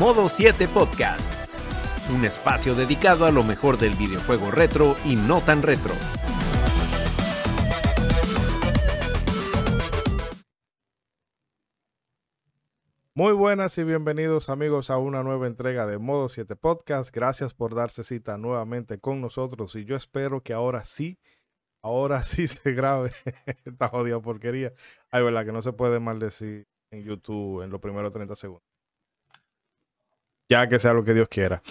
Modo 7 Podcast, un espacio dedicado a lo mejor del videojuego retro y no tan retro. Muy buenas y bienvenidos amigos a una nueva entrega de Modo 7 Podcast. Gracias por darse cita nuevamente con nosotros y yo espero que ahora sí, ahora sí se grabe esta jodida porquería. Ay, verdad que no se puede maldecir en YouTube en los primeros 30 segundos. Ya que sea lo que Dios quiera.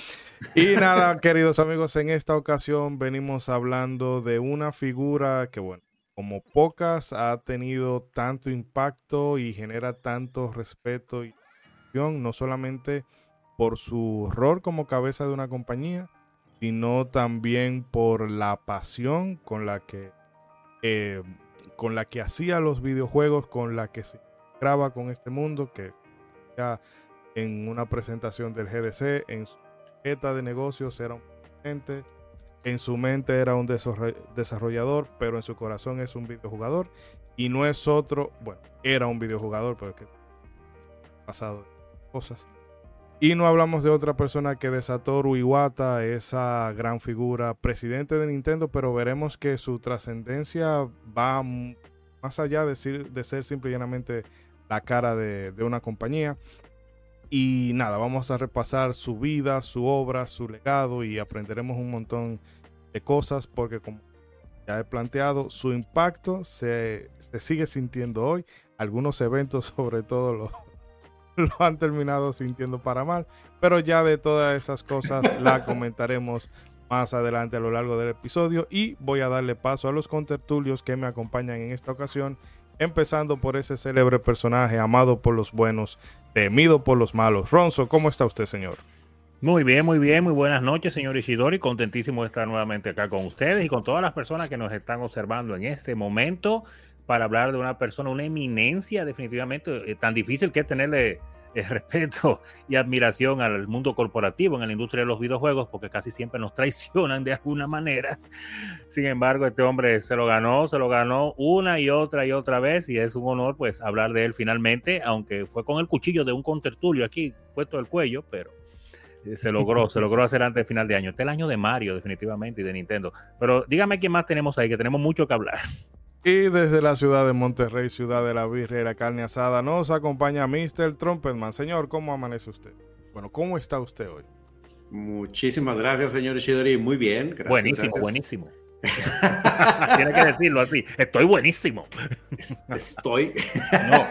Y nada, queridos amigos, en esta ocasión venimos hablando de una figura que, bueno, como pocas ha tenido tanto impacto y genera tanto respeto y no solamente por su rol como cabeza de una compañía, sino también por la pasión con la que eh, con la que hacía los videojuegos, con la que se graba con este mundo, que ya en una presentación del GDC, en su meta de negocios era un gente en su mente era un desarrollador, pero en su corazón es un videojugador. Y no es otro, bueno, era un videojugador, pero que pasado cosas. Y no hablamos de otra persona que de Satoru Iwata, esa gran figura, presidente de Nintendo, pero veremos que su trascendencia va más allá de ser, de ser simple y llanamente la cara de, de una compañía. Y nada, vamos a repasar su vida, su obra, su legado y aprenderemos un montón de cosas porque como ya he planteado, su impacto se, sigue sintiendo hoy. Algunos eventos, sobre todo, lo, lo han terminado sintiendo para mal, pero ya de todas esas cosas la comentaremos más adelante a lo largo del episodio y voy a darle paso a los contertulios que me acompañan en esta ocasión empezando por ese célebre personaje amado por los buenos, temido por los malos. Ronzo, ¿cómo está usted, señor? Muy bien, muy bien, muy buenas noches, señor Ishidori. Contentísimo de estar nuevamente acá con ustedes y con todas las personas que nos están observando en este momento para hablar de una persona, una eminencia, definitivamente, eh, tan difícil que es tenerle el respeto y admiración al mundo corporativo en la industria de los videojuegos, porque casi siempre nos traicionan de alguna manera. Sin embargo, este hombre se lo ganó, se lo ganó una y otra y otra vez, y es un honor pues hablar de él finalmente, aunque fue con el cuchillo de un contertulio aquí puesto el cuello, pero eh, se logró, se logró hacer antes del final de año. Este es el año de Mario, definitivamente, y de Nintendo. Pero dígame quién más tenemos ahí, que tenemos mucho que hablar. Y desde la ciudad de Monterrey, ciudad de la birria y la carne asada, nos acompaña Mr. Trumpetman. Señor, ¿cómo amanece usted? Bueno, ¿cómo está usted hoy? Muchísimas gracias, señor Ishidori. Muy bien. Gracias, buenísimo, buenísimo. Tiene que decirlo así. Estoy buenísimo. Estoy. no,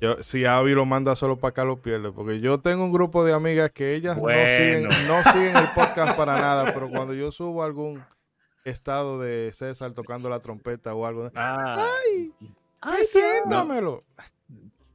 yo, si Avi lo manda solo para acá, lo pierde. Porque yo tengo un grupo de amigas que ellas no, siguen, no siguen el podcast para nada. Pero cuando yo subo algún estado de César tocando la trompeta o algo. Ah. ¡Ay! ¡Ay, siéntamelo!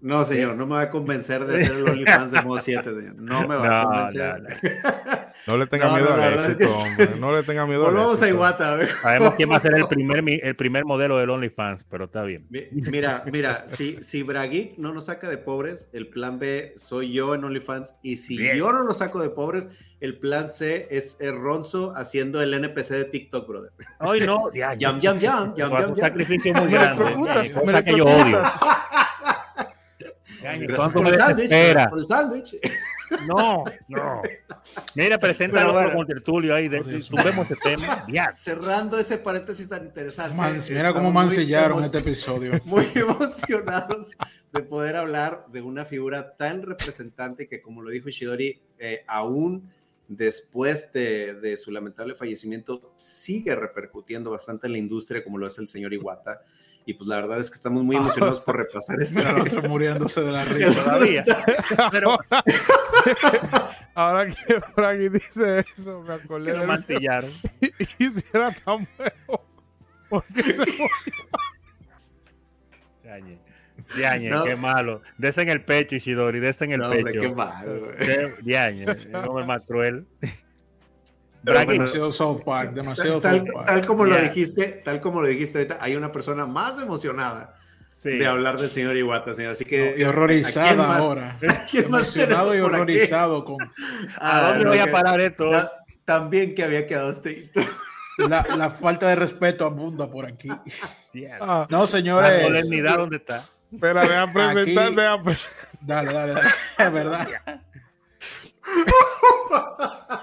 No, señor, no me va a convencer de ser el OnlyFans de modo 7, señor. No me va a convencer. No, le tenga miedo al éxito, hombre. No le tenga miedo Volvamos a Iguata. Sabemos quién va a ser el primer, el primer modelo del OnlyFans, pero está bien. Mira, mira, si, si Braguic no nos saca de pobres, el plan B soy yo en OnlyFans. Y si yo no lo saco de pobres, el plan C es Ronzo haciendo el NPC de TikTok, brother. Ay, no. Ya, yam, yam, yam, yam, Un sacrificio muy grande. Me preguntas, cosa que yo odio. Por el sándwich. No, no. Mira, presenta bueno, con tertulio ahí. De, este tema. Cerrando ese paréntesis tan interesante. mira cómo mancillaron este episodio. Muy emocionados de poder hablar de una figura tan representante que, como lo dijo Ishidori, eh, aún después de, de, su lamentable fallecimiento sigue repercutiendo bastante en la industria, como lo es el señor Iwata. Y pues la verdad es que estamos muy emocionados por repasar esto. El otro muriéndose de la risa todavía. Pero ahora que Frankie dice eso, me acordé. Que lo mantillaron. Y si era tan bueno, ¿por qué se murió? Yañe no. qué malo. Dese en el pecho, Ishidori, dese en el no, pecho. Hombre, qué malo. Yañe, no es más cruel. Demasiado South Park, demasiado tal, South Park. Tal como yeah. lo dijiste, tal como lo dijiste ahorita, hay una persona más emocionada sí. de hablar del señor Iwata, señor. Así que no, y horrorizada ahora. Emocionado y horrorizado con. ¿A dónde voy a parar esto? También que había quedado este. La, la, falta de respeto abunda por aquí. Yeah. Ah, no, señores. La solemnidad, ¿dónde está? Espera, vean presentar, vean presentar. Dale, dale, dale. Es verdad.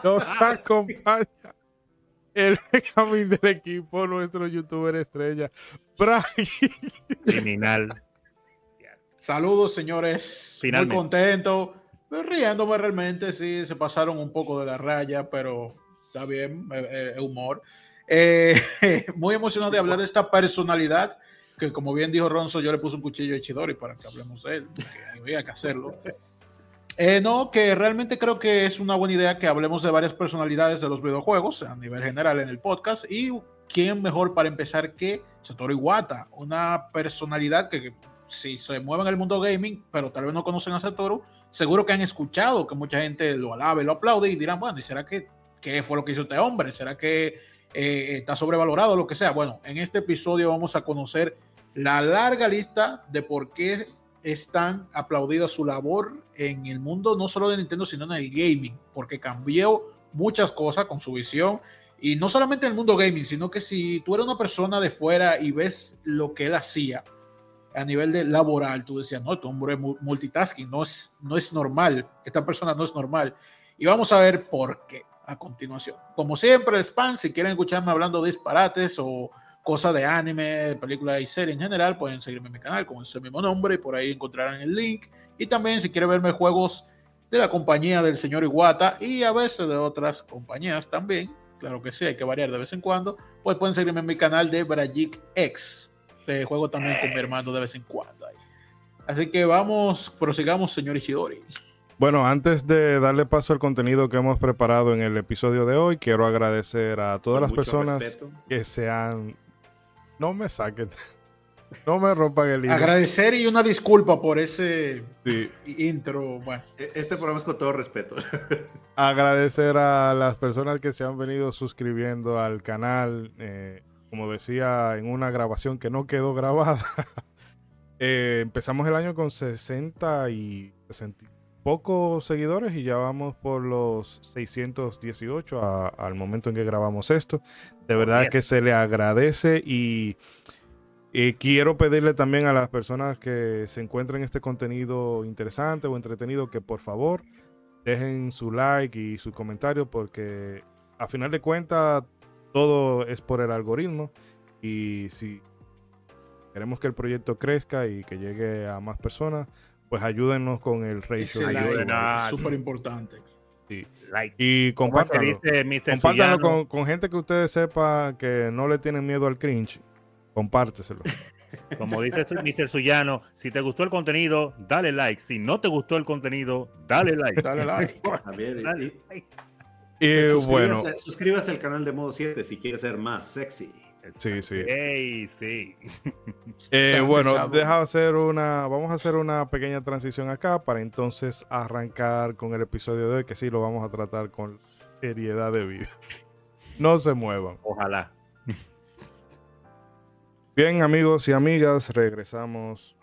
Nos acompaña el camino del equipo, nuestro youtuber estrella, Brian. Criminal. Saludos, señores. Finalmente. Muy contento. Riéndome realmente, sí, se pasaron un poco de la raya, pero está bien, eh, eh, humor. Eh, muy emocionado de hablar de esta personalidad que, como bien dijo Ronzo, yo le puse un cuchillo a Chidori para que hablemos de él, porque había que hacerlo. Eh, no, que realmente creo que es una buena idea que hablemos de varias personalidades de los videojuegos a nivel general en el podcast. Y quién mejor para empezar que Satoru Iwata, una personalidad que, que si se mueve en el mundo gaming, pero tal vez no conocen a Satoru, seguro que han escuchado que mucha gente lo alabe, lo aplaude y dirán, bueno, ¿y será que qué fue lo que hizo este hombre? ¿Será que eh, está sobrevalorado o lo que sea? Bueno, en este episodio vamos a conocer la larga lista de por qué es tan su labor en el mundo, no solo de Nintendo, sino en el gaming, porque cambió muchas cosas con su visión. Y no solamente en el mundo gaming, sino que si tú eres una persona de fuera y ves lo que él hacía a nivel de laboral, tú decías, no, este hombre es mu- multitasking, no es, no es normal, esta persona no es normal. Y vamos a ver por qué a continuación. Como siempre, spam, si quieren escucharme hablando de disparates o cosas de anime, de películas y series en general, pueden seguirme en mi canal con ese mismo nombre y por ahí encontrarán el link. Y también si quieren verme juegos de la compañía del señor Iguata y a veces de otras compañías también, claro que sí, hay que variar de vez en cuando, pues pueden seguirme en mi canal de Brajic X. Te juego también con mi hermano de vez en cuando. Así que vamos, prosigamos, señor Ishidori. Bueno, antes de darle paso al contenido que hemos preparado en el episodio de hoy, quiero agradecer a todas Con las personas respeto. que se han... No me saquen. No me rompan el hilo. Agradecer y una disculpa por ese Sí. intro. Bueno, E- Este programa es con todo respeto. agradecer a las personas que se han venido suscribiendo al canal. eh, como decía en una grabación que no quedó grabada. eh, empezamos el año con 60 y 60 y pocos seguidores y ya vamos por los 618 a- al momento en que grabamos esto. De verdad bien. que se le agradece y eh, quiero pedirle también a las personas que se encuentren este contenido interesante o entretenido que por favor dejen su like y su comentario porque a final de cuentas todo es por el algoritmo y si queremos que el proyecto crezca y que llegue a más personas, pues ayúdennos con el ratio. es súper importante. Like. Y ¿Cómo es que compártanlo. dice. Compártanlo con, con gente que ustedes sepan que no le tienen miedo al cringe. Compárteselo. Como dice Mr. Suyano, si te gustó el contenido, dale like. Si no te gustó el contenido, dale like. Dale like. También, y- Dale like. Y suscríbase- bueno, suscríbase al canal de Modo 7 si quieres ser más sexy. Sí, sí. Ey, sí. Eh, bueno, deja hacer una, vamos a hacer una pequeña transición acá para entonces arrancar con el episodio de hoy, que sí lo vamos a tratar con seriedad de vida. No se muevan. Ojalá. Bien, amigos y amigas, regresamos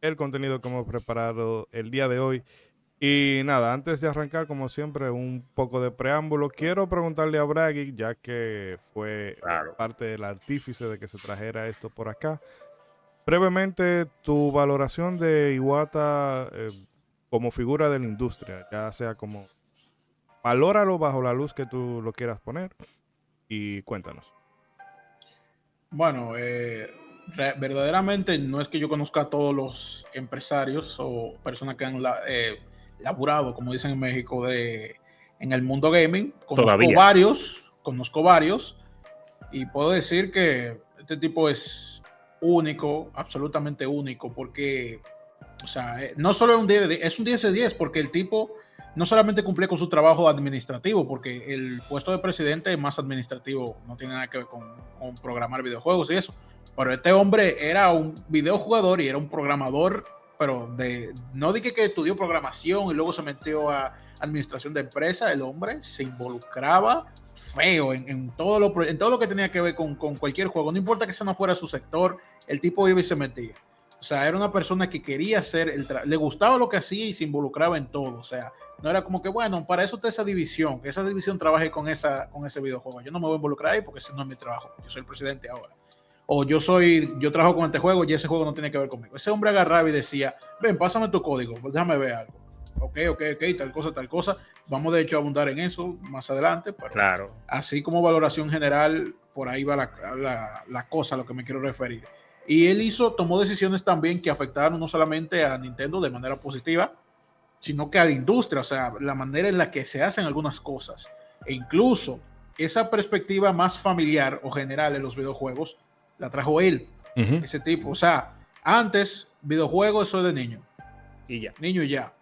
el contenido que hemos preparado el día de hoy. Y nada, antes de arrancar, como siempre, un poco de preámbulo. Quiero preguntarle a Braggy, ya que fue Claro. parte del artífice de que se trajera esto por acá. Brevemente, tu valoración de Iwata eh, como figura de la industria, ya sea como... Valóralo bajo la luz que tú lo quieras poner y cuéntanos. Bueno, eh, re- verdaderamente no es que yo conozca a todos los empresarios o personas que han la- eh, laburado, como dicen en México, de, en el mundo gaming. Conozco Todavía. varios, conozco varios, y puedo decir que este tipo es único, absolutamente único, porque, o sea, eh, no solo es un 10 de 10, es un 10 de 10, porque el tipo no solamente cumple con su trabajo administrativo, porque el puesto de presidente es más administrativo, no tiene nada que ver con, con programar videojuegos y eso. Pero este hombre era un videojugador y era un programador, pero de no dije que estudió programación y luego se metió a administración de empresa. El hombre se involucraba feo en, en todo, lo, en todo lo que tenía que ver con, con cualquier juego. No importa que ese no fuera su sector, el tipo iba y se metía. O sea, era una persona que quería hacer, el le gustaba lo que hacía y se involucraba en todo. O sea, no era como que, bueno, para eso está esa división, que esa división trabaje con, esa, con ese videojuego. Yo no me voy a involucrar ahí porque ese no es mi trabajo. Yo soy el presidente ahora. O yo soy, yo trabajo con este juego y ese juego no tiene que ver conmigo. Ese hombre agarraba y decía, ven, pásame tu código, pues déjame ver algo. ok, ok, ok, tal cosa, tal cosa. Vamos de hecho a abundar en eso más adelante, pero Claro. así como valoración general, por ahí va la, la- la cosa a lo que me quiero referir. Y él hizo, tomó decisiones también que afectaron no solamente a Nintendo de manera positiva, sino que a la industria, o sea, la manera en la que se hacen algunas cosas. E incluso esa perspectiva más familiar o general en los videojuegos la trajo él, Ujú. ese tipo. O sea, antes, videojuegos, eso es de niño Y ya. niño y ya.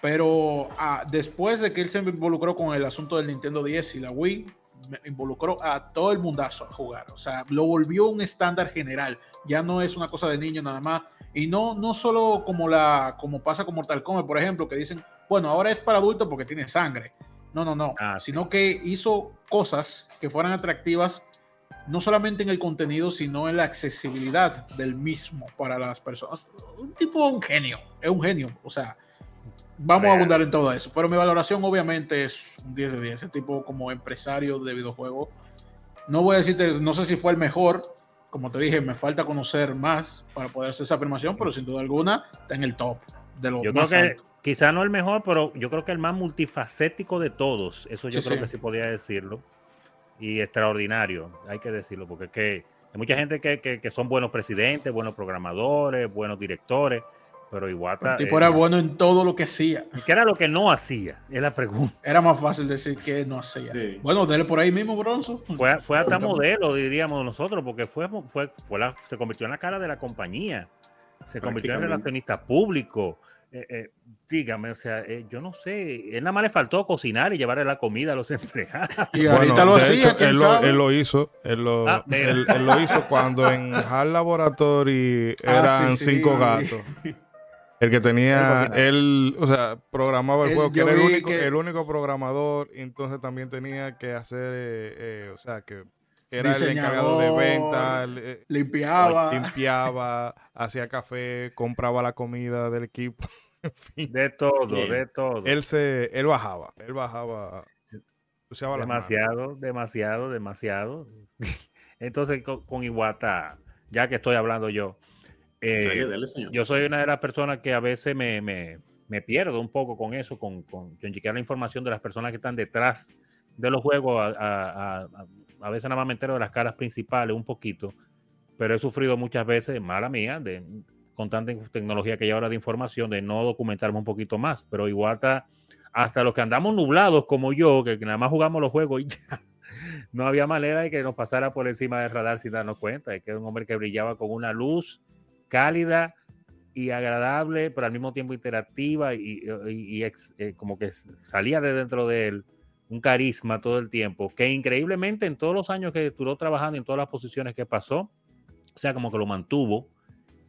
Pero ah, después de que él se involucró con el asunto del Nintendo 10 y la Wii, me involucró a todo el mundazo a jugar. O sea, lo volvió un estándar general. Ya no es una cosa de niño nada más. Y no, no solo como, la, como pasa con Mortal Kombat, por ejemplo, que dicen, bueno, ahora es para adultos porque tiene sangre. No, no, no. Ah, sí. sino que hizo cosas que fueran atractivas no solamente en el contenido, sino en la accesibilidad del mismo para las personas. Un tipo, un genio, es un genio. O sea, vamos Real. a abundar en todo eso. Pero mi valoración obviamente es un 10 de 10. Ese tipo como empresario de videojuegos. No voy a decirte, no sé si fue el mejor. Como te dije, me falta conocer más para poder hacer esa afirmación, pero sin duda alguna está en el top de los Yo creo más que quizá no el mejor, pero yo creo que el más multifacético de todos. Eso yo Sí, creo sí. que sí podía decirlo. Y extraordinario, hay que decirlo, porque es que hay mucha gente que, que- que son buenos presidentes, buenos programadores, buenos directores, pero Iwata. El tipo eh, era bueno en todo lo que hacía. ¿Qué era lo que no hacía? Es la pregunta. Era más fácil decir que no hacía. Sí. Bueno, dele por ahí mismo, Bronzo. Fue, fue hasta modelo, diríamos nosotros, porque fue, fue, fue la- se convirtió en la cara de la compañía. Se convirtió en relacionista público. Eh, eh, dígame, o sea, eh, yo no sé, él nada más le faltó cocinar y llevarle la comida a los empleados. Y Bueno, ahorita lo hacía, hecho, ¿quién él, lo, sabe? él lo hizo. Él lo, Ah, mira. él- él lo hizo cuando en HAL Laboratory Ah, eran sí, sí. cinco gatos. El que tenía, Él o sea, programaba el Él- juego, que era el único, que- el único programador, y entonces también tenía que hacer, eh, eh, o sea, que era el encargado de venta, el, eh, Limpiaba. limpiaba, hacía café, compraba la comida del equipo. en fin. De todo, de todo. Él se, él bajaba, él bajaba, usaba demasiado, demasiado, demasiado. Entonces, con, con Iwata, ya que estoy hablando yo, eh, Dale, dale, señor. yo soy una de las personas que a veces me, me- me pierdo un poco con eso, con, con, con chequear la información de las personas que están detrás de los juegos. A, a- a- a veces nada más me entero de las caras principales un poquito, pero he sufrido muchas veces, mala mía, de, con tanta tecnología que hay ahora de información, de no documentarme un poquito más. Pero Iwata, hasta los que andamos nublados como yo, que nada más jugamos los juegos y ya, no había manera de que nos pasara por encima del radar sin darnos cuenta. Es que era un hombre que brillaba con una luz cálida y agradable, pero al mismo tiempo interactiva y ex- eh, como que salía de dentro de él un carisma todo el tiempo, que increíblemente en todos los años que duró trabajando, en todas las posiciones que pasó, o sea, como que lo mantuvo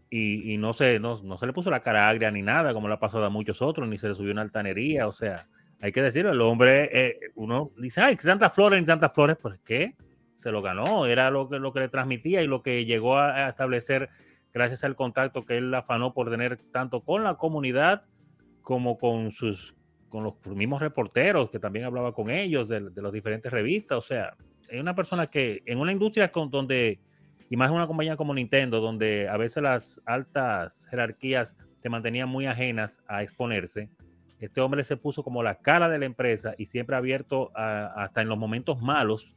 y, y no, se, no, no se le puso la cara agria ni nada, como le ha pasado a muchos otros, ni se le subió una altanería, o sea, hay que decirlo, el hombre, eh, uno dice, ay, tantas flores, tantas flores, pues ¿qué? Se lo ganó, era lo que, lo que le transmitía y lo que llegó a, a establecer gracias al contacto que él afanó por tener tanto con la comunidad como con sus con los mismos reporteros que también hablaba con ellos de, de las diferentes revistas. O sea, es una persona que en una industria con, donde, y más una compañía como Nintendo, donde a veces las altas jerarquías se mantenían muy ajenas a exponerse, este hombre se puso como la cara de la empresa y siempre abierto hasta en los momentos malos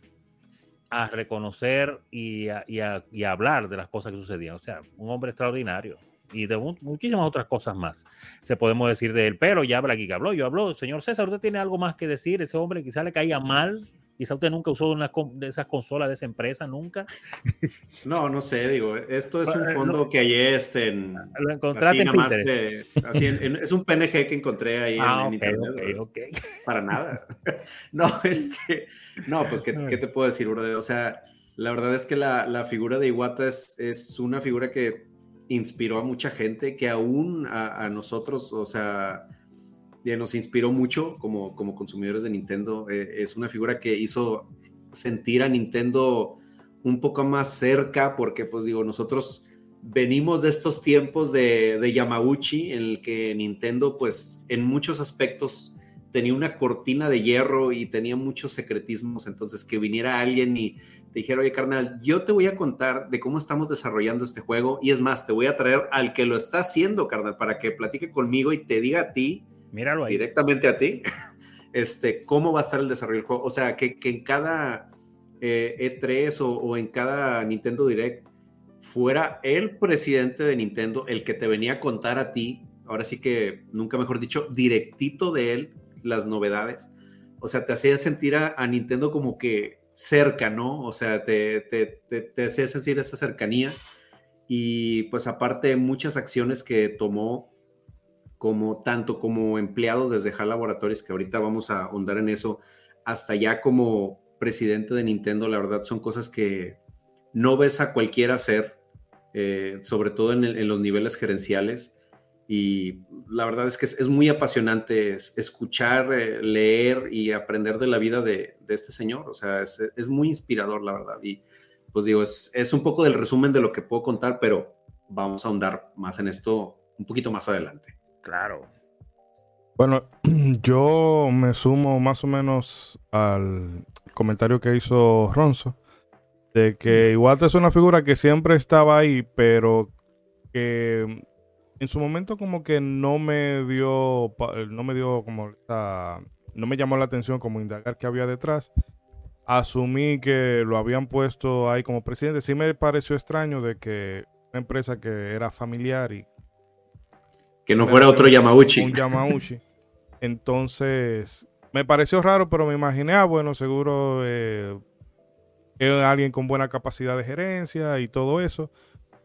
a reconocer y y a- y a hablar de las cosas que sucedían. O sea, un hombre extraordinario y de mu- muchísimas otras cosas más se podemos decir de él. Pero ya habla aquí que habló, yo hablo. Señor César, ¿usted tiene algo más que decir? Ese hombre quizá le caía mal. Quizá usted nunca usó una de esas consolas de esa empresa, nunca. No, no sé, digo, esto es un fondo que hallé este en, Lo así encontraste en nada más de- así en- en- es un PNG que encontré ahí en- Ah, en, ok, internet. ok, ¿verdad? ok. Para nada. No, este, no, pues, ¿qué, qué te puedo decir, brother? O sea, la verdad es que la, la figura de Iwata es, es una figura que inspiró a mucha gente, que aún a, nosotros, o sea, nos inspiró mucho como, como consumidores de Nintendo. Eh, es una figura que hizo sentir a Nintendo un poco más cerca, porque, pues digo, nosotros venimos de estos tiempos de, de Yamauchi, en el que Nintendo, pues, en muchos aspectos tenía una cortina de hierro y tenía muchos secretismos, entonces que viniera alguien y te dijera, oye carnal, yo te voy a contar de cómo estamos desarrollando este juego y es más, te voy a traer al que lo está haciendo, carnal, para que platique conmigo y te diga a ti Míralo ahí. directamente a ti, este, cómo va a estar el desarrollo del juego. O sea, que, que en cada eh, E3 o, o en cada Nintendo Direct fuera el presidente de Nintendo el que te venía a contar a ti, ahora sí que, nunca mejor dicho, directito de él las novedades. O sea, te hacía sentir a, Nintendo como que cerca, ¿no? O sea, te, te, te, hacía sentir esa cercanía. Y pues aparte muchas acciones que tomó como tanto como empleado desde HAL Laboratories, que ahorita vamos a ahondar en eso, hasta ya como presidente de Nintendo, la verdad son cosas que no ves a cualquiera hacer, eh, sobre todo en los niveles gerenciales. Y la verdad es que es, es muy apasionante es- escuchar, eh, leer y aprender de la vida de, de este señor. O sea, es, es muy inspirador, la verdad. Y pues digo, es, es un poco del resumen de lo que puedo contar, pero vamos a ahondar más en esto un poquito más adelante. Claro. Bueno, yo me sumo más o menos al comentario que hizo Ronzo, de que igual es una figura que siempre estaba ahí, pero que en su momento como que no me dio, pa- no me dio como no me llamó la atención como indagar qué había detrás. Asumí que lo habían puesto ahí como presidente. Sí me pareció extraño de que una empresa que era familiar y Que no fuera otro Yamauchi. un Yamauchi. Entonces, me pareció raro, pero me imaginé, ah, bueno, seguro eh, es alguien con buena capacidad de gerencia y todo eso.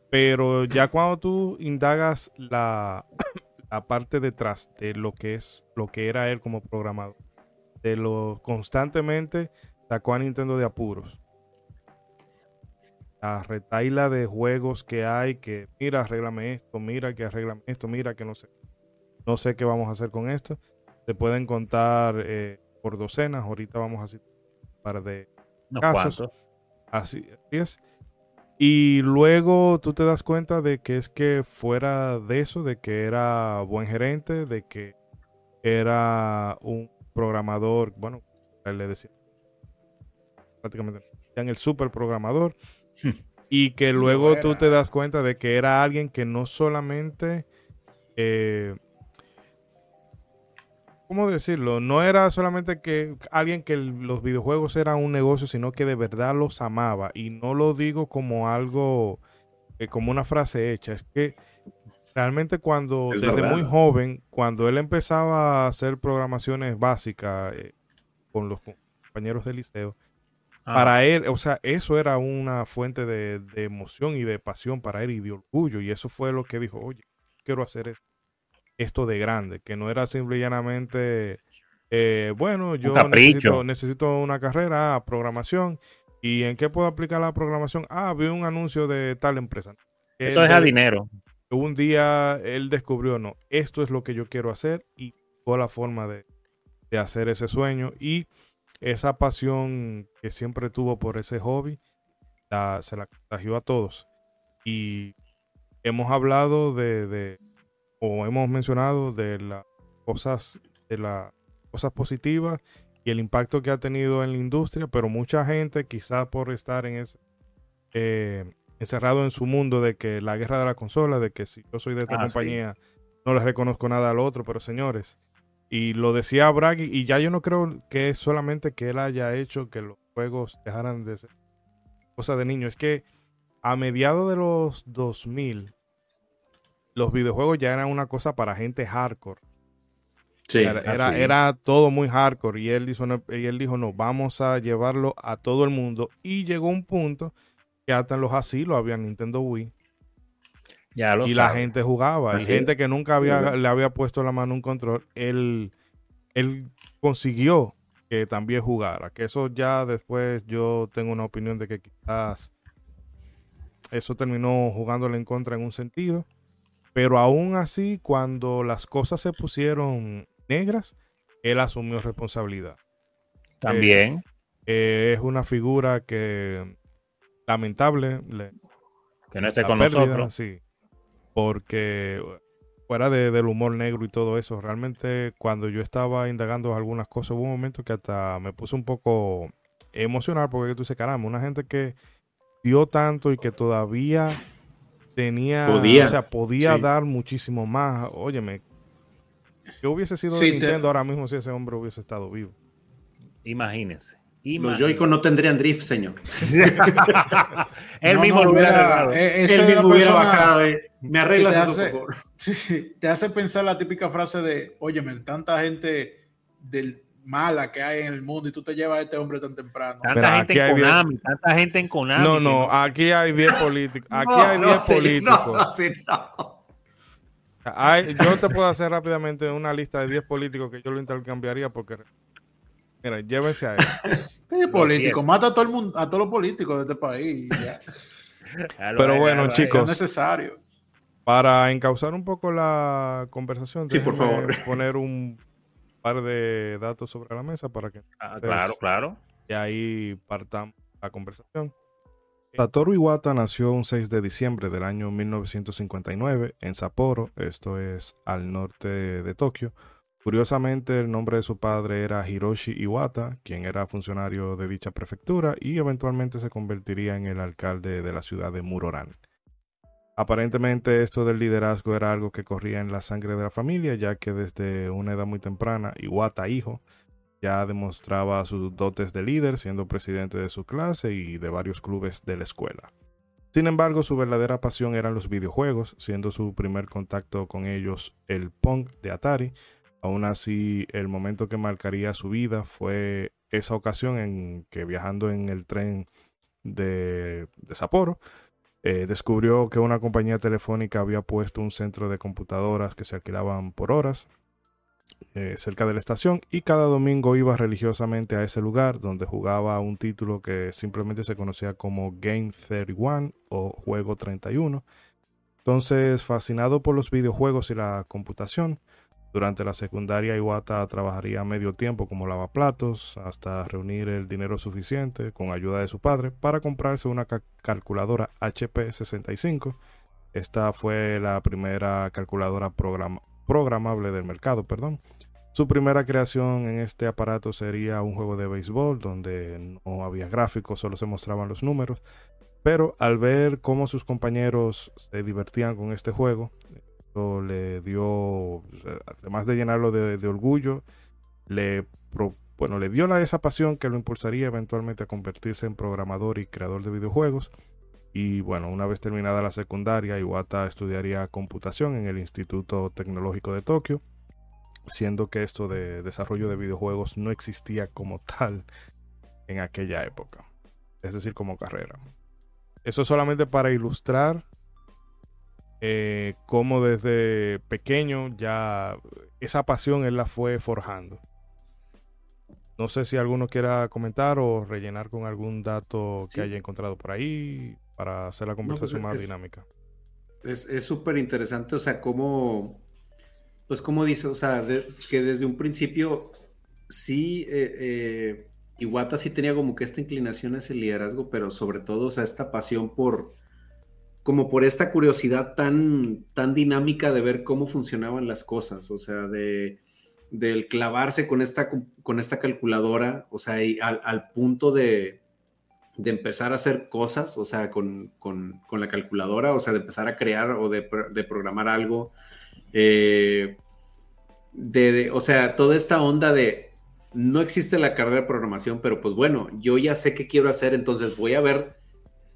Pero ya cuando tú indagas la, la parte detrás de lo que es, lo que era él como programador, de lo constantemente sacó a Nintendo de apuros. La retaila de juegos que hay, que mira, arréglame esto, mira que arréglame esto, mira que no sé no sé qué vamos a hacer con esto. Se pueden contar eh, por docenas. Ahorita vamos a hacer un par de Casos. así es. Y luego tú te das cuenta de que es que fuera de eso, de que era buen gerente, de que era un programador, bueno, él le decía prácticamente decían el super programador y que luego tú te das cuenta de que era alguien que no solamente eh, ¿cómo decirlo? No era solamente que alguien que los videojuegos eran un negocio, sino que de verdad los amaba. Y no lo digo como algo, eh, como una frase hecha. Es que realmente cuando, Es desde verdad. muy joven, cuando él empezaba a hacer programaciones básicas eh, con los compañeros del liceo, Ah, para él, o sea, eso era una fuente de, de emoción y de pasión para él y de orgullo. Y eso fue lo que dijo, oye, quiero hacer es- esto de grande, que no era simple y llanamente, eh, bueno, yo necesito, necesito una carrera, ah, programación. ¿Y en qué puedo aplicar la programación? Ah, vi un anuncio de tal empresa. Eso es a dinero. un día él descubrió, no, esto es lo que yo quiero hacer y fue la forma de, de hacer ese sueño y esa pasión que siempre tuvo por ese hobby, la- se la contagió a todos. Y hemos hablado de, de- o hemos mencionado de las cosas, de las cosas positivas y el impacto que ha tenido en la industria, pero mucha gente, quizás por estar en ese, eh, encerrado en su mundo de que la guerra de la consola, de que si yo soy de esta Ah, sí. compañía, no le reconozco nada al otro, pero señores, y lo decía Bragg, y ya yo no creo que es solamente que él haya hecho que los juegos dejaran de ser cosas de niños, es que a mediados de los 2000, los videojuegos ya eran una cosa para gente hardcore. Sí, Era, era, todo muy hardcore y él, dijo, no, y él dijo, no, vamos a llevarlo a todo el mundo. Y llegó un punto que hasta en los asilos había Nintendo Wii Ya lo y la gente jugaba. Así y gente que nunca había, le había puesto la mano un control, él, él consiguió que también jugara. Que eso ya después yo tengo una opinión de que quizás eso terminó jugándole en contra en un sentido. Pero aún así, cuando las cosas se pusieron negras, él asumió responsabilidad. También. Eh, es una figura que lamentable, le- que no esté con pérdida, nosotros. Sí, porque fuera de- del humor negro y todo eso, realmente cuando yo estaba indagando algunas cosas, hubo un momento que hasta me puse un poco emocional porque tú dices, caramba, una gente que dio tanto y que todavía tenía, Podía, o sea, podía sí. dar muchísimo más. Óyeme, ¿Qué hubiese sido Sí, de te- Nintendo ahora mismo si ese hombre hubiese estado vivo? Imagínense. Los. Joy-Con no tendrían drift, señor. Él No, mismo no, lo hubiera arreglado. eh, esa Él mismo hubiera bajado. eh. Me arreglas te eso, hace- por favor. Sí, te hace pensar la típica frase de, óyeme, tanta gente del mala que hay en el mundo y tú te llevas a este hombre tan temprano. Tanta Mira, gente en bien- Konami, tanta gente en Konami. No, que no, aquí hay 10 políticos. Aquí No, hay no, 10 señor, políticos. No, sí, no. Hay- yo te puedo hacer rápidamente una lista de 10 políticos que yo lo intercambiaría porque. Mira, llévense a él. ¿Qué político? Mata a todo el mundo, a todos los políticos de este país. y ya. Déjalo Pero bueno, chicos. Es necesario. Para encauzar un poco la conversación, Sí, por favor. poner un par de datos sobre la mesa para que Ah, claro, claro. de ahí partamos la conversación. Satoru Iwata nació un 6 de diciembre del año 1959 en Sapporo, esto es al norte de Tokio. Curiosamente, el nombre de su padre era Hiroshi Iwata, quien era funcionario de dicha prefectura y eventualmente se convertiría en el alcalde de la ciudad de Muroran. Aparentemente esto del liderazgo era algo que corría en la sangre de la familia, ya que desde una edad muy temprana, Iwata hijo ya demostraba sus dotes de líder, siendo presidente de su clase y de varios clubes de la escuela. Sin embargo, su verdadera pasión eran los videojuegos, siendo su primer contacto con ellos el Pong de Atari. Aún así, el momento que marcaría su vida fue esa ocasión en que viajando en el tren de, de Sapporo, eh, descubrió que una compañía telefónica había puesto un centro de computadoras que se alquilaban por horas eh, cerca de la estación y cada domingo iba religiosamente a ese lugar donde jugaba un título que simplemente se conocía como Game 31 o Juego 31. Entonces, fascinado por los videojuegos y la computación, durante la secundaria Iwata trabajaría medio tiempo como lavaplatos hasta reunir el dinero suficiente con ayuda de su padre para comprarse una ca- calculadora HP 65. Esta fue la primera calculadora program- programable del mercado, perdón. Su primera creación en este aparato sería un juego de béisbol donde no había gráficos, solo se mostraban los números. Pero al ver cómo sus compañeros se divertían con este juego, le dio, además de llenarlo de, orgullo, le, bueno, le dio la, esa pasión que lo impulsaría eventualmente a convertirse en programador y creador de videojuegos. Y bueno, una vez terminada la secundaria, Iwata estudiaría computación en el Instituto Tecnológico de Tokio, siendo que esto de desarrollo de videojuegos no existía como tal en aquella época, es decir, como carrera. Eso solamente para ilustrar eh, cómo desde pequeño ya esa pasión él la fue forjando. No sé si alguno quiera comentar o rellenar con algún dato Sí. que haya encontrado por ahí para hacer la conversación más es- dinámica. Es es súper interesante, o sea, cómo, pues como dice, o sea, de- que desde un principio sí, eh, eh, Iwata sí tenía como que esta inclinación a ese liderazgo, pero sobre todo, o sea, esta pasión por, como por esta curiosidad tan, tan dinámica de ver cómo funcionaban las cosas, o sea, de, del clavarse con esta, con esta calculadora, o sea, al, punto de, de empezar a hacer cosas, o sea, con, con- con la calculadora, o sea, de empezar a crear o de, de programar algo. eh, de- o sea, toda esta onda de no existe la carrera de programación, pero pues bueno, yo ya sé qué quiero hacer, entonces voy a ver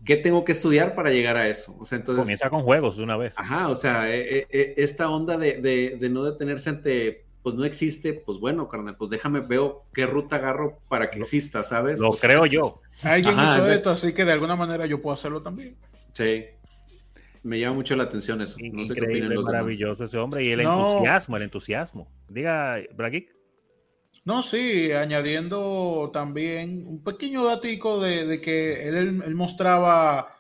qué tengo que estudiar para llegar a eso. O sea, entonces... Comienza con juegos de una vez. Ajá, o sea, eh, eh, eh, esta onda de, de- de no detenerse ante, pues no existe, pues bueno, carnal, pues déjame, veo qué ruta agarro para que Lo- exista, ¿sabes? Lo O sea, creo yo. Alguien Ajá, hizo exacto. esto, así que de alguna manera yo puedo hacerlo también. Sí. Me llama mucho la atención eso. No sé qué opinan Increíble, los demás. maravilloso ese hombre. Y el No. entusiasmo, el entusiasmo. Diga, Braguic. No, sí, añadiendo también un pequeño datico de, de que él, mostraba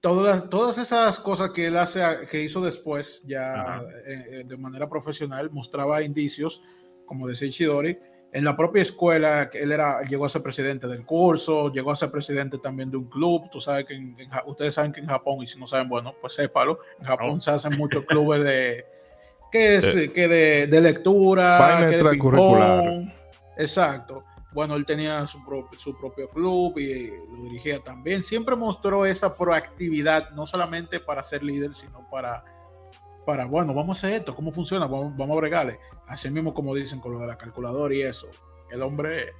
todas, todas esas cosas que él hace, que hizo después, ya eh, eh, de manera profesional, mostraba indicios, como decía Ishidori, en la propia escuela, que él era, llegó a ser presidente del curso, llegó a ser presidente también de un club, tú sabes que en- en Ja- ustedes saben que en Japón, y si no saben, bueno, pues sépalo, en Japón se hacen muchos clubes de, que es, que de, de lectura, que de. Exacto. Bueno, él tenía su, pro- su propio club y lo dirigía también. Siempre mostró esa proactividad, no solamente para ser líder, sino para, para, bueno, vamos a hacer esto, ¿cómo funciona? Vamos, vamos a bregarle. Así mismo como dicen con lo de la calculadora y eso. El hombre,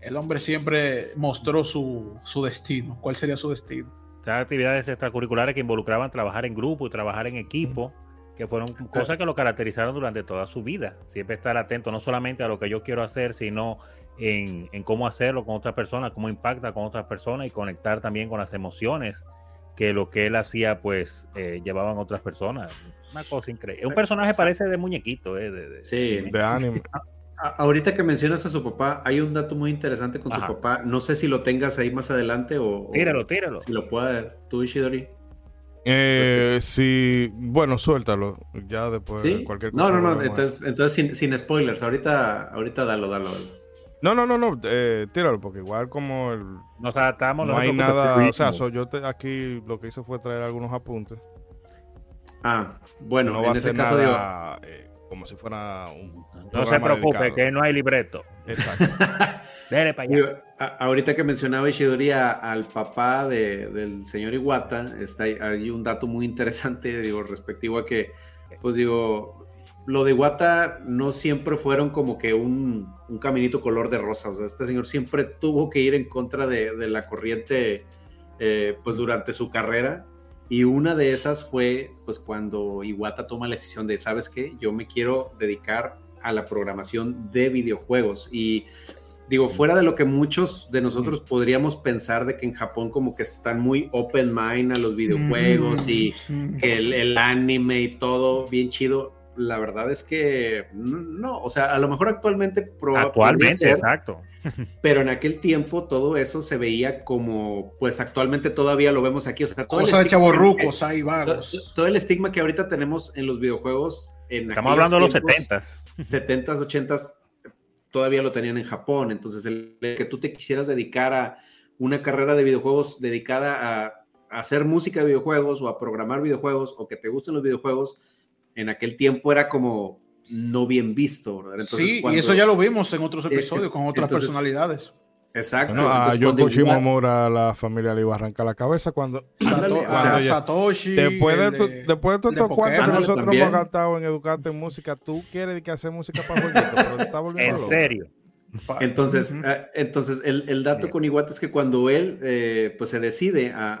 el hombre siempre mostró su, su destino. ¿Cuál sería su destino? Estas actividades extracurriculares que involucraban trabajar en grupo y trabajar en equipo, que fueron cosas que lo caracterizaron durante toda su vida. Siempre estar atento no solamente a lo que yo quiero hacer, sino en, en cómo hacerlo con otras personas, cómo impacta con otras personas y conectar también con las emociones que lo que él hacía, pues, eh, llevaban otras personas. Una cosa increíble. Un personaje parece de muñequito, eh, de, de- Sí. De anime. A- Ahorita que mencionas a su papá, hay un dato muy interesante con Ajá. su papá. No sé si lo tengas ahí más adelante o, Tíralo, tíralo. si lo pueda tú, Ishidori. Eh, sí, bueno, suéltalo. Ya después ¿Sí? de cualquier cosa. No, no, no. Entonces, entonces sin, sin spoilers. Ahorita, ahorita dalo, dalo. dalo. No, no, no, no. eh, tíralo, porque igual como el, Nos adaptamos. no hay nada. O sea, so- yo te- aquí lo que hice fue traer algunos apuntes. Ah, bueno, no en ese caso digo. nada eh, como si fuera un. no se preocupe, dedicado. que no hay libreto. Exacto. Dele para allá. A- ahorita que mencionaba Ishidori a- al papá de- del señor Iwata, está ahí, hay un dato muy interesante, digo, respectivo a que, pues digo, lo de Iwata no siempre fueron como que un, un caminito color de rosa, o sea, este señor siempre tuvo que ir en contra de, de la corriente, eh, pues durante su carrera, y una de esas fue, pues cuando Iwata toma la decisión de, ¿sabes qué? Yo me quiero dedicar a la programación de videojuegos, y digo, fuera de lo que muchos de nosotros podríamos pensar de que en Japón como que están muy open mind a los videojuegos y que el, el anime y todo bien chido, la verdad es que no, o sea, a lo mejor actualmente proba- podría Actualmente, ser, exacto. pero en aquel tiempo todo eso se veía como, pues actualmente todavía lo vemos aquí, o sea, todo el Cosa de estigma chavorrucos que- ahí, todo, vagos. todo el estigma que ahorita tenemos en los videojuegos en Estamos hablando de los tiempos, 70 70s, 80s todavía lo tenían en Japón. Entonces, el, el que tú te quisieras dedicar a una carrera de videojuegos dedicada a, a hacer música de videojuegos o a programar videojuegos o que te gusten los videojuegos, en aquel tiempo era como no bien visto. ¿verdad? Entonces, sí, y eso ya lo vimos en otros Eh, episodios con otras entonces- personalidades. Exacto. Bueno, a Yoko Shimomura la familia le iba a arrancar la cabeza cuando. Ándale, Sato- o sea, a ya- Satoshi. Después de, el tu- de- después de todos estos cuantos que nosotros también. hemos gastado en educarte en música, tú quieres que hacer música para jueguitos, pero te está volviendo En loco. serio. Entonces, ah, entonces el, el dato Bien. con Iwata es que cuando él eh, pues se decide a,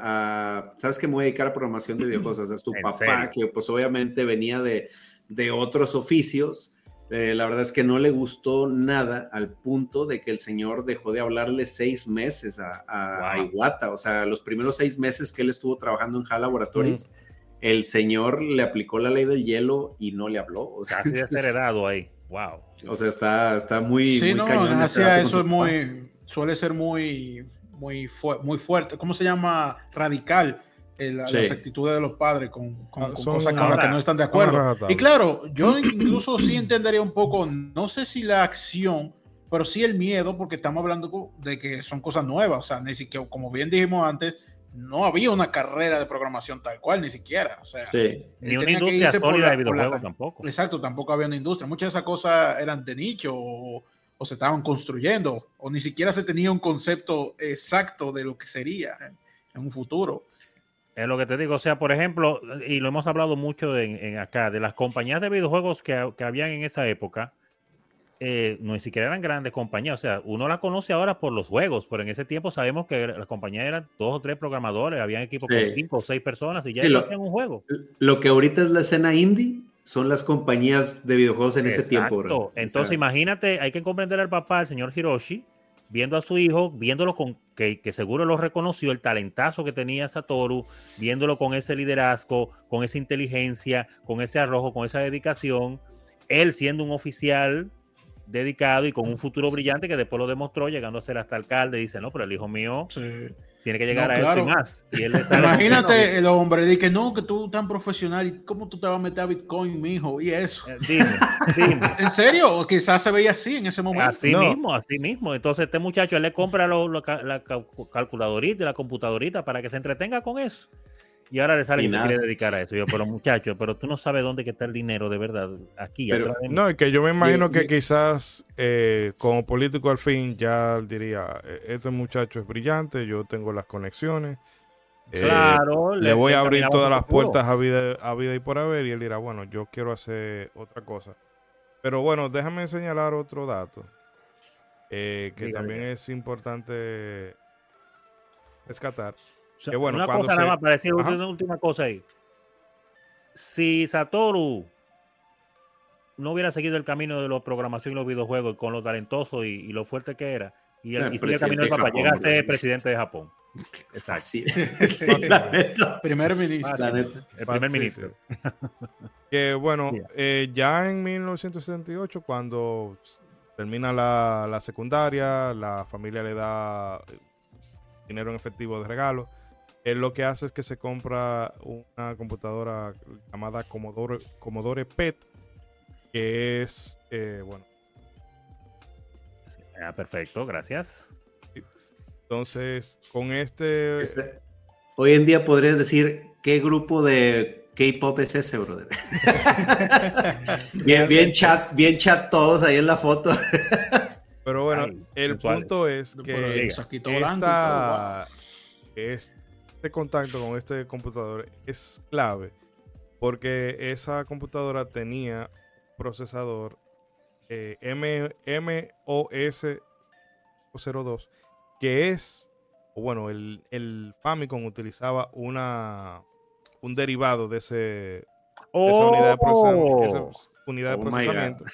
a- sabes que me voy a dedicar a programación de videojuegos, o sea, su ¿En papá, serio? que pues obviamente venía de, de otros oficios, eh, la verdad es que no le gustó nada al punto de que el señor dejó de hablarle seis meses a, a-. Iwata, o sea, los primeros seis meses que él estuvo trabajando en HAL Laboratories, Mm. el señor le aplicó la ley del hielo y no le habló, o sea, Casi entonces, desheredado ahí. Wow. O sea, está, está muy, Sí, muy no, cañón con eso es muy, suele ser muy, muy, fu- muy fuerte. ¿Cómo se llama? Radical. eh, la- Sí. Las actitudes de los padres con, con- Ah, con cosas con las que no están de acuerdo. Y claro, yo incluso sí entendería un poco, no sé si la acción, pero sí el miedo, porque estamos hablando de que son cosas nuevas. O sea, ni siquiera, como bien dijimos antes, no había una carrera de programación tal cual, ni siquiera. O sea, Sí. Ni una industria sólida la- de videojuegos tampoco. Exacto, tampoco había una industria. Muchas de esas cosas eran de nicho o, o se estaban construyendo, o ni siquiera se tenía un concepto exacto de lo que sería en, en un futuro. Es lo que te digo, o sea, por ejemplo, y lo hemos hablado mucho de- en acá, de las compañías de videojuegos que, que habían en esa época, eh, no ni siquiera eran grandes compañías, o sea, uno las conoce ahora por los juegos, pero en ese tiempo sabemos que las compañías eran dos o tres programadores, habían equipos Sí. con cinco o seis personas y ya Sí, lo- un juego. Lo que ahorita es la escena indie son las compañías de videojuegos en ese tiempo. Exacto. bro. O Entonces, sea, imagínate, hay que comprender al papá, el señor Hiroshi, viendo a su hijo, viéndolo con que, que seguro lo reconoció, el talentazo que tenía Satoru, viéndolo con ese liderazgo, con esa inteligencia, con ese arrojo, con esa dedicación, él siendo un oficial dedicado y con un futuro brillante que después lo demostró, llegando a ser hasta alcalde, dice, no, pero el hijo mío tiene que llegar No, a claro. eso y más. Y él le sale con que Imagínate el hombre, di que no, que tú tan profesional, ¿y cómo tú te vas a meter a Bitcoin, mijo? Y eso. Eh, Dime, dime. ¿En serio? O quizás se veía así en ese momento. Así No. mismo, así mismo. Entonces, este muchacho él le compra lo- lo la cal- calculadorita y la computadorita para que se entretenga con eso. Y ahora le sale Y que se quiere dedicar a eso. Yo, pero muchacho, pero tú no sabes dónde que está el dinero de verdad. Aquí, Pero- atrás de mí. No, y que yo me imagino Y- que y- quizás eh, como político al fin ya diría, "Eh, este muchacho es brillante, yo tengo las conexiones, Eh, Claro, le, voy a abrir todas las puertas a vida, a vida y por haber. Y él dirá, bueno, yo quiero hacer otra cosa. Pero bueno, déjame señalar otro dato. eh, que también es importante rescatar. O sea, Que bueno, una cosa nada se- más para decir Ajá. una última cosa ahí. Si Satoru no hubiera seguido el camino de la programación y los videojuegos con lo talentoso y, y lo fuerte que era, y, el, El y sigue el camino presidente del de papá, Japón, llega a ser presidente de Japón. Exacto. Así. Sí, la neta. Primer ministro. La neta. El primer Sí, ministro. sí. Que bueno, eh, ya en 1978, cuando termina la, la secundaria, la familia le da dinero en efectivo de regalo. Él lo que hace es que se compra una computadora llamada Commodore, Commodore PET, que es, eh, bueno, Ah, perfecto, gracias. entonces con este... Ese- Hoy en día podrías decir qué grupo de K-pop es ese, brother. bien, bien chat, bien chat todos ahí en la foto. Pero bueno, Ay, el punto es que todo, esta, este contacto con este computador es clave porque esa computadora tenía procesador eh, M, MOS 02 que es, bueno, el, el Famicom utilizaba una un derivado de ese esa unidad de procesamiento, esa Oh. unidad Oh procesamiento.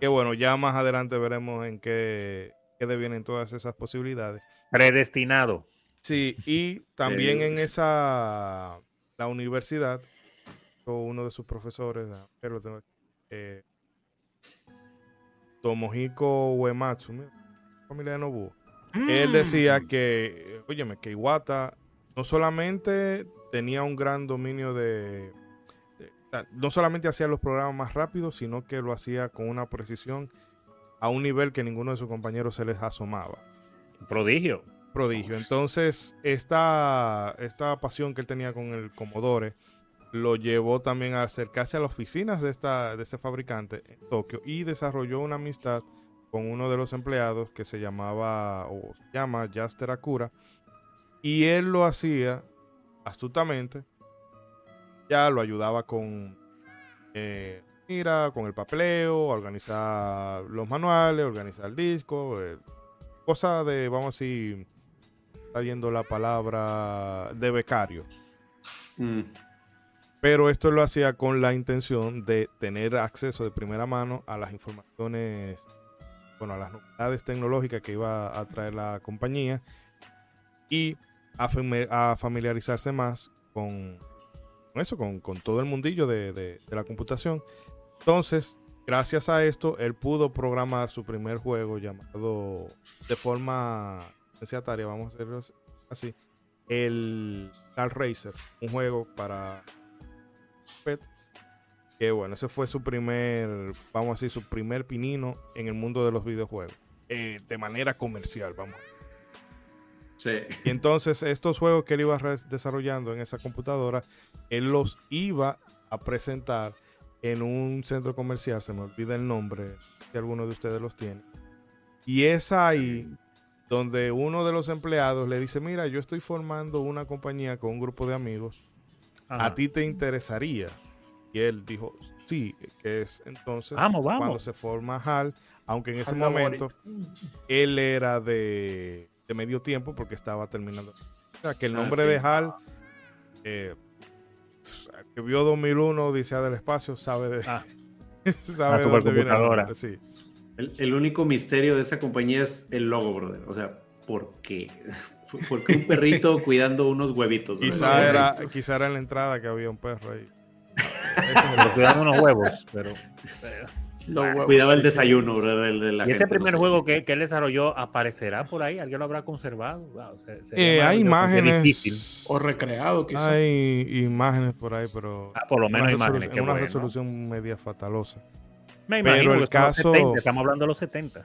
que bueno, ya más adelante veremos en qué, qué devienen todas esas posibilidades. Predestinado. Sí, y también en esa, la universidad, uno de sus profesores, ah, eh, Tomohiko Uematsu, familia de Nobuo. Él Mm. decía que, óyeme, que Iwata no solamente tenía un gran dominio de, de- no solamente hacía los programas más rápidos, sino que lo hacía con una precisión a un nivel que ninguno de sus compañeros se les asomaba. Prodigio. Prodigio. Entonces, esta, esta pasión que él tenía con el Commodore lo llevó también a acercarse a las oficinas de, esta, de ese fabricante en Tokio y desarrolló una amistad con uno de los empleados que se llamaba o se llama Yaster Akura y él lo hacía astutamente ya lo ayudaba con eh, mira con el papeleo organizar los manuales organizar el disco eh, cosa de vamos a decir está viendo la palabra de becario Mm, pero esto lo hacía con la intención de tener acceso de primera mano a las informaciones, bueno, a las novedades tecnológicas que iba a traer la compañía y a, fami- a familiarizarse más con, con eso, con, con todo el mundillo de, de- de la computación. Entonces, gracias a esto, él pudo programar su primer juego llamado de forma vamos a hacerlo así, el Car Racer, un juego para PET. Que bueno, ese fue su primer, vamos a decir, su primer pinino en el mundo de los videojuegos. eh, de manera comercial, vamos. sí. Y entonces estos juegos que él iba desarrollando en esa computadora, él los iba a presentar en un centro comercial, se me olvida el nombre, si alguno de ustedes los tiene. Y es ahí donde uno de los empleados le dice, mira, yo estoy formando una compañía con un grupo de amigos Ajá. ¿a ti te interesaría? Y él dijo, sí, que es entonces Vamos, vamos. cuando se forma HAL, aunque en ese HAL momento él era de, de medio tiempo porque estaba terminando. O sea, que el Ah, nombre sí. de HAL, eh, que vio 2001, Odisea del Espacio, sabe de, Ah. sabe La de dónde viene el supercomputadora. nombre, sí. El, el único misterio de esa compañía es el logo, brother. O sea, ¿por qué? ¿Por qué un perrito cuidando unos huevitos? Quizá era, quizá era en la entrada que había un perro ahí. Pero cuidando unos huevos, pero. Los huevos, Cuidaba el desayuno, brother, del- de la ¿Y ese primer no sé. juego que, que él desarrolló aparecerá por ahí? ¿Alguien lo habrá conservado? Wow, se- sería Eh, hay difícil. imágenes. O recreado, quizás. Hay imágenes por ahí, pero Ah, por lo menos imágenes. en una bueno. resolución media fatalosa. Me pero el caso- 70, estamos hablando de los 70.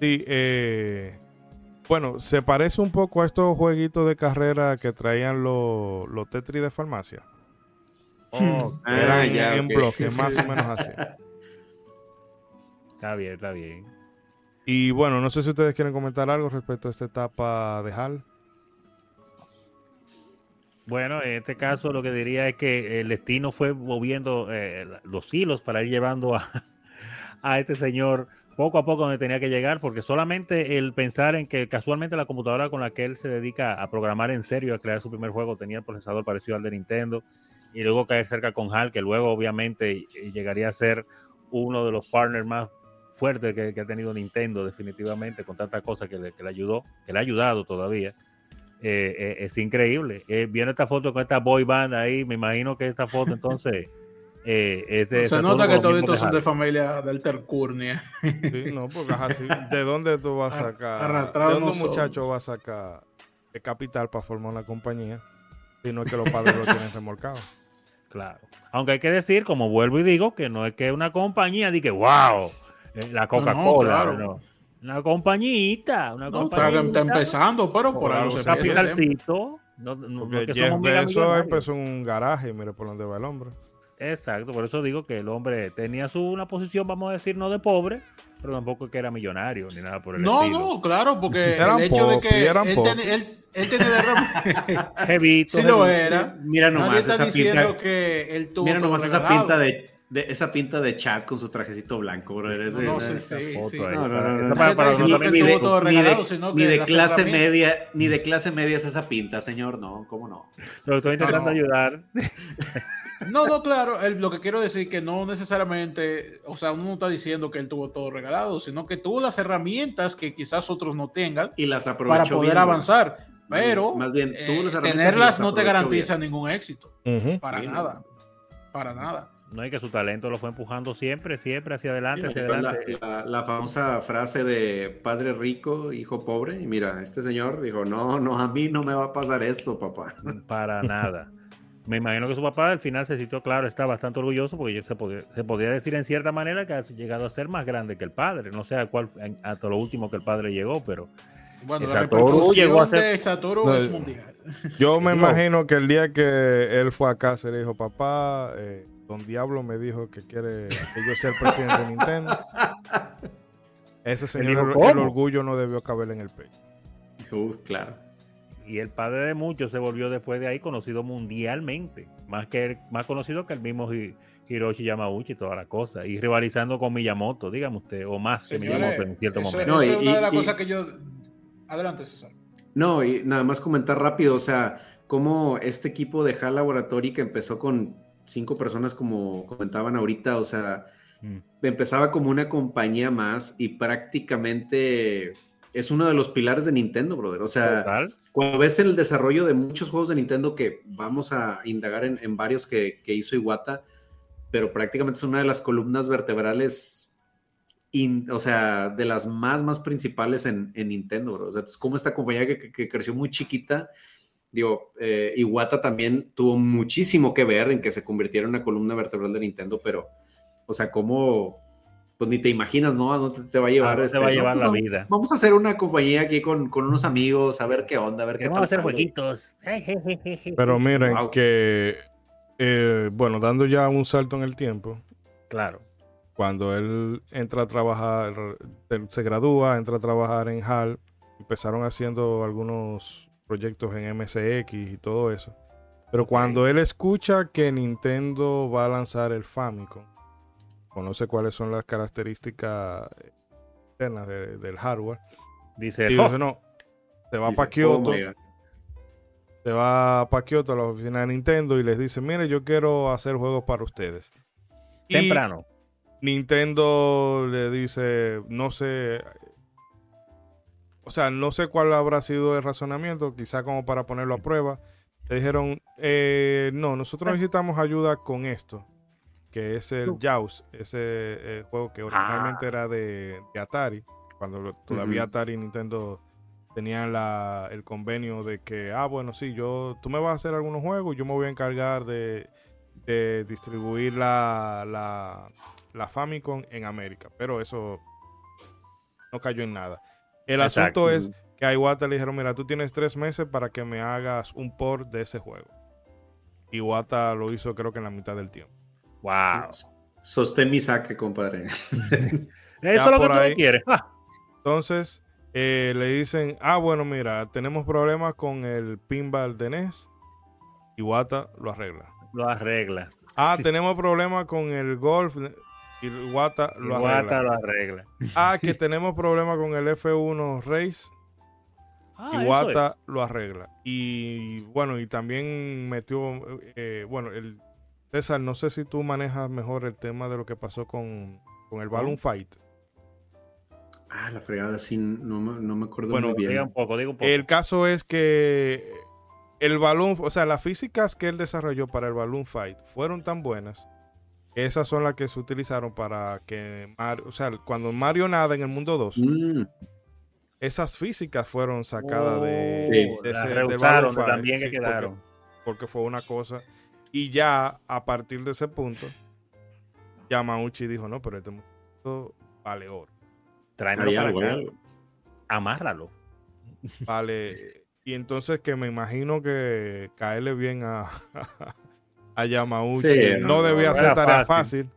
Sí, eh, bueno, se parece un poco a estos jueguitos de carrera que traían los los Tetris de farmacia. Oh, Ah, Eran ya, en ok. bloque, más o menos así. está bien, está bien. Y bueno, no sé si ustedes quieren comentar algo respecto a esta etapa de HAL. Bueno, en este caso lo que diría es que el destino fue moviendo eh, los hilos para ir llevando a, a este señor poco a poco donde tenía que llegar, porque solamente el pensar en que casualmente la computadora con la que él se dedica a programar en serio, a crear su primer juego, tenía el procesador parecido al de Nintendo, y luego caer cerca con HAL, que luego obviamente llegaría a ser uno de los partners más fuertes que, ha tenido Nintendo, definitivamente, con tantas cosas que que le ayudó, que le ha ayudado todavía. Eh, eh, es increíble. Eh, viendo esta foto con esta boy band ahí, me imagino que esta foto entonces eh, Se nota que todos estos son de familia del Tercurnia. Sí, no, porque es así. ¿De dónde tú vas a sacar? ¿De dónde un muchacho va a sacar el capital para formar una compañía? Si no es que los padres lo tienen remolcado. Claro. Aunque hay que decir, como vuelvo y digo, que no es que una compañía diga, wow, la Coca-Cola, no, Una compañita, una compañita. Está, empezando, pero por algo se capitalcito. No, no, Porque Jeff Bezos empezó en un garaje y mire por dónde va el hombre. Exacto, por eso digo que el hombre tenía su una posición, vamos a decir, no de pobre, pero tampoco que era millonario ni nada por el no, estilo. No, no, claro, porque el hecho de que él, él, él, tenía de Jevito, sí lo era. Mira nomás esa pinta. Que él tuvo mira nomás esa pinta de, de, esa pinta de chat con su trajecito blanco, bro. no, no, sí, sí, sí. No, no, no. Ni de clase media, ni de clase media es esa pinta, señor, no, cómo no. Lo estoy intentando ayudar. No, no, claro. lo que quiero decir que no necesariamente, o sea, uno no está diciendo que él tuvo todo regalado, sino que tuvo las herramientas que quizás otros no tengan y las para poder avanzar. Pero más bien, eh, tenerlas no te garantiza ningún éxito. Para nada. Para nada. No hay que su talento lo fue empujando siempre, siempre hacia adelante, hacia adelante. La, famosa frase de padre rico, hijo pobre. Y mira, este señor dijo, no, no, a mí no me va a pasar esto, papá. Para nada. Me imagino que su papá al final se sintió, claro, está bastante orgulloso porque se podía, se podía decir en cierta manera que ha llegado a ser más grande que el padre. No sé a cuál, hasta lo último que el padre llegó, pero. Bueno, la llegó a ser... de es mundial. Yo me imagino que el día que él fue acá se le dijo, papá, eh, Don Diablo me dijo que quiere que yo sea el presidente de Nintendo. Ese señor, el, orgullo no debió caber en el pecho. Uh, claro y el padre de muchos se volvió después de ahí conocido mundialmente, más que más conocido que el mismo Hiroshi Yamauchi y toda la cosa, y rivalizando con Miyamoto, dígame usted, o más que Miyamoto en cierto momento. No, es una de las cosas que yo... Adelante, César. No, y nada más comentar rápido, o sea, cómo este equipo de HAL Laboratory que empezó con cinco personas, como comentaban ahorita, o sea, mm. empezaba como una compañía más y prácticamente es uno de los pilares de Nintendo, brother. O sea, cuando ves el desarrollo de muchos juegos de Nintendo que vamos a indagar en, varios que, hizo Iwata, pero prácticamente es una de las columnas vertebrales, o sea, de las más, más principales en, Nintendo, bro. O sea, es como esta compañía que, creció muy chiquita, digo, eh, Iwata también tuvo muchísimo que ver en que se convirtiera en una columna vertebral de Nintendo, pero, o sea, cómo pues ni te imaginas, ¿no? ¿A dónde te va a llevar? este, te va a llevar la vida. Vamos a hacer una compañía aquí con, con, unos amigos, a ver qué onda, a ver qué Vamos a hacer jueguitos. Pero miren que, eh, bueno, dando ya un salto en el tiempo. Claro. Cuando él entra a trabajar, se gradúa, entra a trabajar en HAL, empezaron haciendo algunos proyectos en MSX y todo eso. Pero cuando él escucha que Nintendo va a lanzar el Famicom, conoce cuáles son las características internas del hardware. Dice, y dice, no, se va para Kyoto. se va para Kyoto a la oficina de Nintendo y les dice, mire, yo quiero hacer juegos para ustedes. Temprano. Nintendo le dice, no sé, o sea, no sé cuál habrá sido el razonamiento, quizá como para ponerlo a prueba. Le dijeron, eh, no, nosotros necesitamos ayuda con esto que es el Jaws, ese eh, juego que originalmente ah. era de, Atari, cuando todavía Atari y Nintendo tenían la, el convenio de que, ah, bueno, sí, yo, tú me vas a hacer algunos juegos y yo me voy a encargar de, distribuir la, la, Famicom en América, pero eso no cayó en nada. El asunto es que a Iwata le dijeron, mira, tú tienes tres meses para que me hagas un port de ese juego. Iwata lo hizo creo que en la mitad del tiempo. Wow. Sostén mi saque, compadre. Eso es lo que tú quieres. Ah. Entonces, eh, le dicen, ah, bueno, mira, tenemos problemas con el pinball de NES. Iwata lo arregla. Lo arregla. Ah, tenemos problemas con el golf. Lo Iwata arregla. lo arregla. Ah, que tenemos problemas con el F1 Race. Ah, eso Iwata lo arregla. Y bueno, y también metió, eh, bueno, el César, no sé si tú manejas mejor el tema de lo que pasó con, con el Balloon Fight. Ah, la fregada, sí, no me, no me acuerdo Bueno, muy. Diga bien. un poco, diga un poco. El caso es que el balón, o sea, las físicas que él desarrolló para el Balloon Fight fueron tan buenas. Esas son las que se utilizaron para que Mario, o sea, cuando Mario nada en el mundo 2, Mm, esas físicas fueron sacadas de, Sí. de ese- de también que sí, quedaron. porque fue una cosa. Y ya a partir de ese punto, Yamauchi dijo, no, pero este mundo vale oro. Tráemelo para acá. Amárralo. Vale. y entonces que me imagino que caerle bien a, a Yamauchi Sí, no, debía no ser tarea fácil. fácil,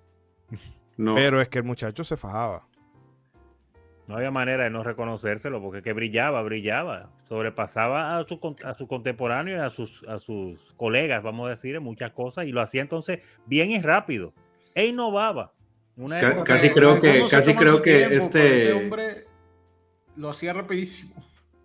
No, pero es que el muchacho se fajaba. No había manera de no reconocérselo porque que brillaba, brillaba. Sobrepasaba a su, con- a su contemporáneo y a sus, a sus colegas, vamos a decir, en muchas cosas. Y lo hacía entonces bien y rápido. E innovaba. Una casi que- creo que- casi creo que tiempo, este- este hombre lo hacía rapidísimo.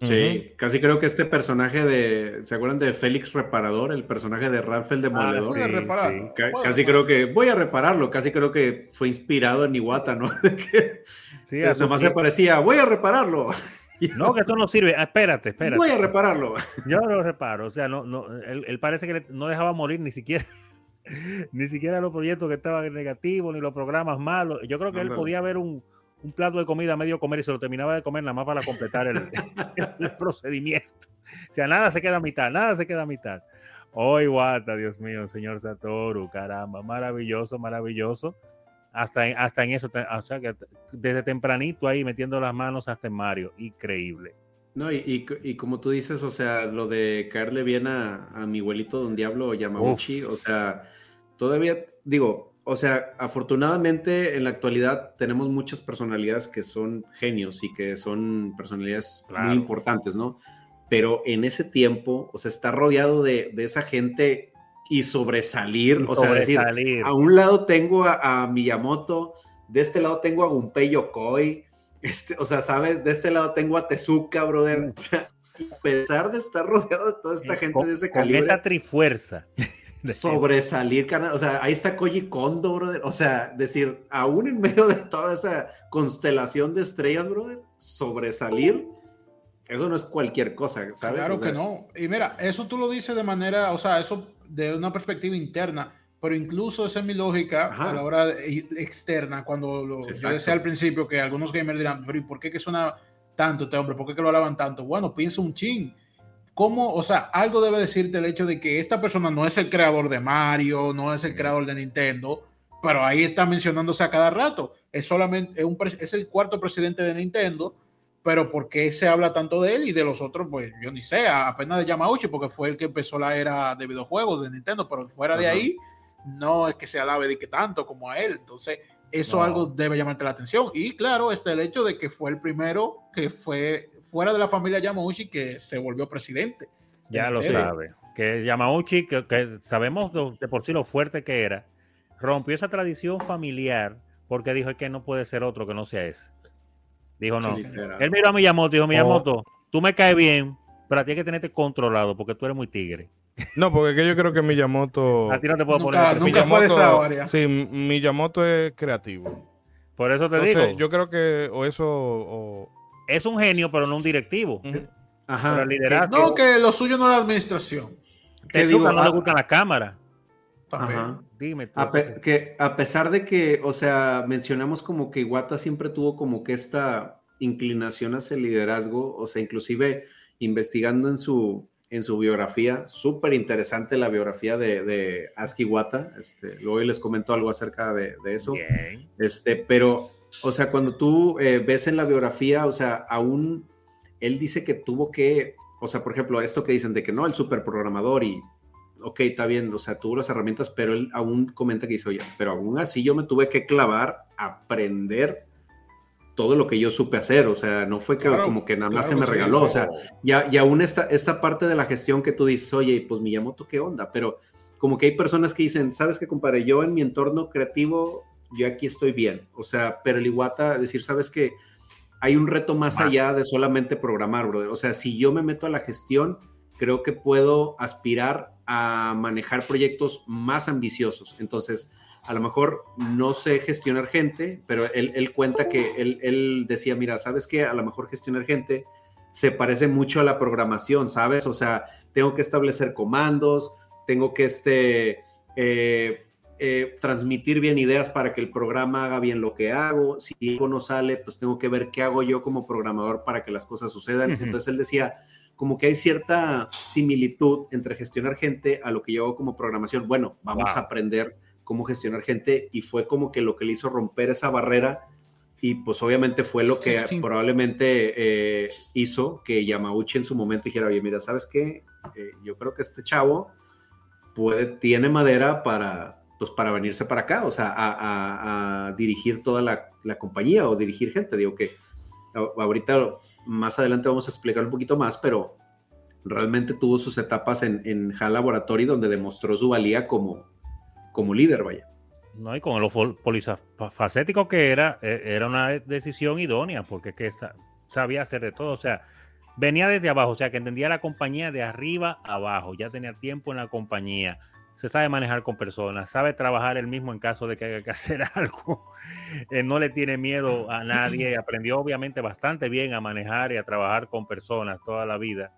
Sí, casi creo que este personaje de, ¿se acuerdan de Félix Reparador? El personaje de Ralph el Demoledor. Puede sí, sí. Ca- casi creo que voy a repararlo, casi creo que fue inspirado en Iwata, ¿no? Que Sí, a nomás se parecía, voy a repararlo. No, que esto no sirve. Ah, espérate, espérate. Voy a repararlo. Yo lo reparo. O sea, no, no, él, él parece que no dejaba morir ni siquiera. Ni siquiera los proyectos que estaban negativos, ni los programas malos. Yo creo que él podía ver un, un plato de comida a medio comer y se lo terminaba de comer nada más para completar el, el procedimiento. O sea, nada se queda a mitad, nada se queda a mitad. Hoy, Guata, Dios mío, señor Satoru, caramba, maravilloso, maravilloso. Hasta en, hasta en eso, o sea, que desde tempranito ahí metiendo las manos hasta en Mario, increíble. No, y, y- y como tú dices, o sea, lo de caerle bien a, a mi abuelito Don Diablo Yamauchi, o sea, todavía, digo, o sea, afortunadamente en la actualidad tenemos muchas personalidades que son genios y que son personalidades Claro. muy importantes, ¿no? Pero en ese tiempo, o sea, está rodeado de, de esa gente y sobresalir, o sea, decir, Sobresalir. a un lado tengo a, a Miyamoto, de este lado tengo a Gunpei Yokoi, este, o sea, ¿sabes? De este lado tengo a Tezuka, brother. O sea, a pesar de estar rodeado de toda esta Eh, gente con, de ese con calibre, esa trifuerza. Sobresalir, carnal. O sea, ahí está Koji Kondo, brother. O sea, decir, aún en medio de toda esa constelación de estrellas, brother, sobresalir, eso no es cualquier cosa, ¿sabes? Claro O sea, que no. Y mira, eso tú lo dices de manera, o sea, eso de una perspectiva interna, pero incluso esa es mi lógica Ajá. a la hora externa, cuando lo, yo decía al principio que algunos gamers dirán, pero ¿y por qué que suena tanto este hombre? ¿Por qué que lo alaban tanto? Bueno, piensa un chin. ¿Cómo? O sea, algo debe decirte el hecho de que esta persona no es el creador de Mario, no es el creador de Nintendo, pero ahí está mencionándose a cada rato. Es solamente es, un, es el cuarto presidente de Nintendo, pero ¿por qué se habla tanto de él y de los otros? Pues yo ni sé, apenas de Yamauchi, porque fue el que empezó la era de videojuegos de Nintendo, pero fuera de Ajá. ahí no es que se alabe de que tanto como a él. Entonces, eso algo debe llamarte la atención. Y claro, está el hecho de que fue el primero que fue fuera de la familia Yamauchi que se volvió presidente. Ya lo sabe. Que Yamauchi, que, que sabemos de, de por sí lo fuerte que era, rompió esa tradición familiar porque dijo "Es que no puede ser otro que no sea ese. Dijo no. sí. Él miró a Miyamoto y dijo, Oh. Miyamoto, tú me caes bien, pero a ti hay que tenerte controlado porque tú eres muy tigre. No, porque es que yo creo que Miyamoto. A ti no te puedo Nunca- poner. nunca fue de esa Miyamoto- área. Sí, Miyamoto es creativo. Por eso te Entonces, digo, yo creo que o eso o- es un genio, pero no un directivo. Ujú. Ajá. Pero el liderazgo, No, que lo suyo no es la administración. ¿Qué Tezuka digo? no le Ah, gusta la cámara. También. Ajá. Dime tú. A, pe- que a pesar de que, o sea, mencionamos como que Iwata siempre tuvo como que esta inclinación hacia el liderazgo, o sea, inclusive investigando en su, en su biografía, súper interesante la biografía de, de Asuka Iwata, este, luego les comento algo acerca de, de eso, Bien. este, pero, o sea, cuando tú eh, ves en la biografía, o sea, aún él dice que tuvo que, o sea, por ejemplo, esto que dicen de que no, el superprogramador y, ok, está bien, o sea, tuvo las herramientas, pero él aún comenta que dice, oye, pero aún así yo me tuve que clavar, aprender todo lo que yo supe hacer, o sea, no fue que Claro, como que nada más claro se me que sí, regaló, o sea, ya, y aún esta, esta parte de la gestión que tú dices, oye, pues Miyamoto, ¿qué onda? Pero como que hay personas que dicen, ¿sabes qué, compadre? Yo en mi entorno creativo, yo aquí estoy bien. O sea, pero el Iwata, decir, ¿sabes qué? Hay un reto más, Más. allá de solamente programar, brother. O sea, si yo me meto a la gestión, creo que puedo aspirar a manejar proyectos más ambiciosos. Entonces, a lo mejor no sé gestionar gente, pero él, él cuenta que él, él decía, mira, ¿sabes qué? A lo mejor gestionar gente se parece mucho a la programación, ¿sabes? O sea, tengo que establecer comandos, tengo que este, eh, eh, transmitir bien ideas para que el programa haga bien lo que hago. Si algo no sale, pues tengo que ver qué hago yo como programador para que las cosas sucedan. Entonces él decía, como que hay cierta similitud entre gestionar gente a lo que yo hago como programación. Bueno, vamos Wow. a aprender cómo gestionar gente y fue como que lo que le hizo romper esa barrera y pues obviamente fue lo que 16. probablemente eh, hizo que Yamauchi en su momento dijera, oye, mira, ¿sabes qué? Eh, yo creo que este chavo puede, tiene madera para, pues, para venirse para acá, o sea, a, a- a dirigir toda la, la compañía o dirigir gente. Digo que ahorita más adelante vamos a explicar un poquito más, pero realmente tuvo sus etapas en, en HAL Laboratory donde demostró su valía como, como líder, vaya. No, y con lo fol- polifacético que era, eh, era una decisión idónea, porque es que sa- sabía hacer de todo. O sea, venía desde abajo, o sea, que entendía la compañía de arriba a abajo, ya tenía tiempo en la compañía, se sabe manejar con personas, sabe trabajar él mismo en caso de que haya que hacer algo, eh, no le tiene miedo a nadie, aprendió obviamente bastante bien a manejar y a trabajar con personas toda la vida.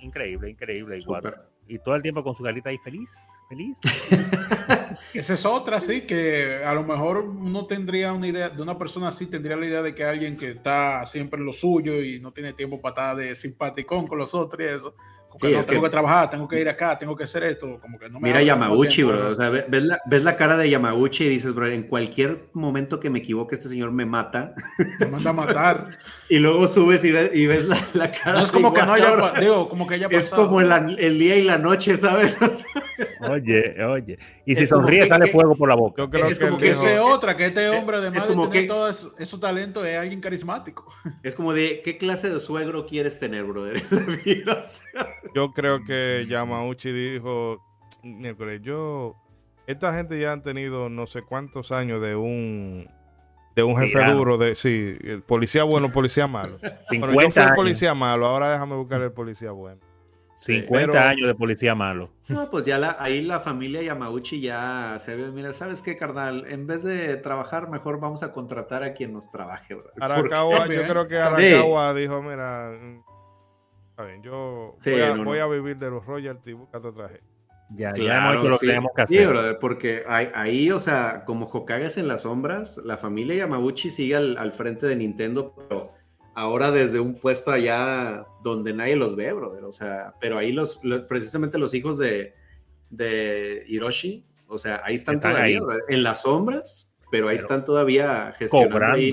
Increíble, increíble. igual. Y todo el tiempo con su carita ahí feliz, feliz. Esa es otra, sí, que a lo mejor uno tendría una idea, de una persona así, tendría la idea de que alguien que está siempre en lo suyo y no tiene tiempo para estar de simpaticón con los otros y eso. Como que Sí, no, es tengo que- que... trabajar, tengo que ir acá, tengo que hacer esto, como que no me Mira tiempo. bro. O sea, ve- ves la, ves la cara de Yamauchi y dices, bro, en cualquier momento que me equivoque, este señor me mata. Me manda a matar. Y luego subes y ves, y ves la, la cara. No es de como que no haya, digo, como que haya Es pasado. como el, el día y la noche, ¿sabes? O sea, Oye, oye. Y si sonríe, que- sale que- fuego por la boca. Yo creo Es que como Que sea otra, que este hombre, además es de como tener que- todo eso, esos talentos, es alguien carismático. es como de, ¿qué clase de suegro quieres tener, brother? O sea, Yo creo que Yamauchi dijo, miércoles, yo, esta gente ya han tenido no sé cuántos años de un de un jefe duro, de sí, el policía bueno, policía malo. Bueno, yo 50 fui el años, policía malo, ahora déjame buscar el policía bueno. 50 pero- años de policía malo. No, pues ya la, ahí la familia Yamauchi ya se ve, mira, ¿sabes qué, carnal? En vez de trabajar, mejor vamos a contratar a quien nos trabaje, Arakawa, yo creo que Sí. Arakawa dijo, mira, está bien, yo Sí, voy, a, no, no. voy a vivir de los royalties, búscate otra gente. Ya, ya Claro, hecho lo sí. que tenemos que Sí, hacer. brother, porque ahí, ahí, o sea, como Hokages en las sombras, la familia Yamauchi sigue al, al frente de Nintendo, pero ahora desde un puesto allá donde nadie los ve, brother. O sea, pero ahí los, los- precisamente los hijos de, de Hiroshi, o sea, ahí están, Están todavía, ahí. en las sombras, pero ahí Pero están todavía gestionando ahí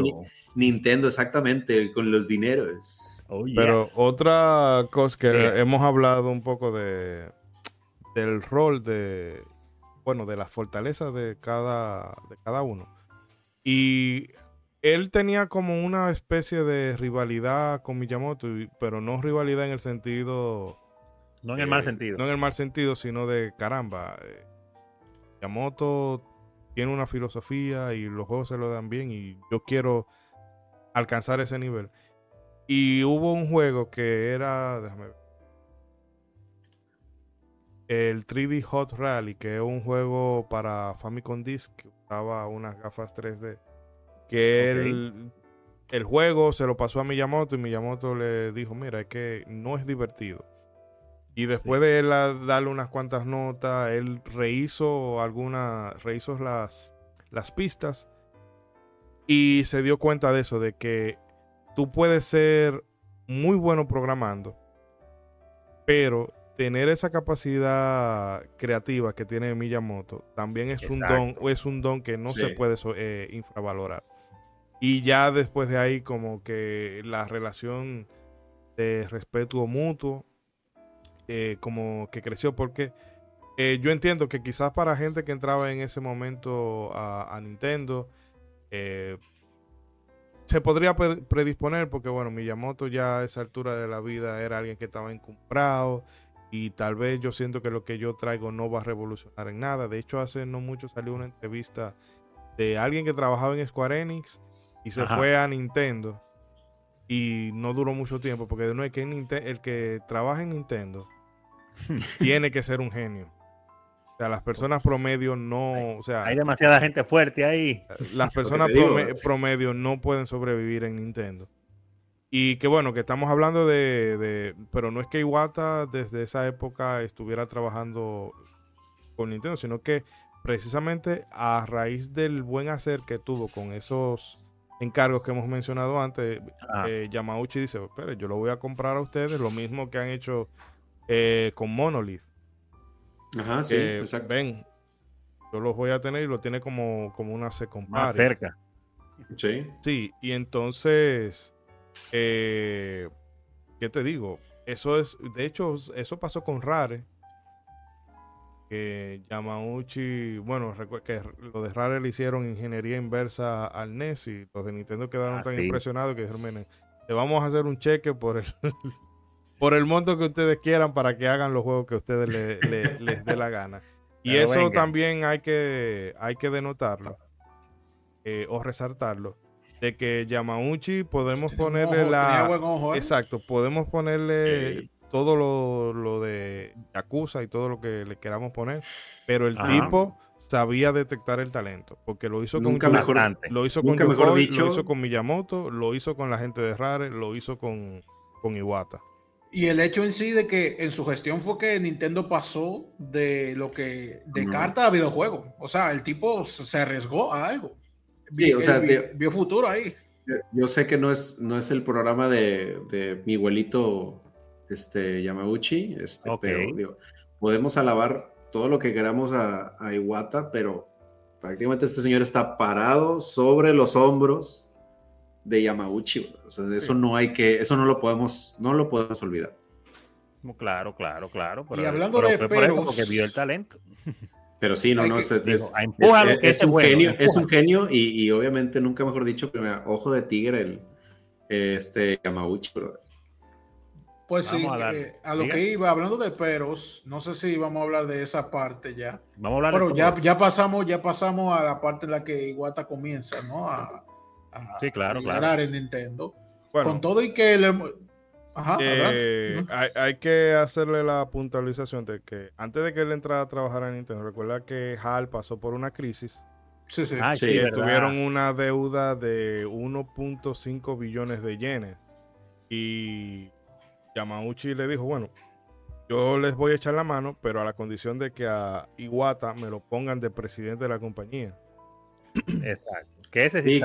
Nintendo, exactamente, con los dineros. Oh, Pero otra cosa que hemos hablado un poco de del rol de bueno, de las fortalezas de cada de cada uno. Y él tenía como una especie de rivalidad con Miyamoto, pero no rivalidad en el sentido no en el mal eh, sentido. No en el mal sentido, sino de caramba. eh, Miyamoto tiene una filosofía y los juegos se lo dan bien y yo quiero alcanzar ese nivel. Y hubo un juego que era, déjame ver, el 3D Hot Rally, que es un juego para Famicom Disk que usaba unas gafas 3D. Que Ok. él- el juego se lo pasó a Miyamoto y Miyamoto le dijo, mira, es que no es divertido. Y después de él a- darle unas cuantas notas, él rehizo algunas, rehizo las, las pistas y se dio cuenta de eso, de que tú puedes ser muy bueno programando, pero tener esa capacidad creativa que tiene Miyamoto también es un don, es un don que no Sí. se puede eh, infravalorar. Y ya después de ahí como que la relación de respeto mutuo eh, como que creció porque eh, yo entiendo que quizás para gente que entraba en ese momento a, a Nintendo eh, se podría predisponer porque, bueno, Miyamoto ya a esa altura de la vida era alguien que estaba encumbrado y tal vez yo siento que lo que yo traigo no va a revolucionar en nada. De hecho, hace no mucho salió una entrevista de alguien que trabajaba en Square Enix y se fue a Nintendo y no duró mucho tiempo porque no es que el que trabaja en Nintendo tiene que ser un genio. O sea, las personas promedio no, o sea, hay demasiada gente fuerte ahí. Las personas promedio no pueden sobrevivir en Nintendo. Y que bueno, que estamos hablando de, pero no es que Iwata desde esa época estuviera trabajando con Nintendo, sino que precisamente a raíz del buen hacer que tuvo con esos encargos que hemos mencionado antes, ah. eh, Yamauchi dice, espere, yo lo voy a comprar a ustedes, lo mismo que han hecho eh, con Monolith. Ajá, sí, exacto. Ven, yo los voy a tener y lo tiene como, como una Más cerca. Sí. Sí, y entonces eh, ¿Qué te digo? Eso es, de hecho, eso pasó con Rare. Que Yamauchi, bueno, que lo de Rare le hicieron ingeniería inversa al NES y los de Nintendo quedaron ah, tan impresionados que dijeron, le vamos a hacer un cheque por el, por el monto que ustedes quieran para que hagan los juegos que ustedes les dé la gana. Y eso también hay que, hay que denotarlo eh, o resaltarlo de que Yamauchi podemos ponerle la. ¿eh? Exacto, podemos ponerle todo lo, de Yakuza y todo lo que le queramos poner, pero el tipo sabía detectar el talento, porque lo hizo con mejor, lo hizo con mejor dicho. lo hizo con Miyamoto, lo hizo con la gente de Rare, lo hizo con, con Iwata. Y el hecho en sí de que en su gestión fue que Nintendo pasó de lo que de carta a videojuego. O sea, el tipo se arriesgó a algo. Sí, o sea, vio, futuro ahí. Yo sé que no es, no es el programa de, mi abuelito este, Yamauchi, este, pero podemos alabar todo lo que queramos a, Iwata, pero prácticamente este señor está parado sobre los hombros de Yamauchi. O sea, eso no hay que, eso no lo podemos, no lo podemos olvidar. Claro, claro, claro. y hablando de porque vio el talento. Pero sí, no, no, es, un genio, es un genio y, obviamente nunca mejor dicho, pero ojo de tigre el este Yamauchi, Pues sí, a, lo que iba, hablando de peros, no sé si vamos a hablar de esa parte ya. Vamos a hablar Pero ya, ya pasamos, ya pasamos a la parte en la que Iwata comienza, ¿no? A, sí, claro, claro. en Nintendo. Con todo y que le, eh, hay, que hacerle la puntualización de que antes de que él entrara a trabajar en Nintendo, recuerda que HAL pasó por una crisis. Sí, sí. Ah, tuvieron una deuda de 1.5 billones de yenes. Y Yamauchi le dijo, bueno, yo les voy a echar la mano, pero a la condición de que a Iwata me lo pongan de presidente de la compañía. Exacto. Que ese sí,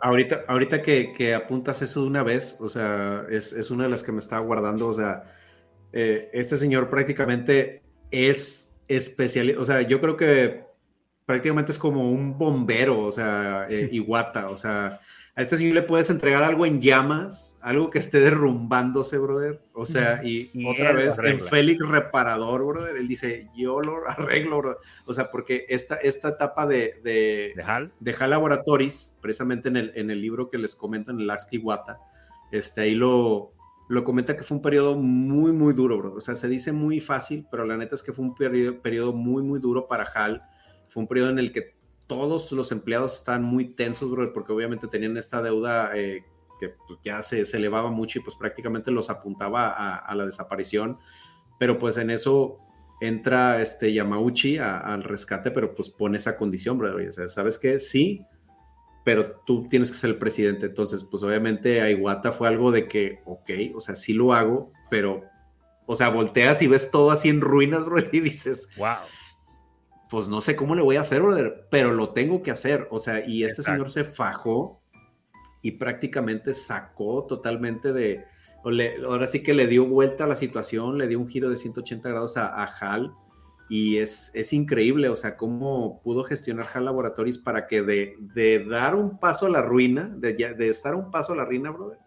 Ahorita, ahorita que, apuntas eso de una vez, o sea, es, una de las que me estaba guardando, o sea, eh, este señor prácticamente es especial, o sea, yo creo que prácticamente es como un bombero, o sea, eh, Iguata, o sea, a este señor le puedes entregar algo en llamas, algo que esté derrumbándose, brother. O sea, y, otra vez en Félix Reparador, brother, él dice, yo lo arreglo, O sea, porque esta, esta etapa de, de, ¿De HAL? Laboratories, precisamente en el, en el libro que les comento, en el Aski Wata, este, ahí lo, lo comenta que fue un periodo muy, muy duro, bro. O sea, se dice muy fácil, pero la neta es que fue un periodo, periodo muy, muy duro para HAL. Fue un periodo en el que todos los empleados estaban muy tensos, bro, porque obviamente tenían esta deuda eh, que pues, ya se, elevaba mucho y pues prácticamente los apuntaba a, la desaparición. Pero pues en eso entra este Yamauchi al rescate, pero pues pone esa condición, bro. O sea, ¿sabes qué? Sí, pero tú tienes que ser el presidente. Entonces, pues obviamente a fue algo de que, ok, o sea, sí lo hago, pero, o sea, volteas y ves todo así en ruinas, bro, y dices, wow pues no sé cómo le voy a hacer, brother, pero lo tengo que hacer. O sea, y este señor se fajó y prácticamente sacó totalmente de, ahora sí que le dio vuelta a la situación, le dio un giro de 180 grados a, HAL y es, es, increíble, o sea, cómo pudo gestionar HAL Laboratories para que de, de dar un paso a la ruina, de, de, estar un paso a la ruina, brother,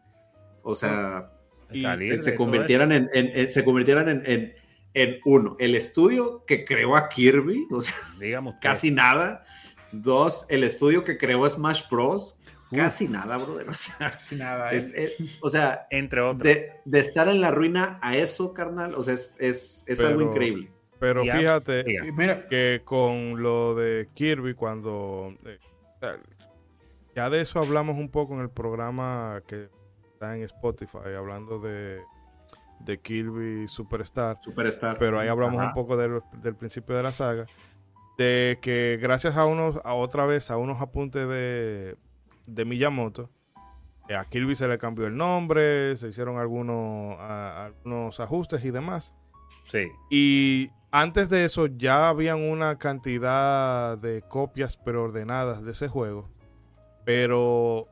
o sea, se, convirtieran en, se convirtieran en en uno, el estudio que creó a Kirby, o sea, digamos casi nada. Dos, el estudio que creó Smash Bros. casi nada, brother. O sea, Casi nada. ¿eh? es- es- o sea Entre otros. de, de estar en la ruina a eso, carnal, o sea, es, es, es algo Pero- increíble. Pero Ya, fíjate que con lo de Kirby, cuando. eh, ya de eso hablamos un poco en el programa que está en Spotify, hablando de, de Kirby Superstar. Superstar. pero ahí hablamos Ajá. un poco del, del principio de la saga, de que gracias a unos, a otra vez, a unos apuntes de, de Miyamoto, eh, a Kirby se le cambió el nombre, se hicieron algunos, a- algunos ajustes y demás. Sí. Y antes de eso ya habían una cantidad de copias preordenadas de ese juego, pero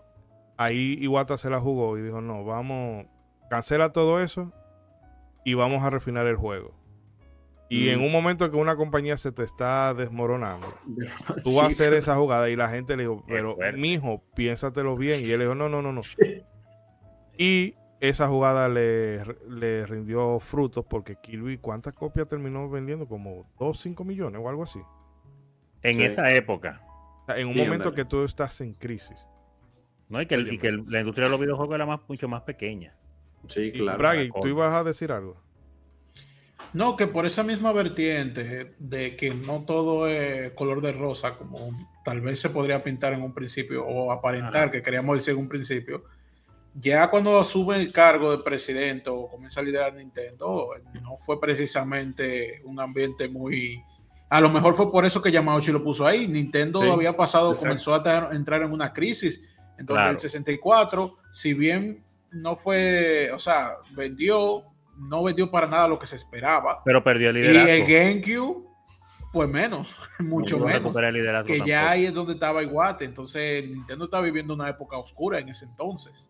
ahí Iwata se la jugó y dijo, no, vamos, cancela todo eso y vamos a refinar el juego. Y Mm. en un momento que una compañía se te está desmoronando, tú vas a hacer esa jugada y la gente le dijo, pero mijo, piénsatelo bien. Y él le dijo, no, no, no, no. sí. Y esa jugada le, le rindió frutos porque Kirby, ¿cuántas copias terminó vendiendo? Como 2, 5 millones o algo así. En Sí. esa época. En un Sí, momento que tú estás en crisis. ¿no? Y que, el- y que el- la industria de los videojuegos era más, mucho más pequeña. Sí, claro. Braggy, la tú ibas a decir algo. no, que por esa misma vertiente de que no todo es color de rosa, como tal vez se podría pintar en un principio o aparentar Ajá. que queríamos decir en un principio, ya cuando asume el cargo de presidente o comienza a liderar Nintendo, no fue precisamente un ambiente muy... A lo mejor fue por eso que Yamauchi lo puso ahí. Nintendo Sí, había pasado, exacto. comenzó a entrar en una crisis. Entonces Claro. el 64, si bien no fue, o sea, vendió, no vendió para nada lo que se esperaba. Pero perdió el Y liderazgo. el GameCube, pues menos, mucho No menos. el Que ya tampoco. ahí es donde estaba Iwate. Entonces Nintendo está viviendo una época oscura en ese entonces.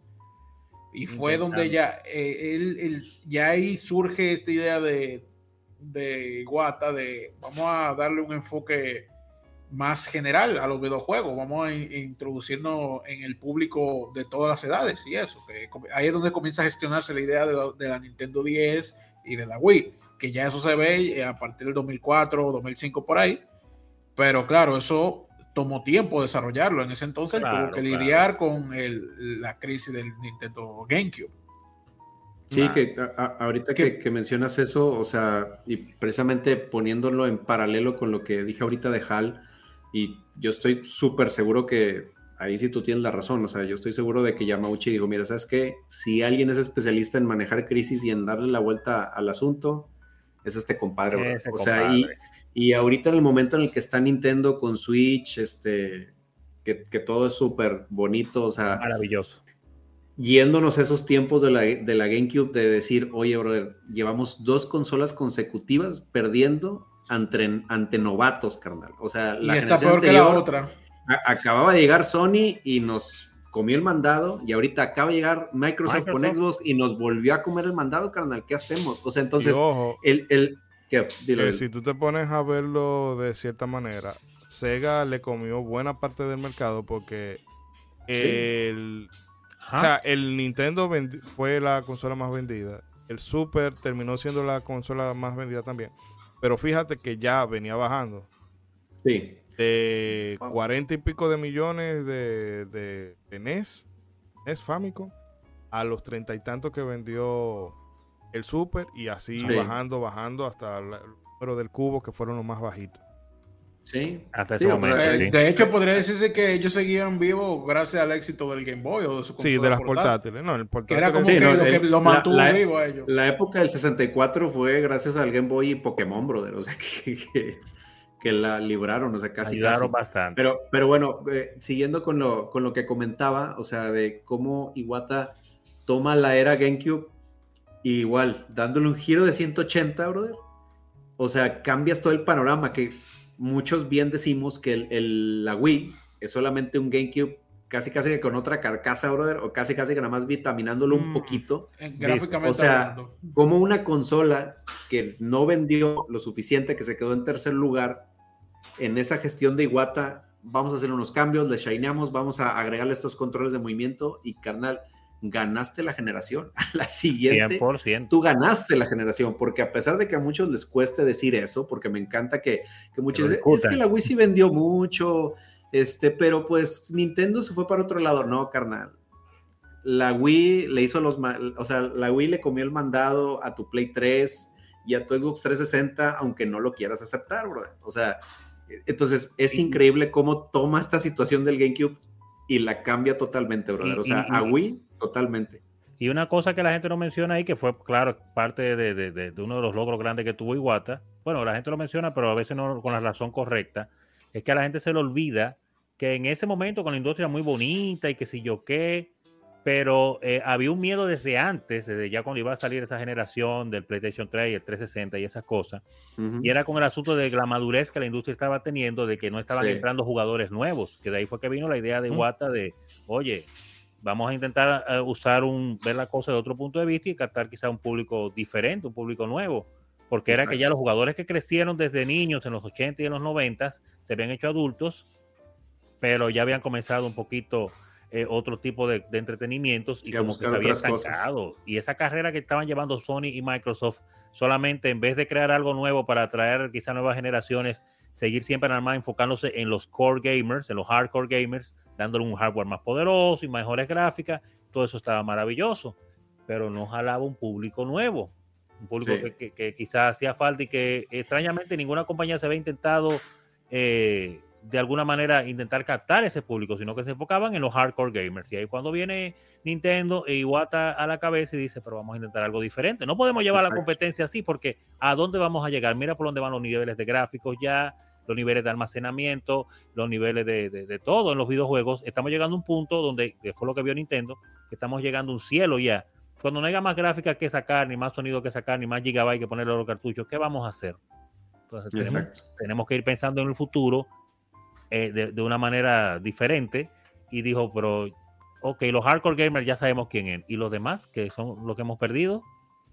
Y fue donde ya, eh, él- él- ya ahí surge esta idea de, de Iwata de vamos a darle un enfoque más general a los videojuegos, vamos a in- introducirnos en el público de todas las edades y eso, que ahí es donde comienza a gestionarse la idea de la, de la Nintendo 10 y de la Wii, que ya eso se ve eh, a partir del 2004 o 2005 por ahí, pero claro, eso tomó tiempo desarrollarlo, en ese entonces Claro, tuvo que claro. lidiar con el- la crisis del Nintendo GameCube. Sí, Nah. que a- ahorita Que- que, que mencionas eso, o sea, y precisamente poniéndolo en paralelo con lo que dije ahorita de HAL, y yo estoy súper seguro que ahí sí tú tienes la razón, o sea, yo estoy seguro de que Yamauchi dijo, mira, ¿sabes qué? Si alguien es especialista en manejar crisis y en darle la vuelta al asunto, es este compadre. Ese O sea, y, compadre. y ahorita en el momento en el que está Nintendo con Switch, este, que, que todo es súper bonito, o sea, Maravilloso. yéndonos esos tiempos de la, de la GameCube de decir, oye, brother, llevamos dos consolas consecutivas perdiendo ante, ante novatos, carnal. O sea, Y la está generación peor que la anterior otra. a- acababa de llegar Sony y nos comió el mandado y ahorita acaba de llegar Microsoft, con. Xbox y nos volvió a comer el mandado, carnal. ¿Qué hacemos? O sea, entonces, y ojo, el, el, ¿qué? Dilo, que dilo. si tú te pones a verlo de cierta manera, Sega le comió buena parte del mercado porque el, o sea, el Nintendo fue la consola más vendida. El Super terminó siendo la consola más vendida también. Pero fíjate que ya venía bajando. Sí, De. 40 y pico de millones de, de, de NES, NES Famicom, a los treinta y tantos que vendió el Super y así Sí. bajando, bajando hasta el número del cubo que fueron los más bajitos. Sí. Hasta Sí, ese momento. Eh, sí. De hecho, podría decirse que ellos seguían vivos gracias al éxito del Game Boy o de su Sí, de las portátil, portátiles. No, el Que portátil era como Sí, que no, lo que el- lo la- mantuvo la- vivo a ellos. La época del 64 fue gracias al Game Boy y Pokémon, brother. O sea, que, que, que la libraron, o sea, casi casi. bastante. Pero, pero bueno, eh, siguiendo con lo, con lo que comentaba, o sea, de cómo Iwata toma la era GameCube y igual, dándole un giro de 180, brother. O sea, cambias todo el panorama, que muchos bien decimos que el, el- la Wii es solamente un GameCube casi casi que con otra carcasa, brother, o casi casi que nada más vitaminándolo un Mm. poquito Eh, Gráficamente O sea, hablando. como una consola que no vendió lo suficiente, que se quedó en tercer lugar en esa gestión de Iwata, vamos a hacer unos cambios, le shineamos, vamos a agregarle estos controles de movimiento y carnal, ganaste la generación. A la siguiente, 100%. tú ganaste la generación, porque a pesar de que a muchos les cueste decir eso, porque me encanta que, que muchos dicen, es que la Wii sí vendió mucho Este, pero pues Nintendo se fue para otro lado, no, carnal. La Wii le hizo los, o sea, la Wii le comió el mandado a tu Play 3 y a tu Xbox 360, aunque no lo quieras aceptar, bro. O sea, entonces es increíble cómo toma esta situación del GameCube y la cambia totalmente, brother. O sea, a Wii, totalmente. Y una cosa que la gente no menciona ahí, que fue, claro, parte de, de, de, uno de los logros grandes que tuvo Iwata, bueno, la gente lo menciona, pero a veces no con la razón correcta, es que a la gente se le olvida que en ese momento con la industria muy bonita y que si yo qué, pero eh, había un miedo desde antes, desde ya cuando iba a salir esa generación del PlayStation 3 y el 360 y esas cosas, y era con el asunto de la madurez que la industria estaba teniendo, de que no estaban entrando jugadores nuevos, que de ahí fue que vino la idea de Wata de, oye, vamos a intentar eh, usar un, ver la cosa de otro punto de vista y captar quizá un público diferente, un público nuevo, porque era que ya los jugadores que crecieron desde niños en los 80 y en los 90 se habían hecho adultos, pero ya habían comenzado un poquito eh, otro tipo de, entretenimientos y como que se había estancado. Y esa carrera que estaban llevando Sony y Microsoft, solamente en vez de crear algo nuevo para atraer quizá nuevas generaciones, seguir siempre nada más enfocándose en los core gamers, en los hardcore gamers, dándole un hardware más poderoso y mejores gráficas, todo eso estaba maravilloso, pero no jalaba un público nuevo, un público que, quizás hacía falta y que extrañamente ninguna compañía se había intentado eh, de alguna manera intentar captar ese público, sino que se enfocaban en los hardcore gamers. Y ahí cuando viene Nintendo e Iwata a la cabeza y dice, pero vamos a intentar algo diferente. No podemos llevar la competencia así porque ¿a dónde vamos a llegar? Mira por dónde van los niveles de gráficos ya, los niveles de almacenamiento, los niveles de, todo en los videojuegos. Estamos llegando a un punto donde, que fue lo que vio Nintendo, que estamos llegando a un cielo ya. Cuando no haya más gráficas que sacar, ni más sonido que sacar, ni más gigabytes que ponerle a los cartuchos, ¿qué vamos a hacer? Entonces tenemos, tenemos, que ir pensando en el futuro eh, de, una manera diferente y dijo, pero, ok, los hardcore gamers ya sabemos quién es. Y los demás, que son los que hemos perdido,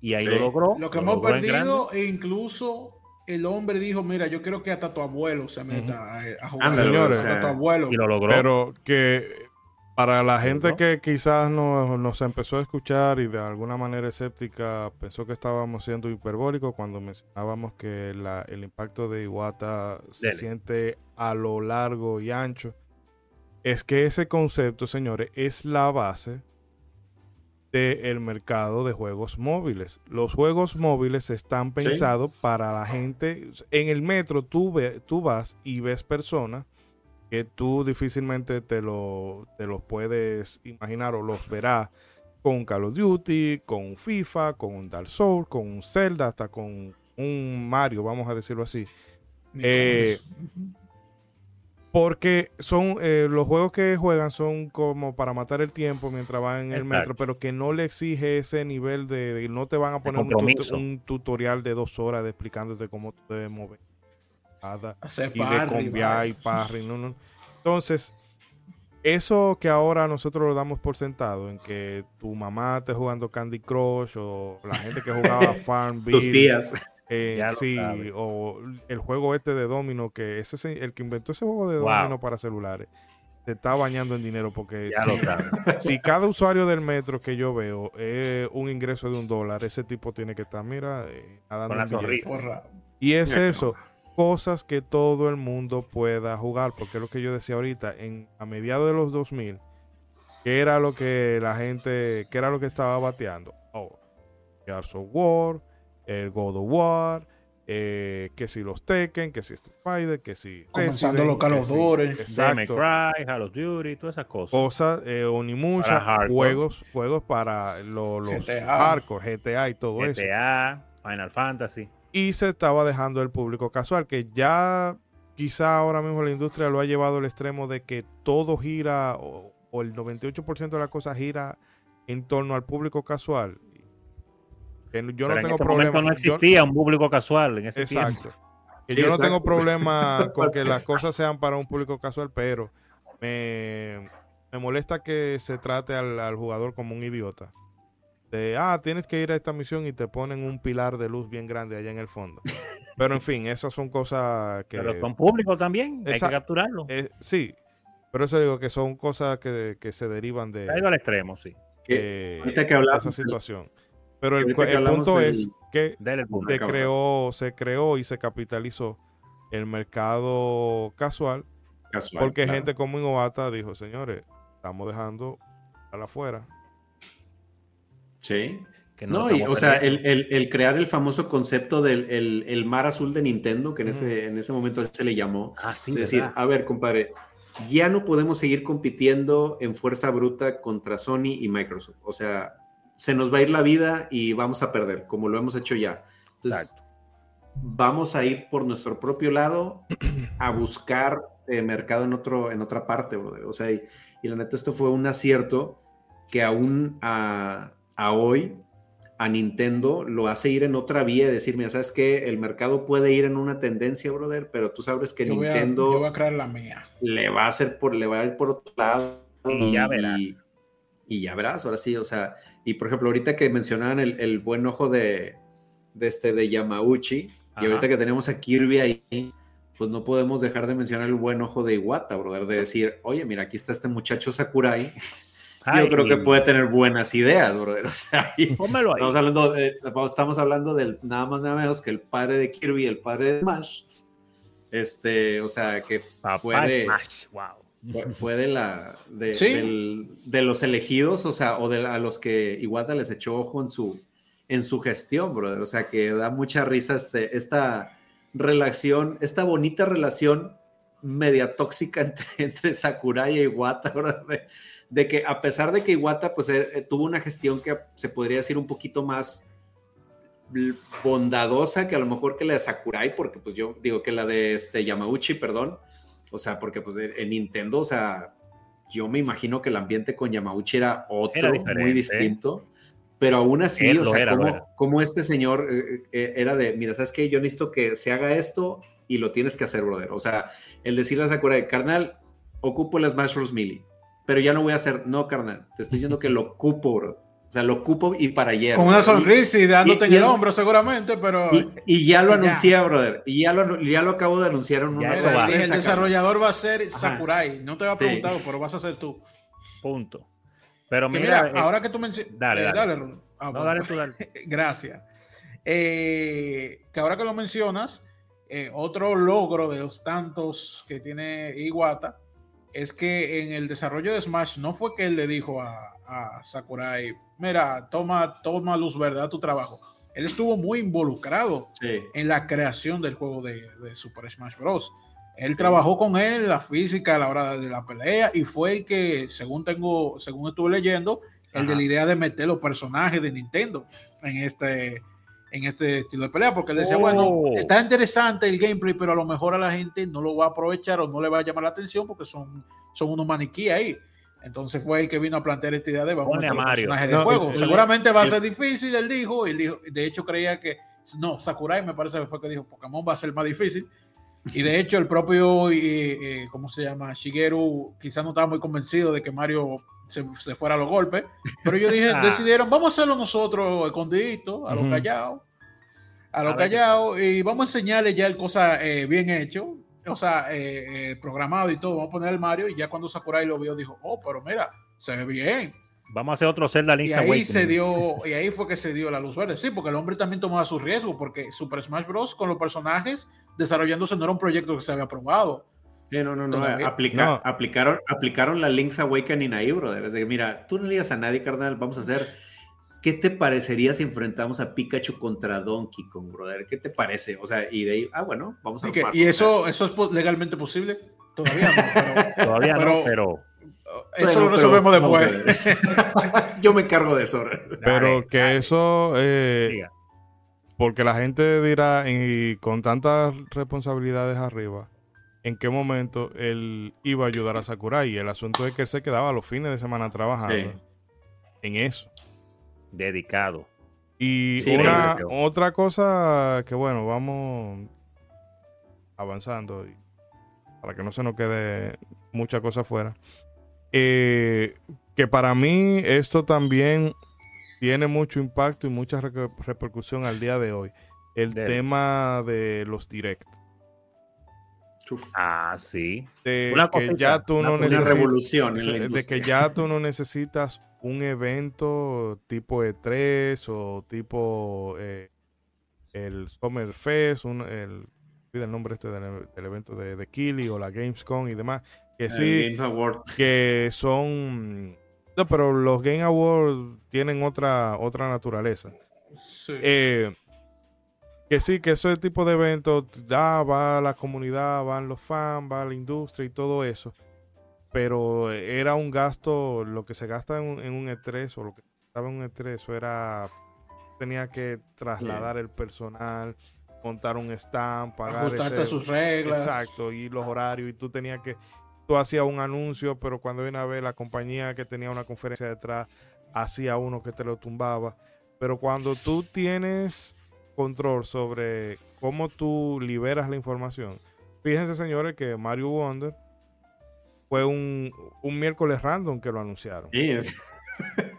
y ahí lo logró. Lo que hemos perdido, e incluso el hombre dijo, mira, yo quiero que hasta tu abuelo se meta a, jugar. señores, tu abuelo. Y lo logró. Pero que para la gente que quizás nos, nos, empezó a escuchar y de alguna manera escéptica pensó que estábamos siendo hiperbólicos cuando mencionábamos que el impacto de Iwata se siente a lo largo y ancho, es que ese concepto, señores, es la base del mercado de juegos móviles. Los juegos móviles están pensados para la gente. En el metro tú, ve, tú vas y ves personas que tú difícilmente te, lo, te los puedes imaginar o los verás con Call of Duty, con FIFA, con un Dark Souls, con un Zelda, hasta con un Mario, vamos a decirlo así. Eh, porque son eh, los juegos que juegan son como para matar el tiempo mientras van en el metro, pero que no le exige ese nivel de, no te van a poner un, tutorial de dos horas de explicándote cómo te debes mover. y de y parry, no, no. Entonces, eso que ahora nosotros lo damos por sentado, en que tu mamá esté jugando Candy Crush o la gente que jugaba Farmville. Tus días eh, sí, o el juego este de Domino, que ese el que inventó ese juego de Domino para celulares, se está bañando en dinero porque si, cada usuario del metro que yo veo es un ingreso de un dólar, ese tipo tiene que estar, mira, eh, Y es eso, cosas que todo el mundo pueda jugar, porque es lo que yo decía ahorita, en, a mediados de los 2000, que era lo que la gente, que era lo que estaba bateando. Oh, Gears of War, el God of War, eh, que si los Tekken, que si Street Fighter, que si comenzando los Call of Duty, Exacto. Cry, Call of Duty, todas esas cosas. Cosas, eh, Onimusha, juegos, juegos para los hardcore, GTA y todo eso. GTA, Final Fantasy. Y se estaba dejando el público casual, que ya quizá ahora mismo la industria lo ha llevado al extremo de que todo gira, o, o el 98% de las cosas gira en torno al público casual yo no tengo problema. No existía un público casual en ese exacto. yo no tengo problema con que las cosas sean para un público casual, pero me, molesta que se trate al, jugador como un idiota. De, ah, tienes que ir a esta misión y te ponen un pilar de luz bien grande allá en el fondo. Pero en fin, esas son cosas que... Pero son públicos también, hay que capturarlo. Eh, sí, pero eso digo que son cosas que, se derivan de... Ha ido al extremo, sí. Eh, que hablar, esa situación. Pero el, punto es que creó, se creó y se capitalizó el mercado casual Casual, Porque claro. gente como Iwata dijo, señores, estamos dejando a la afuera. Sí. Que No, no, y, o sea, el, el- el crear el famoso concepto del el, el mar azul de Nintendo, que en, ese, en ese momento se le llamó. Ah, sí, es decir, ¿verdad? a ver, compadre, ya no podemos seguir compitiendo en fuerza bruta contra Sony y Microsoft. O sea, se nos va a ir la vida y vamos a perder, como lo hemos hecho ya. Entonces, Exacto. vamos a ir por nuestro propio lado a buscar eh, mercado en, otro, en otra parte, brother. O sea, y, y la neta, esto fue un acierto que aún a, a hoy a Nintendo lo hace ir en otra vía y decir, mira, ¿sabes qué? El mercado puede ir en una tendencia, brother, pero tú sabes que Yo voy, a, Nintendo yo voy a crear la mía. le va a hacer por, le va a ir por otro lado. Y ya verás. Y, y ya verás, ahora sí, o sea, y por ejemplo, ahorita que mencionaban el, el buen ojo de, de este de Yamauchi, Ajá. y ahorita que tenemos a Kirby ahí, pues no podemos dejar de mencionar el buen ojo de Iwata, brother, de decir, oye, mira, aquí está este muchacho Sakurai, Ay, yo creo que puede tener buenas ideas, brother, o sea, Pónmelo ahí. Estamos hablando, de- estamos hablando del nada más nada menos que el padre de Kirby, el padre de Smash. Este, o sea, que Papá fue de, Smash, wow. Fue, fue de la de, Sí. del- de los elegidos, o sea, o de a los que Iwata les echó ojo en su en su gestión, brother. O sea, que da mucha risa este, esta relación, esta bonita relación media tóxica entre, entre Sakurai e Iwata, de, de que a pesar de que Iwata pues eh, eh, tuvo una gestión que se podría decir un poquito más bondadosa que a lo mejor que la de Sakurai, porque pues yo digo que la de este Yamauchi, perdón, o sea, porque pues en en Nintendo, o sea, yo me imagino que el ambiente con Yamauchi era otro, Era muy distinto, pero aún así, Él o sea, era, como, este señor eh, eh, era de, mira, ¿sabes qué? Yo necesito que se haga esto y lo tienes que hacer, brother. O sea, el decirle a Sakurai, carnal, ocupo el Smash Bros. Melee, pero ya no voy a hacer, no, carnal, te estoy diciendo que lo ocupo, bro. O sea, lo ocupo y para ayer. Con una. Y- sonrisa y dándote y- en y el es- hombro seguramente, pero... y, y ya lo Ya. anuncié, brother. Y ya lo, ya lo acabo de anunciar en una dije, el prensa, desarrollador va a ser Ajá. Sakurai. No te va a Sí. preguntar, pero vas a ser tú. Punto. Pero mira, mira, eh, ahora que tú mencionas... dale, dale. Ah, no, bueno. dale tú, dale. Gracias. Eh, que ahora que lo mencionas, eh, otro logro de los tantos que tiene Iwata es que en el desarrollo de Smash no fue que él le dijo a, a Sakurai, mira, toma, toma luz verde, tu trabajo. Él estuvo muy involucrado Sí. en la creación del juego de, de Super Smash Bros. Él trabajó con él la física a la hora de la pelea y fue el que, según tengo, según estuve leyendo, el de la idea de meter los personajes de Nintendo en este, en este estilo de pelea, porque él decía, Oh. bueno, está interesante el gameplay, pero a lo mejor a la gente no lo va a aprovechar o no le va a llamar la atención porque son, son unos maniquí ahí. Entonces fue el que vino a plantear esta idea de vamos Ponle a meter los Mario. personajes No, de juego. Seguramente va a ser difícil, él dijo, y dijo, de hecho creía que no, Sakurai me parece que fue que dijo Pokémon va a ser más difícil. Y de hecho, el propio, eh, eh, ¿cómo se llama? Shigeru quizás no estaba muy convencido de que Mario se, se fuera a los golpes. Pero ellos dije, Ah. decidieron, vamos a hacerlo nosotros escondiditos, a lo Ujú. callado, a lo A ver qué callado, y vamos a enseñarle ya el cosa eh, bien hecho, o sea, eh, eh, programado y todo. Vamos a poner el Mario, y ya cuando Sakurai lo vio, dijo, oh, pero mira, se ve bien. Vamos a hacer otro Zelda Y Link's ahí Awakening. se dio, y ahí fue que se dio la luz verde. Sí, porque el hombre también tomaba su riesgo, porque Super Smash Bros. con los personajes desarrollándose no era un proyecto que se había aprobado. Sí, no, no, no. Todavía. aplica- No. Aplicaron, aplicaron la Link's Awakening ahí, brother. Es de que, mira, tú no le digas a nadie, carnal, vamos a hacer. ¿Qué te parecería si enfrentamos a Pikachu contra Donkey Kong, brother? ¿Qué te parece? O sea, y de ahí, ah, bueno, vamos a Y, y eso, eso es legalmente posible. Todavía no, pero Todavía no, Pero- pero eso lo pero resolvemos a después. Yo me encargo de eso. Pero Dale, que dale, eso, eh, diga. porque la gente dirá, y con tantas responsabilidades arriba, ¿en qué momento él iba a ayudar a Sakurai? Y el asunto es que él se quedaba los fines de semana trabajando Sí. en eso. Dedicado. Y Sí, una, creo. otra cosa que, bueno, vamos avanzando y para que no se nos quede mucha cosa fuera. Eh, que para mí esto también tiene mucho impacto y mucha reper- repercusión al día de hoy. El Dele. tema de los direct. Chuf, Ah, sí. De Una que cosita, ya tú una no. Una necesitas revolución en la de que ya tú no necesitas un evento tipo E3 o tipo eh, el Summer Fest, un- el el nombre este del, del evento de, de Kili o la Gamescom y demás, que sí, que son... No, pero los Game Awards tienen otra, otra naturaleza. Sí. Eh, que sí, que ese tipo de eventos, ya va la comunidad, van los fans, va la industria y todo eso. Pero era un gasto, lo que se gasta en un, en un E3 o lo que estaba en un E3, eso era, tenía que trasladar el personal, montar un stand, pagar Ajustarte ese- sus reglas. Exacto, y los horarios, y tú tenías que, tú hacías un anuncio, pero cuando viene a ver la compañía que tenía una conferencia detrás, hacía uno que te lo tumbaba. Pero cuando tú tienes control sobre cómo tú liberas la información, fíjense señores que Mario Wonder fue un, un miércoles random que lo anunciaron. Sí, es-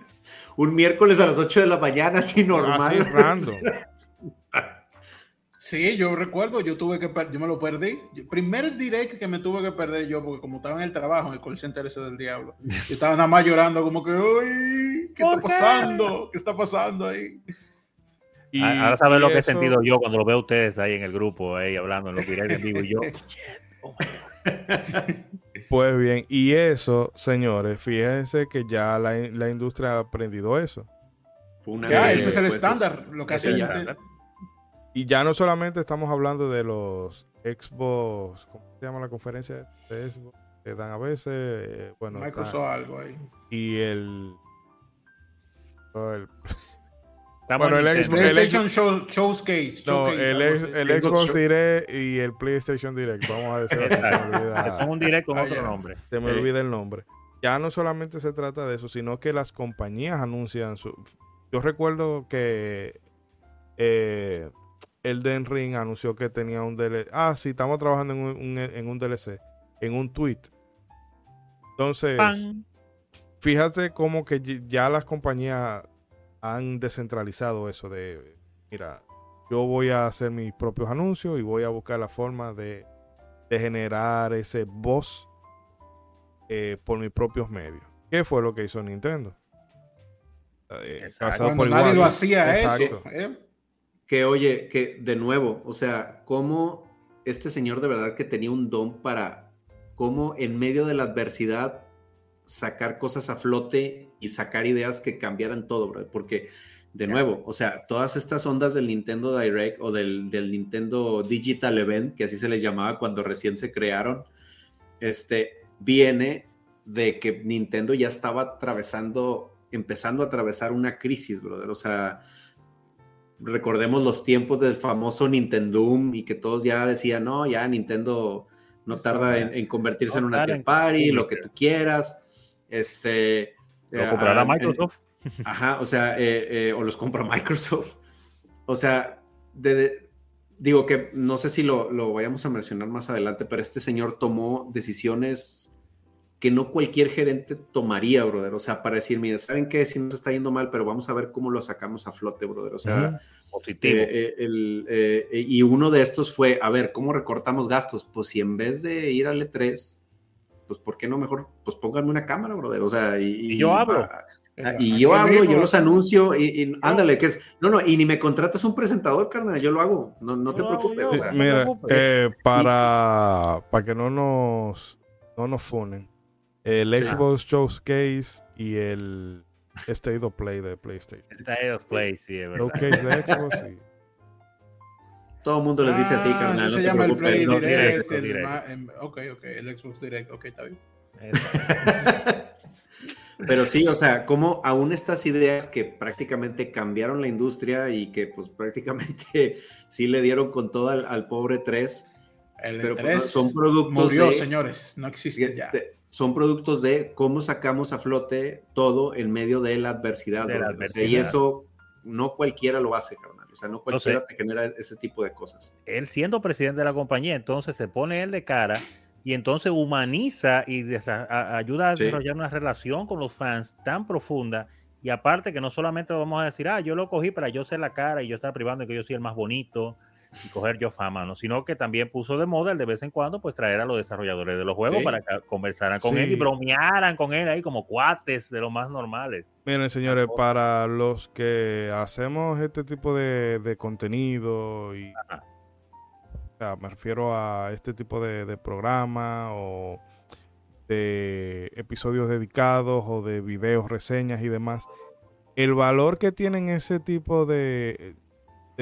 Un miércoles a las 8 de la mañana, así normal. Así random. Sí, yo recuerdo, yo tuve que yo me lo perdí. Yo- primer direct que me tuve que perder yo, porque como estaba en el trabajo, en el call center ese del diablo, yo estaba nada más llorando, como que, uy, ¿qué está pasando? ¿Qué está pasando ahí? Y- Ah, Ahora saben lo que he eso- sentido yo cuando lo veo a ustedes ahí en el grupo, ahí hablando en los directos. Y yo, Pues bien, y eso, señores, fíjense que ya la, la industria ha aprendido eso. Una Ya, ese es el pues, estándar, lo que ese hace ya. Y ya no solamente estamos hablando de los Xbox, ¿cómo se llama la conferencia de Xbox? Que dan a veces, eh, bueno, Microsoft algo ahí. y el, el- estamos Bueno, en el PlayStation Show, Showcase. no, Showcase, el, ex- Xbox Direct y el PlayStation Direct, vamos a decir, así, se me olvida- Que son un directo con Ah, otro nombre. se me olvida el nombre. Ya no solamente se trata de eso, sino que las compañías anuncian su... Yo recuerdo que eh, Elden Ring anunció que tenía un DLC. Ah, sí, estamos trabajando en un, un- en un DLC, en un tweet. Entonces, Pan. fíjate como que ya las compañías han descentralizado eso de, mira, yo voy a hacer mis propios anuncios y voy a buscar la forma de, de generar ese voz eh, por mis propios medios. ¿Qué fue lo que hizo Nintendo? Eh, Cuando por nadie igual. lo hacía Exacto. eso. ¿eh? Que oye, que de nuevo, o sea, cómo este señor de verdad que tenía un don para cómo en medio de la adversidad sacar cosas a flote y sacar ideas que cambiaran todo, bro. Porque, de nuevo, o sea, todas estas ondas del Nintendo Direct o del, del Nintendo Digital Event, que así se les llamaba cuando recién se crearon, este, viene de que Nintendo ya estaba atravesando, empezando a atravesar una crisis, brother. O sea, recordemos los tiempos del famoso Nintendoom y que todos ya decían, no, ya Nintendo no tarda en, en convertirse No en una party, lo que tú quieras. Este. Lo eh, comprará ah, Microsoft. en- ajá, o sea, eh, eh, o los compra Microsoft. O sea, de- de- digo que no sé si lo, lo vayamos a mencionar más adelante, pero este señor tomó decisiones que no cualquier gerente tomaría, brother. O sea, para decir, mira, ¿saben qué? Si nos está yendo mal, pero vamos a ver cómo lo sacamos a flote, brother. O sea, Ujú. Positivo. eh, eh, el, eh, y uno de estos fue, a ver, ¿cómo recortamos gastos? Pues si en vez de ir al E3, pues ¿por qué no mejor? Pues pónganme una cámara, brother. O sea, y, Y yo hablo. ah, ah, y yo hablo, mismo. yo los anuncio, y, y ándale, que es, no, no, y ni me contratas un presentador, carnal, yo lo hago, no, no te preocupes. yo. o sea, mira, preocupes. eh, para, para que no nos, no nos funen, el Sí. Xbox Showcase y el State of Play de PlayStation. State of Play, sí, es verdad. Showcase de Xbox y todo el mundo les dice así, Ah, carnal. así no se te llama el preocupes, Play no, Direct. El Direct. em, ok, ok, el Xbox Direct, ok, está bien. Pero sí, o sea, como aún estas ideas que prácticamente cambiaron la industria y que pues prácticamente sí le dieron con todo al, al pobre 3, El pero 3 pues, son productos murió, de, señores, no existe ya. de- son productos de cómo sacamos a flote todo en medio de la adversidad. De la brother. O sea, y adversidad. eso no cualquiera lo hace, O sea, no cualquiera te genera ese tipo de cosas. Él siendo presidente de la compañía, entonces se pone él de cara y entonces humaniza y a- ayuda a Sí. desarrollar una relación con los fans tan profunda. Y aparte que no solamente vamos a decir, ah, yo lo cogí para yo ser la cara y yo estar privando de que yo soy el más bonito y coger yo fama, ¿no? Sino que también puso de moda el de vez en cuando pues traer a los desarrolladores de los juegos Sí. para que conversaran con Sí. él y bromearan con él ahí como cuates de los más normales. Miren, señores, para los que hacemos este tipo de, de contenido y Ajá. sea, me refiero a este tipo de, de programa o de episodios dedicados o de videos, reseñas y demás, el valor que tienen ese tipo de,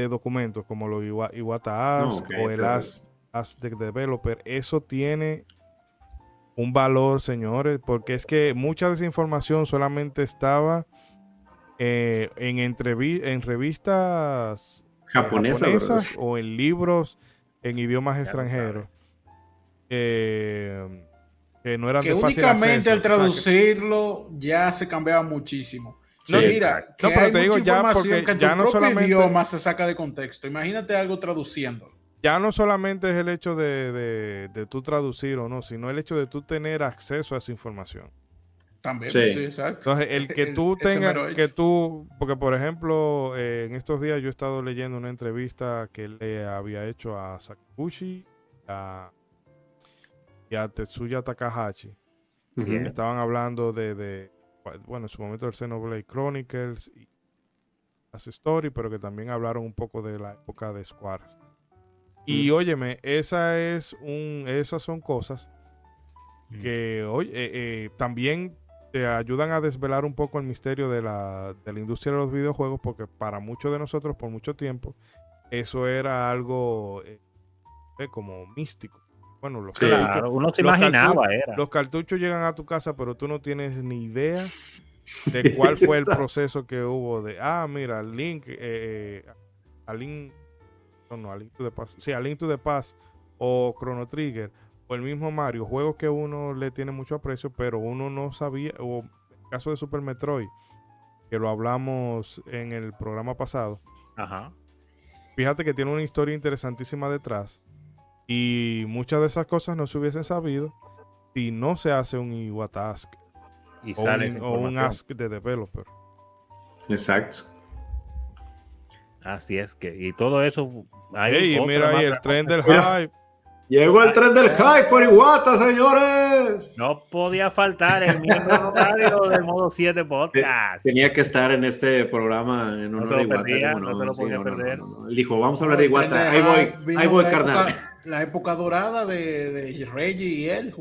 de documentos como los Iwa- Iwata No, o el pero Ask, Ask the Developer, eso tiene un valor, señores, porque es que mucha de esa información solamente estaba eh, en, entrevi- en revistas Japonesa, japonesas o en libros en idiomas extranjeros eh, que no eran que de fácil únicamente acceso. al O sea, que- traducirlo ya se cambiaba muchísimo. Sí, No, mira, que No, pero hay te digo ya porque que ya tu no solamente- idioma se saca de contexto. Imagínate algo traduciéndolo. ya no solamente es el hecho de, de, de tú traducir o no, sino el hecho de tú tener acceso a esa información. También, Sí. sí, exacto. Entonces, el que tú tengas, que tú, porque por ejemplo, eh, en estos días yo he estado leyendo una entrevista que le había hecho a Sakaguchi a, y a Tetsuya Takahashi. Estaban hablando de, de, bueno, en su momento del Xenoblade Chronicles y las story, pero que también hablaron un poco de la época de Square. Y Mm. óyeme, esa es un, esas son cosas Mm. que oye, eh, eh, también te ayudan a desvelar un poco el misterio de la, de la industria de los videojuegos, porque para muchos de nosotros, por mucho tiempo, eso era algo eh, como místico. Bueno, los, Sí. cartuchos, Claro, uno se los imaginaba, cartuchos- era. los cartuchos llegan a tu casa, pero tú no tienes ni idea de cuál fue el proceso que hubo de, ah, mira, Link, eh, eh, a Link, no, no, a Link to the Past, sí, a Link to the Past o Chrono Trigger o el mismo Mario, juegos que uno le tiene mucho aprecio, pero uno no sabía, o el caso de Super Metroid, que lo hablamos en el programa pasado, Ajá. fíjate que tiene una historia interesantísima detrás y muchas de esas cosas no se hubiesen sabido si no se hace un Iwata Ask Y o sale un, o un. Ask de Developer. Exacto. Así es que, y todo eso. hay Ey, otra mira ahí el tren del Mira. hype. Llegó el tren del hype por Iwata, señores. No podía faltar el miembro honorario del modo 7 podcast. Tenía que estar en este programa en No honor se a lo Iwata. perdía, ¿cómo no se lo Sí, podía no, no, perder. no, no. Él dijo, vamos a hablar de de Ahí voy, ahí voy, carnal. La época dorada de, de Reggie y él,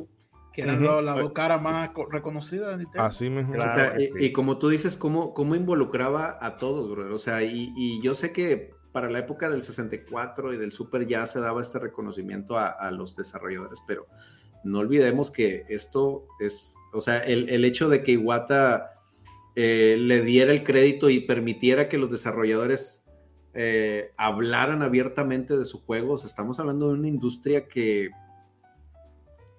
que eran Ujú. lo- las dos caras más co- reconocidas de Nintendo. Así mismo. Claro. O sea, que y, sí. y como tú dices, cómo, cómo involucraba a todos, brother. O sea, y, y yo sé que para la época del 64 y del Super ya se daba este reconocimiento a, a los desarrolladores, pero no olvidemos que esto es, o sea, el, el hecho de que Iwata eh, le diera el crédito y permitiera que los desarrolladores eh, hablaran abiertamente de sus juegos, estamos hablando de una industria que,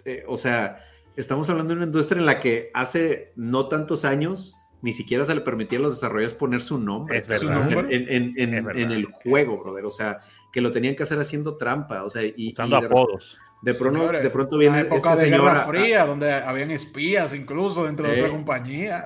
eh, o sea, estamos hablando de una industria en la que hace no tantos años ni siquiera se le permitía a los desarrolladores poner su nombre, Es verdad. Su nombre. en, en- en- Es verdad. en el juego, brother. O sea, que lo tenían que hacer haciendo trampa. O sea, y, Usando y de, apodos. de pronto, Señores, de pronto viene época este de señor. Guerra Fría, donde habían espías incluso dentro de Sí. otra compañía.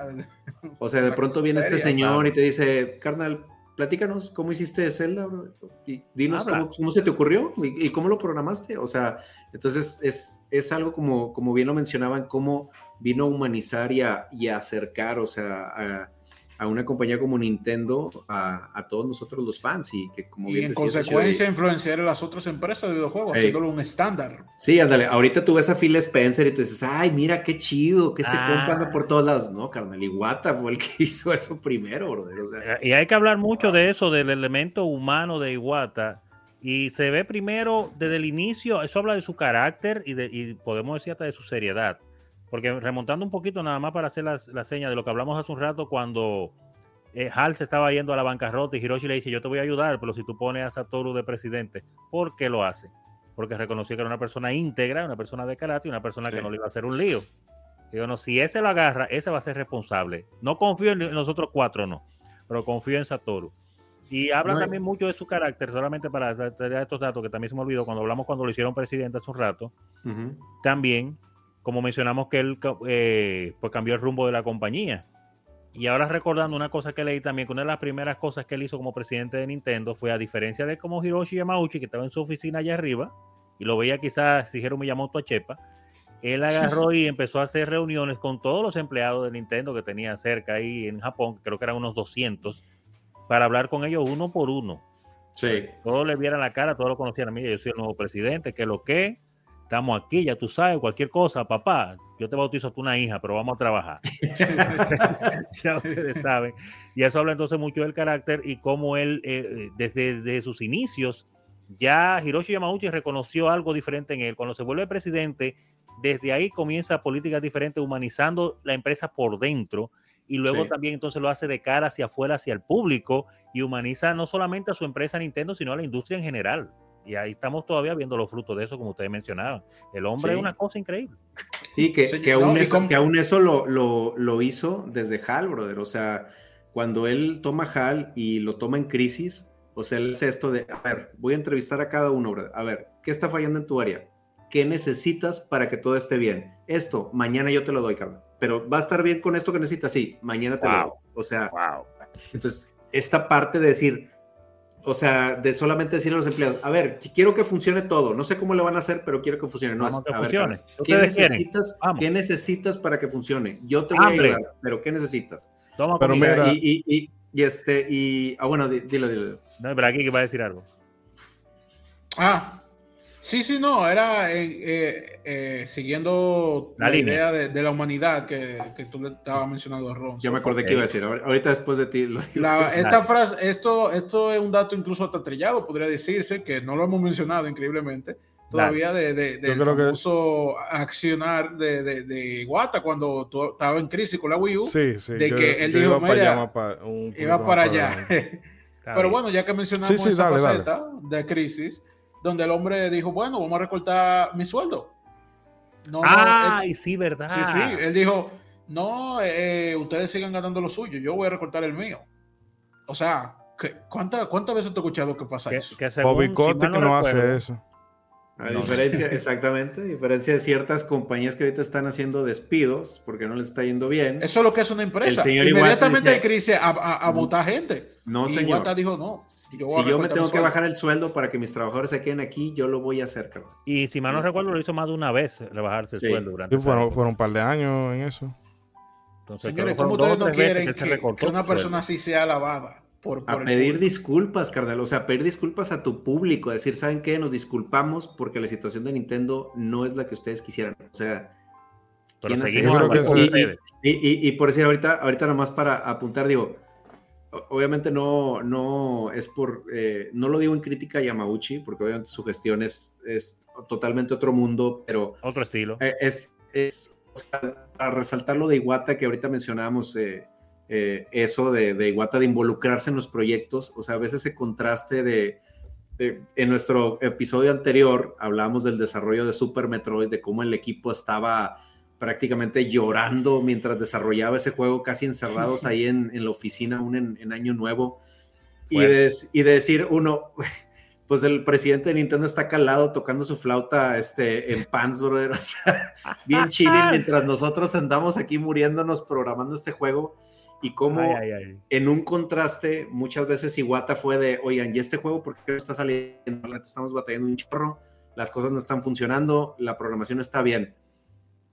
o sea, de pronto viene este seria, señor claro. y te dice, carnal, platícanos cómo hiciste Zelda, bro? y dinos cómo, cómo se te ocurrió y, y cómo lo programaste. O sea, entonces es, es algo como, como bien lo mencionaban, cómo vino a humanizar y a, y a acercar, o sea, a, a una compañía como Nintendo a, a todos nosotros los fans y que como Y bien en decías, consecuencia influenciar a las otras empresas de videojuegos, Ey. haciéndolo un estándar. Sí, ándale, ahorita tú ves a Phil Spencer y tú dices, ay, mira qué chido, que este Ah. compa anda por todos lados. No, carnal, Iwata fue el que hizo eso primero, brother. O sea, Y hay que hablar mucho de eso, del elemento humano de Iwata. Y se ve primero desde el inicio, eso habla de su carácter y, de, y podemos decir hasta de su seriedad. Porque remontando un poquito nada más para hacer la, la seña de lo que hablamos hace un rato cuando eh, Hal se estaba yendo a la bancarrota y Hiroshi le dice, yo te voy a ayudar, pero si tú pones a Satoru de presidente, ¿por qué lo hace? Porque reconoció que era una persona íntegra, una persona de carácter y una persona Sí. que no le iba a hacer un lío. Digo, no, si ese lo agarra, ese va a ser responsable. No confío en los otros cuatro, no, pero confío en Satoru. Y habla No, también mucho de su carácter, solamente para traer estos datos que también se me olvidó cuando hablamos cuando lo hicieron presidente hace un rato. También, como mencionamos que él eh, pues cambió el rumbo de la compañía. Y ahora recordando una cosa que leí también, que una de las primeras cosas que él hizo como presidente de Nintendo fue, a diferencia de como Hiroshi Yamauchi, que estaba en su oficina allá arriba, y lo veía quizás Shigeru Miyamoto a Chepa, él agarró y empezó a hacer reuniones con todos los empleados de Nintendo que tenía cerca ahí en Japón, creo que eran unos 200, para hablar con ellos uno por uno. Sí. Todos le vieran la cara, todos lo conocían a mí, yo soy el nuevo presidente, que lo que, estamos aquí, ya tú sabes, cualquier cosa, papá, yo te bautizo a tu una hija, pero vamos a trabajar. ya ustedes saben. Y eso habla entonces mucho del carácter y cómo él, eh, desde, desde, sus inicios, ya Hiroshi Yamauchi reconoció algo diferente en él. Cuando se vuelve presidente, desde ahí comienza políticas diferentes, humanizando la empresa por dentro y luego sí. también entonces lo hace de cara hacia afuera, hacia el público y humaniza no solamente a su empresa Nintendo, sino a la industria en general. Y ahí estamos todavía viendo los frutos de eso, como ustedes mencionaban. El hombre sí. es una cosa increíble. Sí, que, sí, que, aún, no, eso, con... que aún, eso, lo, lo, lo, hizo desde HAL, brother. O sea, cuando él toma HAL y lo toma en crisis, o sea, él hace esto de, a ver, voy a entrevistar a cada uno, brother. A ver, ¿qué está fallando en tu área? ¿Qué necesitas para que todo esté bien? Esto, mañana yo te lo doy, cabrón. Pero va a estar bien con esto que necesitas, sí, mañana te wow. lo doy. O sea, wow. entonces, esta parte de decir, o sea, de solamente decirle a los empleados, a ver, quiero que funcione todo, no sé cómo le van a hacer, pero quiero que funcione. No, Vamos es, que a funcione. Ver, ¿qué necesitas, ¿qué necesitas para que funcione? Yo te voy Hambre. a ayudar, pero ¿qué necesitas? Toma pero mira, y, y, y, y, este, y, ah, bueno, dilo, dilo. No, pero aquí que va a decir algo. Ah, Sí, sí, no, era eh, eh, eh, siguiendo la, la idea de, de, la humanidad que, que tú le estabas mencionando a Ron. Yo me acordé okay. que iba a decir, ahorita después de ti. Lo la, esta frase, esto, esto es un dato incluso hasta trillado, podría decirse, que no lo hemos mencionado increíblemente, todavía de, de, de del famoso que... accionar de, de, de, Iwata cuando estaba en crisis con la Wii U, sí, sí, de yo, que él dijo, iba mira, para, iba para allá. Pero bueno, ya que mencionamos sí, sí, esa dale, faceta dale. de crisis, donde el hombre dijo, bueno, vamos a recortar mi sueldo. No, ah, él, sí, verdad. Sí, sí, él dijo, no, eh, ustedes sigan ganando lo suyo, yo voy a recortar el mío. O sea, ¿cuántas cuánta veces te he escuchado que pasa que, eso? Que según, Bobby Kotick no, no hace eso. A diferencia, exactamente, a diferencia de ciertas compañías que ahorita están haciendo despidos porque no les está yendo bien. Eso es lo que es una empresa. Inmediatamente hay crisis a, a, a votar gente. No, y señor. Dijo no. Yo si yo me tengo que bajar el sueldo para que mis trabajadores se queden aquí, yo lo voy a hacer, cabrón. Y si mal no recuerdo, lo hizo más de una vez, rebajarse el sí. sueldo durante. Sí, fueron, fueron, un par de años en eso. Entonces, Señores, ¿cómo ustedes no quieren que, que, una persona así sea alabada? Por, por a pedir disculpas, carnal, o sea, pedir disculpas a tu público, a decir, ¿saben qué? Nos disculpamos porque la situación de Nintendo no es la que ustedes quisieran. O sea, ¿quién hace eso? Y, y, y, y, por decir, ahorita, ahorita nomás para apuntar, digo, obviamente no, no es por, eh, no lo digo en crítica a Yamauchi, porque obviamente su gestión es, es totalmente otro mundo, pero... Otro estilo. Eh, es, es o sea, para resaltar lo de Iwata que ahorita mencionábamos, eh, eh, eso de, de, Iwata de involucrarse en los proyectos, o sea, a veces ese contraste de, de, en nuestro episodio anterior hablábamos del desarrollo de Super Metroid, de cómo el equipo estaba prácticamente llorando mientras desarrollaba ese juego, casi encerrados ahí en, en la oficina, aún en, en Año Nuevo, y de, y de, decir uno, pues el presidente de Nintendo está calado tocando su flauta este, en pants, brother, o sea, bien chilling, mientras nosotros andamos aquí muriéndonos programando este juego y cómo ay, ay, ay. en un contraste muchas veces Iwata fue de, oigan, ¿y este juego por qué no está saliendo? Estamos batallando un chorro, las cosas no están funcionando, la programación no está bien.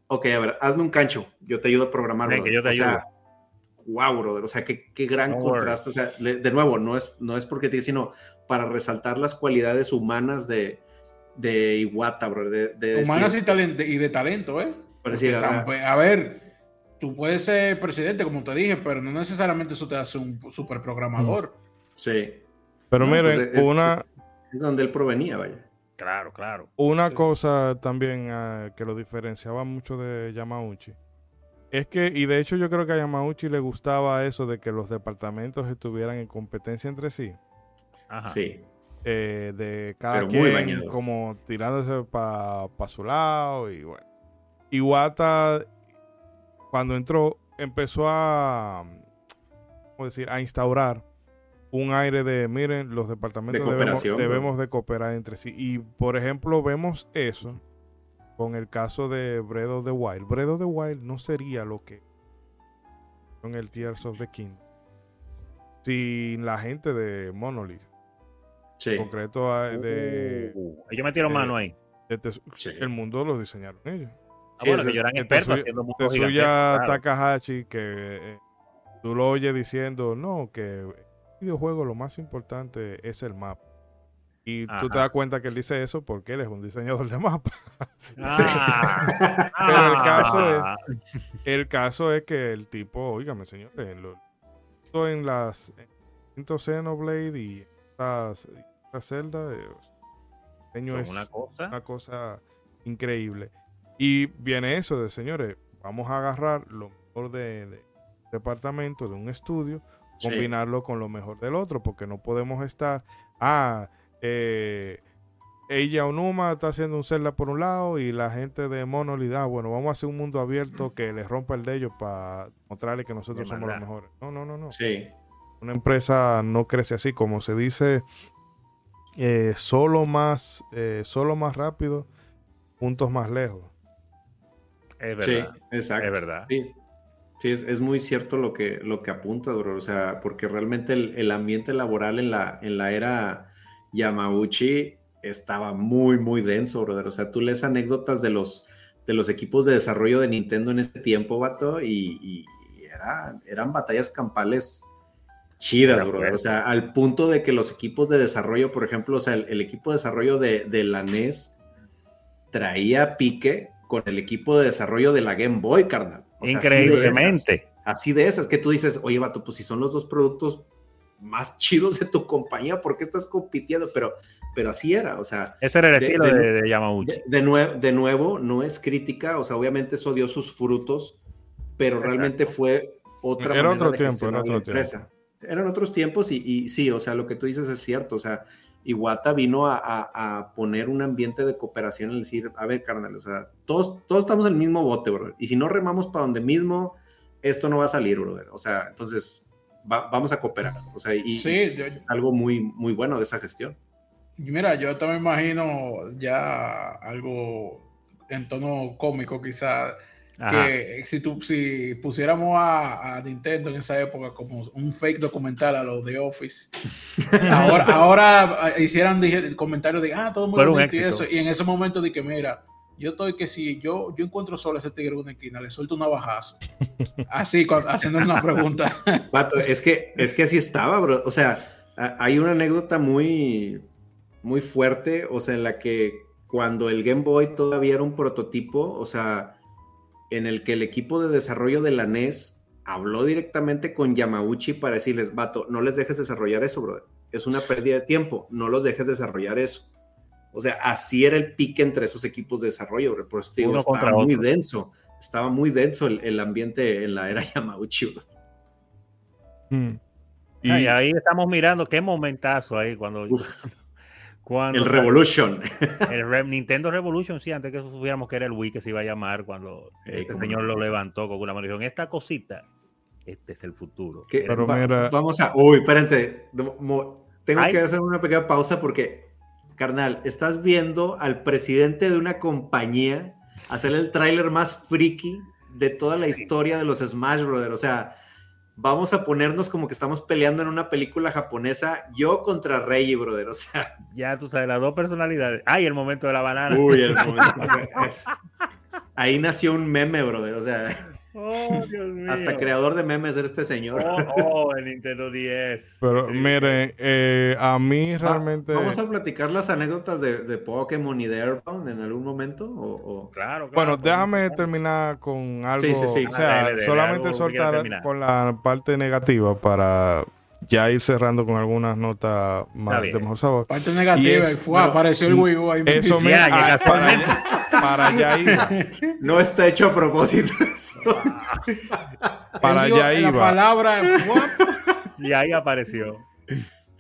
Ok, a ver, hazme un cancho, yo te ayudo a programar. que yo te o ayudo. Sea, wow, brother, o sea, qué, qué gran no contraste. O sea, de nuevo, no es, no es porque te sino para resaltar las cualidades humanas de, de Iwata, bro. De, de humanas decir, y, talento, y de talento, ¿eh? Decir, o sea, a ver, tú puedes ser presidente, como te dije, pero no necesariamente eso te hace un super programador. Sí. Pero no, miren, pues es, una... Es, es, donde él provenía, vaya. Claro, claro. Una sí. cosa también uh, que lo diferenciaba mucho de Yamauchi es que, y de hecho yo creo que a Yamauchi le gustaba eso de que los departamentos estuvieran en competencia entre sí. Ajá. Sí. Eh, de cada Pero quien como tirándose para pa su lado y bueno. Iwata cuando entró, empezó a, ¿cómo decir? a instaurar un aire de, miren, los departamentos de debemos, debemos de cooperar entre sí. Y, por ejemplo, vemos eso con el caso de Breath of the Wild. Breath of the Wild no sería lo que con el Tears of the King sin la gente de Monolith. Sí. En concreto de... Uh, ellos metieron de, mano ahí. De, de, sí. El mundo lo diseñaron ellos. Ah, bueno, que eran expertos haciendo Tetsuya claro. Takahashi, que eh, tú lo oyes diciendo, no, que el videojuego lo más importante es el mapa. Y tú te Ajá. das cuenta que él dice eso porque él es un diseñador de mapas. Ah, Pero el caso ah, El caso es que el tipo, óigame, señores, lo en las en Xenoblade y estas esta Zelda, eh, el diseño es una cosa. una cosa increíble. Y viene eso de, señores, vamos a agarrar lo mejor de, de un departamento, de un estudio, Sí. combinarlo con lo mejor del otro, porque no podemos estar, ah, eh, ella Onuma está haciendo un Zelda por un lado y la gente de Monolith, ah, bueno, vamos a hacer un mundo abierto que les rompa el de ellos para mostrarle que nosotros De somos los mejores. No, no, no, no. Sí. Una empresa no crece así, como se dice, eh, solo más, eh, solo más rápido, puntos más lejos. Es Sí, verdad. exacto. Es verdad. Sí, sí es, es muy cierto lo que, lo que apunta, bro. O sea, porque realmente el, el ambiente laboral en la, en la era Yamauchi estaba muy, muy denso, brother. O sea, tú lees anécdotas de los, de los equipos de desarrollo de Nintendo en ese tiempo, vato, y, y- y era- eran batallas campales chidas, fuerte. O sea, al punto de que los equipos de desarrollo, por ejemplo, o sea, el, el equipo de desarrollo de, de la NES traía pique con el equipo de desarrollo de la Game Boy, carnal. O sea, así de esas. Increíblemente. Así de esas, que tú dices, oye, vato, pues si son los dos productos más chidos de tu compañía, ¿por qué estás compitiendo? Pero, pero así era, o sea, Ese era el De- estilo de- de, de Yamauchi. de, de nue- de nuevo, no es crítica, o sea, obviamente eso dio sus frutos, pero Exacto. realmente fue otra Era manera otro de tiempo, era la otro empresa. Eran otros tiempos y, y sí, o sea, lo que tú dices es cierto, o sea, Iwata vino a, a- a poner un ambiente de cooperación, el decir, a ver, carnal, o sea, todos, todos estamos en el mismo bote, bro, y si no remamos para donde mismo, esto no va a salir, brother, o sea, entonces va- vamos a cooperar, o sea, y, Sí, y yo- es algo muy, muy bueno de esa gestión. Mira, yo también imagino ya algo en tono cómico, quizá, Ajá. que si, tú, si pusiéramos a, a Nintendo en esa época como un fake documental a lo de Office, ahora, ahora eh, hicieran dije, comentarios de, ah, todo un y éxito. eso, y en ese momento de que, mira, yo estoy que si yo, yo encuentro solo a ese tigre en una esquina, le suelto una bajazo. Así, haciendo una pregunta. Vato, es que, es que así estaba, bro. O sea, hay una anécdota muy, muy fuerte, o sea, en la que cuando el Game Boy todavía era un prototipo, o sea, en el que el equipo de desarrollo de la NES habló directamente con Yamauchi para decirles, vato, no les dejes desarrollar eso, bro. Es una pérdida de tiempo, no los dejes desarrollar eso. O sea, así era el pique entre esos equipos de desarrollo, bro. Por eso te digo, estaba muy otro. denso. Estaba muy denso el, el ambiente en la era Yamauchi, bro. Mm. Y, Ah, y ahí estamos mirando qué momentazo ahí cuando, Uf, cuando el Revolution. el Re- Nintendo Revolution, sí, antes que supiéramos que era el Wii que se iba a llamar cuando Eh, este cómo señor lo levantó con una dijo, esta cosita, este es el futuro. Que- Pero va- mira- Vamos a. Uy, espérense. Tengo Ay. que hacer una pequeña pausa porque, carnal, estás viendo al presidente de una compañía hacer el tráiler más friki de toda la historia de los Smash Brothers. O sea, vamos a ponernos como que estamos peleando en una película japonesa, yo contra Rey, brother. O sea, ya tú sabes, las dos personalidades. Ay, el momento de la banana. uy, el momento. o sea, es- ahí nació un meme, brother. O sea, Oh, Dios mío. hasta creador de memes era este señor. Oh, oh, el Nintendo 10. pero Sí. miren, eh, a mí realmente... ¿Vamos a platicar las anécdotas de, de Pokémon y de Airbound en algún momento? ¿O, o- Claro, claro. Bueno, déjame terminar con algo. Sí, sí, sí. O sea, Ah, dale, dale, solamente soltar con la parte negativa para ya ir cerrando con algunas notas más de mejor sabor. Parte negativa, es- fue, no, apareció el Wii U ahí. Eso Sí, me ya, ah, para, allá, para allá iba. No está hecho a propósito. eso. Para Él allá La iba. palabra "What?" Y ahí apareció.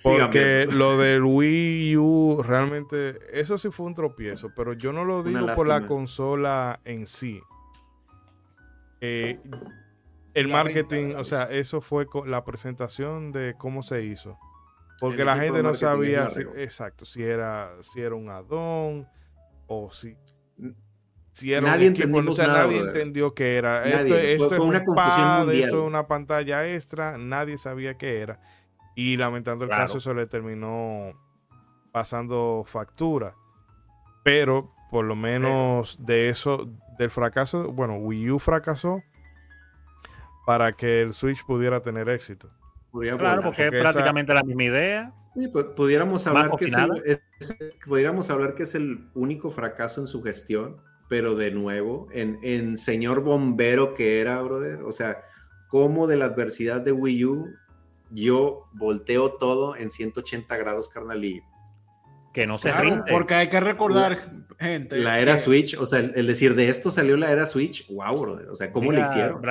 Porque lo del Wii U realmente, eso sí fue un tropiezo, pero yo no lo digo por la consola en sí. Eh, el marketing, o sea, eso fue la presentación de cómo se hizo. Porque El la gente no sabía, si- exacto, si era, si era un addon o si, si era Nadie un equipo, o sea, nada, nadie brother. entendió qué era. Nadie. Esto, Fue- esto fue es una un pad, esto es una pantalla extra, nadie sabía qué era. Y lamentando el Claro. caso, eso le terminó pasando factura. Pero por lo menos de eso, del fracaso, bueno, Wii U fracasó para que el Switch pudiera tener éxito. Podría Claro, porque es esa- prácticamente la misma idea. Sí, pues, pudiéramos hablar que es el, es- pudiéramos hablar que es el único fracaso en su gestión, pero de nuevo, en, en señor bombero que era, brother, o sea, como de la adversidad de Wii U, yo volteo todo en 180 grados, carnal, y Que no se Claro, rinde. porque hay que recordar, gente. la era que Switch, o sea, el, el decir de esto salió la era Switch, wow, brother, o sea, ¿cómo le Diga, hicieron?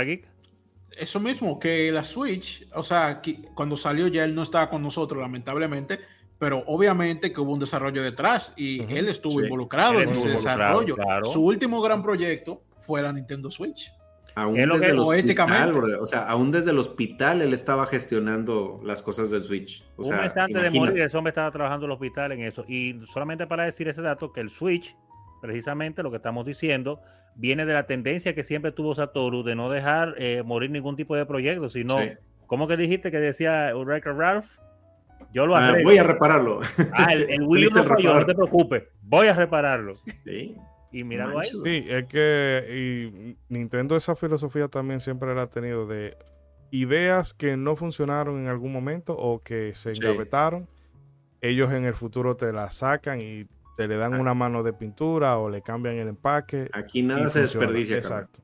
Eso mismo, que la Switch, o sea, que cuando salió ya él no estaba con nosotros, lamentablemente, pero obviamente que hubo un desarrollo detrás y él estuvo sí. involucrado Él en ese involucrado, desarrollo. claro. Su último gran proyecto fue la Nintendo Switch. Aún desde que- el o hospital, o sea, aún desde el hospital él estaba gestionando las cosas del Switch. O un sea, mes antes de morir, ese hombre estaba trabajando en el hospital en eso. Y solamente para decir ese dato, que el Switch, precisamente lo que estamos diciendo, viene de la tendencia que siempre tuvo Satoru de no dejar eh, morir ningún tipo de proyecto, sino, Sí. ¿cómo que dijiste que decía Wreck-It Ralph? Yo lo Ah, voy a repararlo. Ah, el, el Wii no te preocupes, voy a repararlo. Sí, Y míralo ahí. Sí, es que y Nintendo esa filosofía también siempre la ha tenido de ideas que no funcionaron en algún momento o que se Sí. engavetaron. Ellos en el futuro te la sacan y te le dan Ah. una mano de pintura o le cambian el empaque. Aquí nada se funciona. desperdicia. Exacto.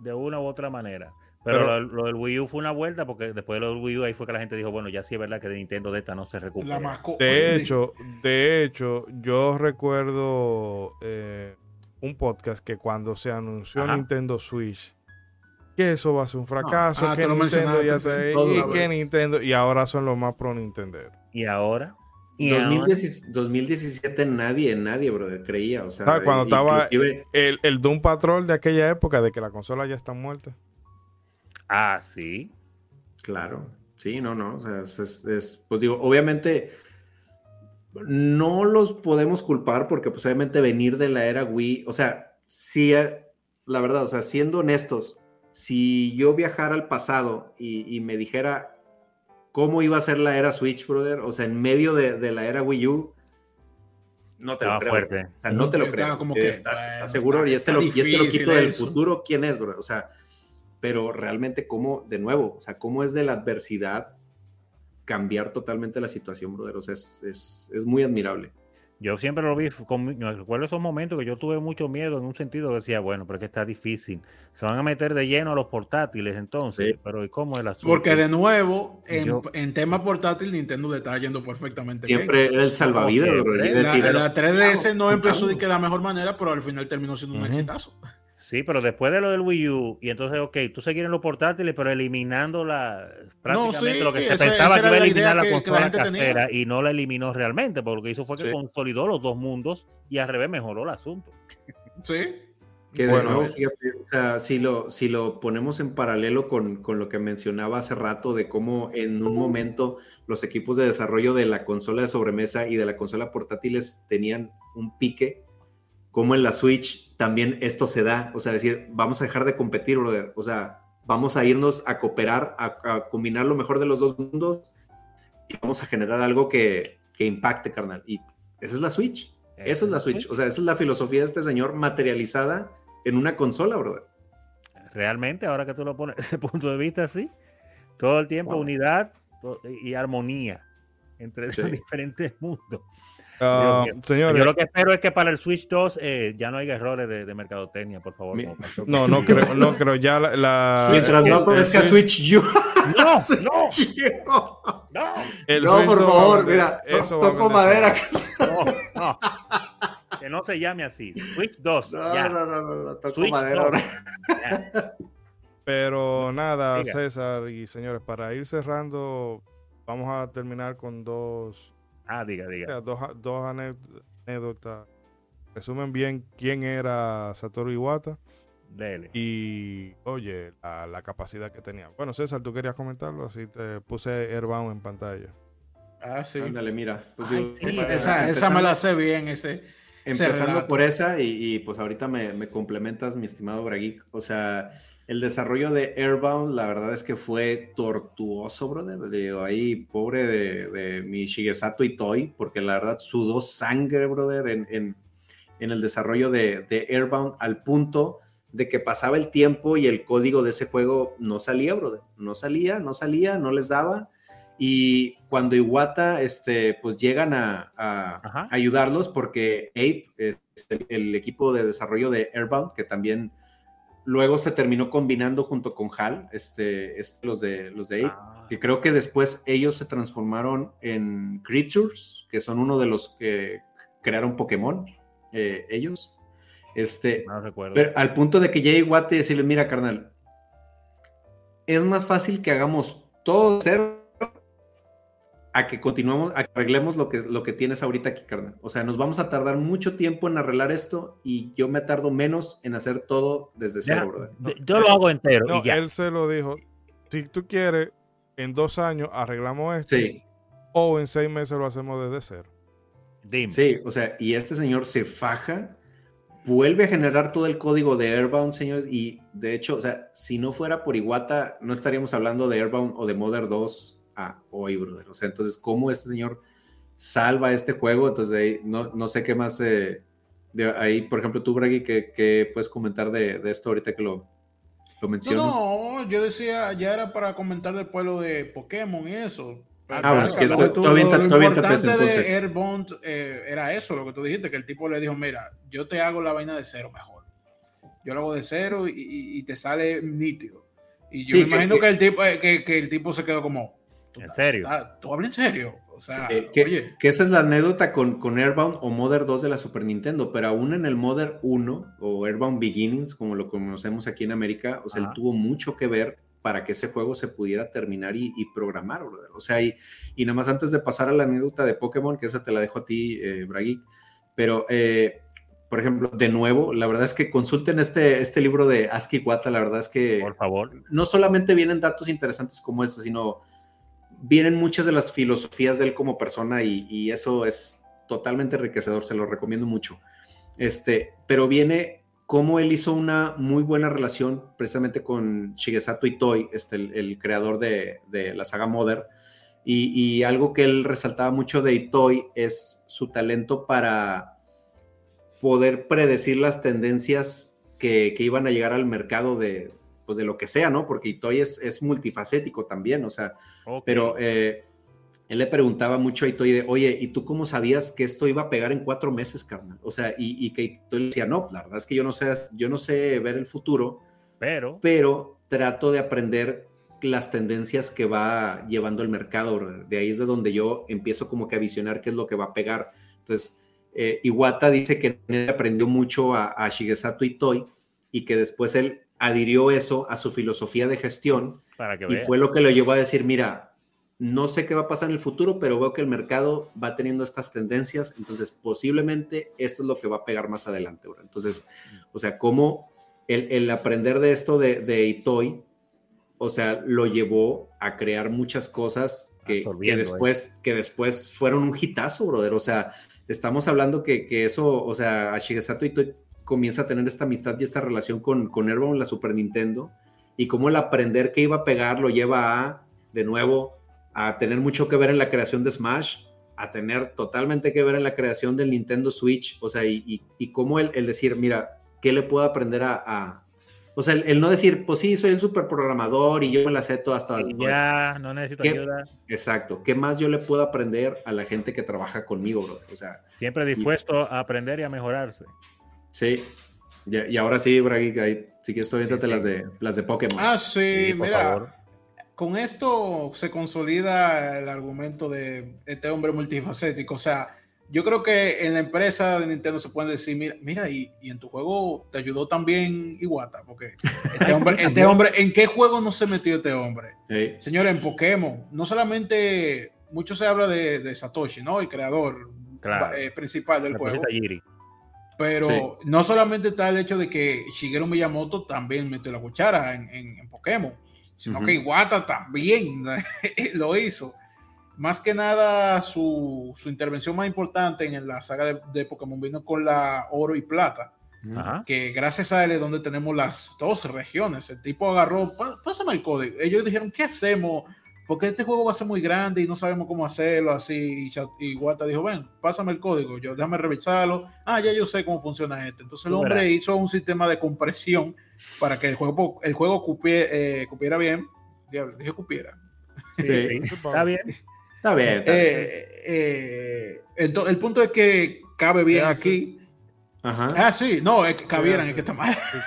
de una u otra manera. Pero, Pero- lo, lo del Wii U fue una vuelta porque después de lo del Wii U ahí fue que la gente dijo, bueno, ya sí es verdad que de Nintendo de esta no se recupera. De hecho, de hecho, yo recuerdo eh, un podcast que cuando se anunció Ajá. Nintendo Switch, que eso va a ser un fracaso, ah, que Nintendo ya se- y que vez. Nintendo y ahora son los más pro Nintendo. Y ahora, y ahora- 2010 2017 nadie, nadie, brother, creía. O sea, Ah, cuando estaba- El, el Doom Patrol de aquella época de que la consola ya está muerta. Ah, sí. Claro, sí, no, no. O sea, es, es- es- pues digo, obviamente no los podemos culpar porque, pues, obviamente venir de la era Wii, o sea, sí, eh, la verdad, o sea, siendo honestos, si yo viajara al pasado y, y me dijera cómo iba a ser la era Switch, brother, o sea, en medio de, de la era Wii U, no te Estaba lo creo. fuerte. O sea, no te lo creo. como que, está, bueno, está seguro está- y este está lo, y este lo quito del eso. futuro. ¿Quién es, bro? O sea, pero realmente cómo, de nuevo, o sea, cómo es de la adversidad cambiar totalmente la situación, brother. O sea, es, es, es muy admirable. Yo siempre lo vi, con, recuerdo esos momentos que yo tuve mucho miedo en un sentido, decía, bueno, pero es que está difícil. Se van a meter de lleno a los portátiles entonces, Sí. pero ¿y cómo es la Porque de nuevo, en, Yo- en tema portátil, Nintendo le está yendo perfectamente bien. Siempre era el salvavidas. Es La, decir, la 3DS no claro, empezó de que la mejor manera, pero al final terminó siendo un exitazo. Sí, pero después de lo del Wii U, y entonces, ok, tú seguir en los portátiles, pero eliminando la prácticamente sí, lo que se pensaba esa que era iba a la eliminar idea la que la consola tenía. casera y no la eliminó realmente, porque lo que hizo fue que Sí. consolidó los dos mundos y al revés mejoró el asunto. Sí. Que de Bueno, nuevo, eh. fíjate, o sea, si lo, si lo ponemos en paralelo con, con lo que mencionaba hace rato de cómo en un momento los equipos de desarrollo de la consola de sobremesa y de la consola portátiles tenían un pique, como en la Switch también esto se da, o sea, decir, vamos a dejar de competir, brother, o sea, vamos a irnos a cooperar, a, a combinar lo mejor de los dos mundos y vamos a generar algo que, que impacte, carnal. Y esa es la Switch. Esa es la Switch. O sea, esa es la filosofía de este señor materializada en una consola, brother. Realmente, ahora que tú lo pones desde ese punto de vista, sí. Todo el tiempo Wow. unidad y armonía entre Sí. diferentes mundos. Señores, Yo lo que espero es que para el Switch 2 eh, ya no haya errores de, de mercadotecnia, por favor. Mi- no, no creo, no creo. Ya la. la- Mientras no el aparezca Switch- Switch U. No, no, Switch U. no, el No, Switch por favor, mira, eso a toco madera. solo. no, no. Que no se llame así. Switch 2. No, ya, no, no, no, no, toco Switch madera. ya. Pero nada, Diga. César y señores, para ir cerrando, vamos a terminar con dos, Ah, diga, diga. dos, dos anécdotas. Resumen bien quién era Satoru Iwata Dele. y, oye, la, la capacidad que tenía. Bueno, César, tú querías comentarlo, así te puse Airbound en pantalla. Ah, sí. Ándale, mira. pues Ay, sí, Esa, esa me empezando- la sé bien, ese. Empezando por esa, y, y, pues ahorita me, me complementas, mi estimado Braguic. O sea, el desarrollo de Airbound, la verdad es que fue tortuoso, brother. Digo, ahí, pobre de, de mi Shigesato Itoi, porque la verdad sudó sangre, brother, en, en, en el desarrollo de, de Airbound, al punto de que pasaba el tiempo y el código de ese juego no salía, brother. No salía, no salía, no les daba. Y cuando Iwata, este, pues llegan a, a ayudarlos porque Ape, este, el equipo de desarrollo de Airbound, que también luego se terminó combinando junto con HAL, este, este los de, los de Ape, ah. que creo que después ellos se transformaron en Creatures, que son uno de los que crearon Pokémon, eh, ellos. Este, pero al punto de que llegue Iwata y decirle, mira, carnal, es más fácil que hagamos todo cero a que continuemos, a que arreglemos lo que, lo que tienes ahorita aquí, carnal. O sea, nos vamos a tardar mucho tiempo en arreglar esto y yo me tardo menos en hacer todo desde cero, Yo lo hago entero. y ya. Él se lo dijo. Si tú quieres, en dos años arreglamos esto. Sí. O en seis meses lo hacemos desde cero. Dime. Sí, o sea, y este señor se faja, vuelve a generar todo el código de Airbound, señor, y de hecho, o sea, si no fuera por Iguata, no estaríamos hablando de Airbound o de Mother 2 a hoy, brother. O sea, entonces, ¿cómo este señor salva este juego? Entonces, ahí, no, no sé qué más. Eh, de ahí, por ejemplo, tú, Bragi, ¿qué, puedes comentar de, esto ahorita que lo, lo menciono? No, yo decía, ya era para comentar del pueblo de Pokémon y eso. Ah, bueno, es que esto, todavía, lo todavía importante de Airbond eh, era eso, lo que tú dijiste, que el tipo le dijo, mira, yo te hago la vaina de cero mejor. Yo lo hago de cero y, te sale nítido. Y yo me imagino que, el tipo, eh, que, que, el tipo se quedó como, ¿En serio? ¿Tú hablas en serio? O sea, que, oye. que, esa es la anécdota con, con Airbound o Mother 2 de la Super Nintendo, pero aún en el Mother 1 o Airbound Beginnings, como lo conocemos aquí en América, o sea, él tuvo mucho que ver para que ese juego se pudiera terminar y, programar, O sea, y, y, nada más antes de pasar a la anécdota de Pokémon, que esa te la dejo a ti, eh, Bragui, pero, eh, por ejemplo, de nuevo, la verdad es que consulten este, este libro de ASCII Wata, la verdad es que... Por favor. No solamente vienen datos interesantes como este, sino vienen muchas de las filosofías de él como persona y, eso es totalmente enriquecedor, se lo recomiendo mucho. Este, pero viene cómo él hizo una muy buena relación precisamente con Shigesato Itoi, este, el, creador de, la saga Mother, y, algo que él resaltaba mucho de Itoi es su talento para poder predecir las tendencias que, que iban a llegar al mercado de, pues de lo que sea, ¿no? Porque Itoy es, es multifacético también, o sea, pero eh, él le preguntaba mucho a Itoy de, oye, ¿y tú cómo sabías que esto iba a pegar en cuatro meses, carnal? O sea, y, y que Itoy le decía, no, la verdad es que yo no sé, yo no sé ver el futuro, pero, pero trato de aprender las tendencias que va llevando el mercado, de ahí es de donde yo empiezo como que a visionar qué es lo que va a pegar. Entonces, eh, Iwata dice que aprendió mucho a, a Shigesato Itoi y que después él adhirió eso a su filosofía de gestión y fue lo que lo llevó a decir, mira, no sé qué va a pasar en el futuro, pero veo que el mercado va teniendo estas tendencias, entonces posiblemente esto es lo que va a pegar más adelante. Entonces, o sea, cómo el, aprender de esto de, de Itoy, o sea, lo llevó a crear muchas cosas que, después, que después fueron un hitazo, brother. O sea, estamos hablando que, que eso, o sea, a Shigesato Itoy comienza a tener esta amistad y esta relación con, con en la Super Nintendo, y cómo el aprender que iba a pegar lo lleva a, de nuevo, a tener mucho que ver en la creación de Smash, a tener totalmente que ver en la creación del Nintendo Switch, o sea, y, y, cómo el, el, decir, mira, ¿qué le puedo aprender a, o sea, el, no decir, pues sí, soy el super programador y yo me la sé todas, todas. ya, no necesito ayuda. Exacto. ¿Qué más yo le puedo aprender a la gente que trabaja conmigo, bro? O sea. Siempre dispuesto a aprender y a mejorarse. Sí. Y, ahora sí, Bragi, sí que estoy entre las de, las de Pokémon. Ah, sí, mira. Con esto se consolida el argumento de este hombre multifacético. O sea, yo creo que en la empresa de Nintendo se puede decir, mira, mira y, en tu juego te ayudó también Iwata, porque este hombre, este hombre, ¿en qué juego no se metió este hombre? Sí. Señores, en Pokémon, no solamente, mucho se habla de, Satoshi, ¿no? El creador eh, principal del juego. Pero no solamente está el hecho de que Shigeru Miyamoto también metió la cuchara en, Pokémon, sino que Iwata también lo hizo. Más que nada, su, intervención más importante en la saga de, Pokémon vino con la oro y plata. Que gracias a él es donde tenemos las dos regiones. El tipo agarró, pásame el código. Ellos dijeron, ¿qué hacemos? Porque este juego va a ser muy grande y no sabemos cómo hacerlo así. Y, Guata dijo, ven, pásame el código, yo déjame revisarlo. Ah, ya yo sé cómo funciona esto. Entonces el hombre hizo un sistema de compresión para que el juego, el juego cupiera, eh, cupiera bien. Diablo, dije cupiera. Sí, sí, está bien. Está bien. está bien. Eh, eh, el punto es que cabe bien aquí. Ajá. Ah, sí, no, es que cabieran, es que está mal. Sí.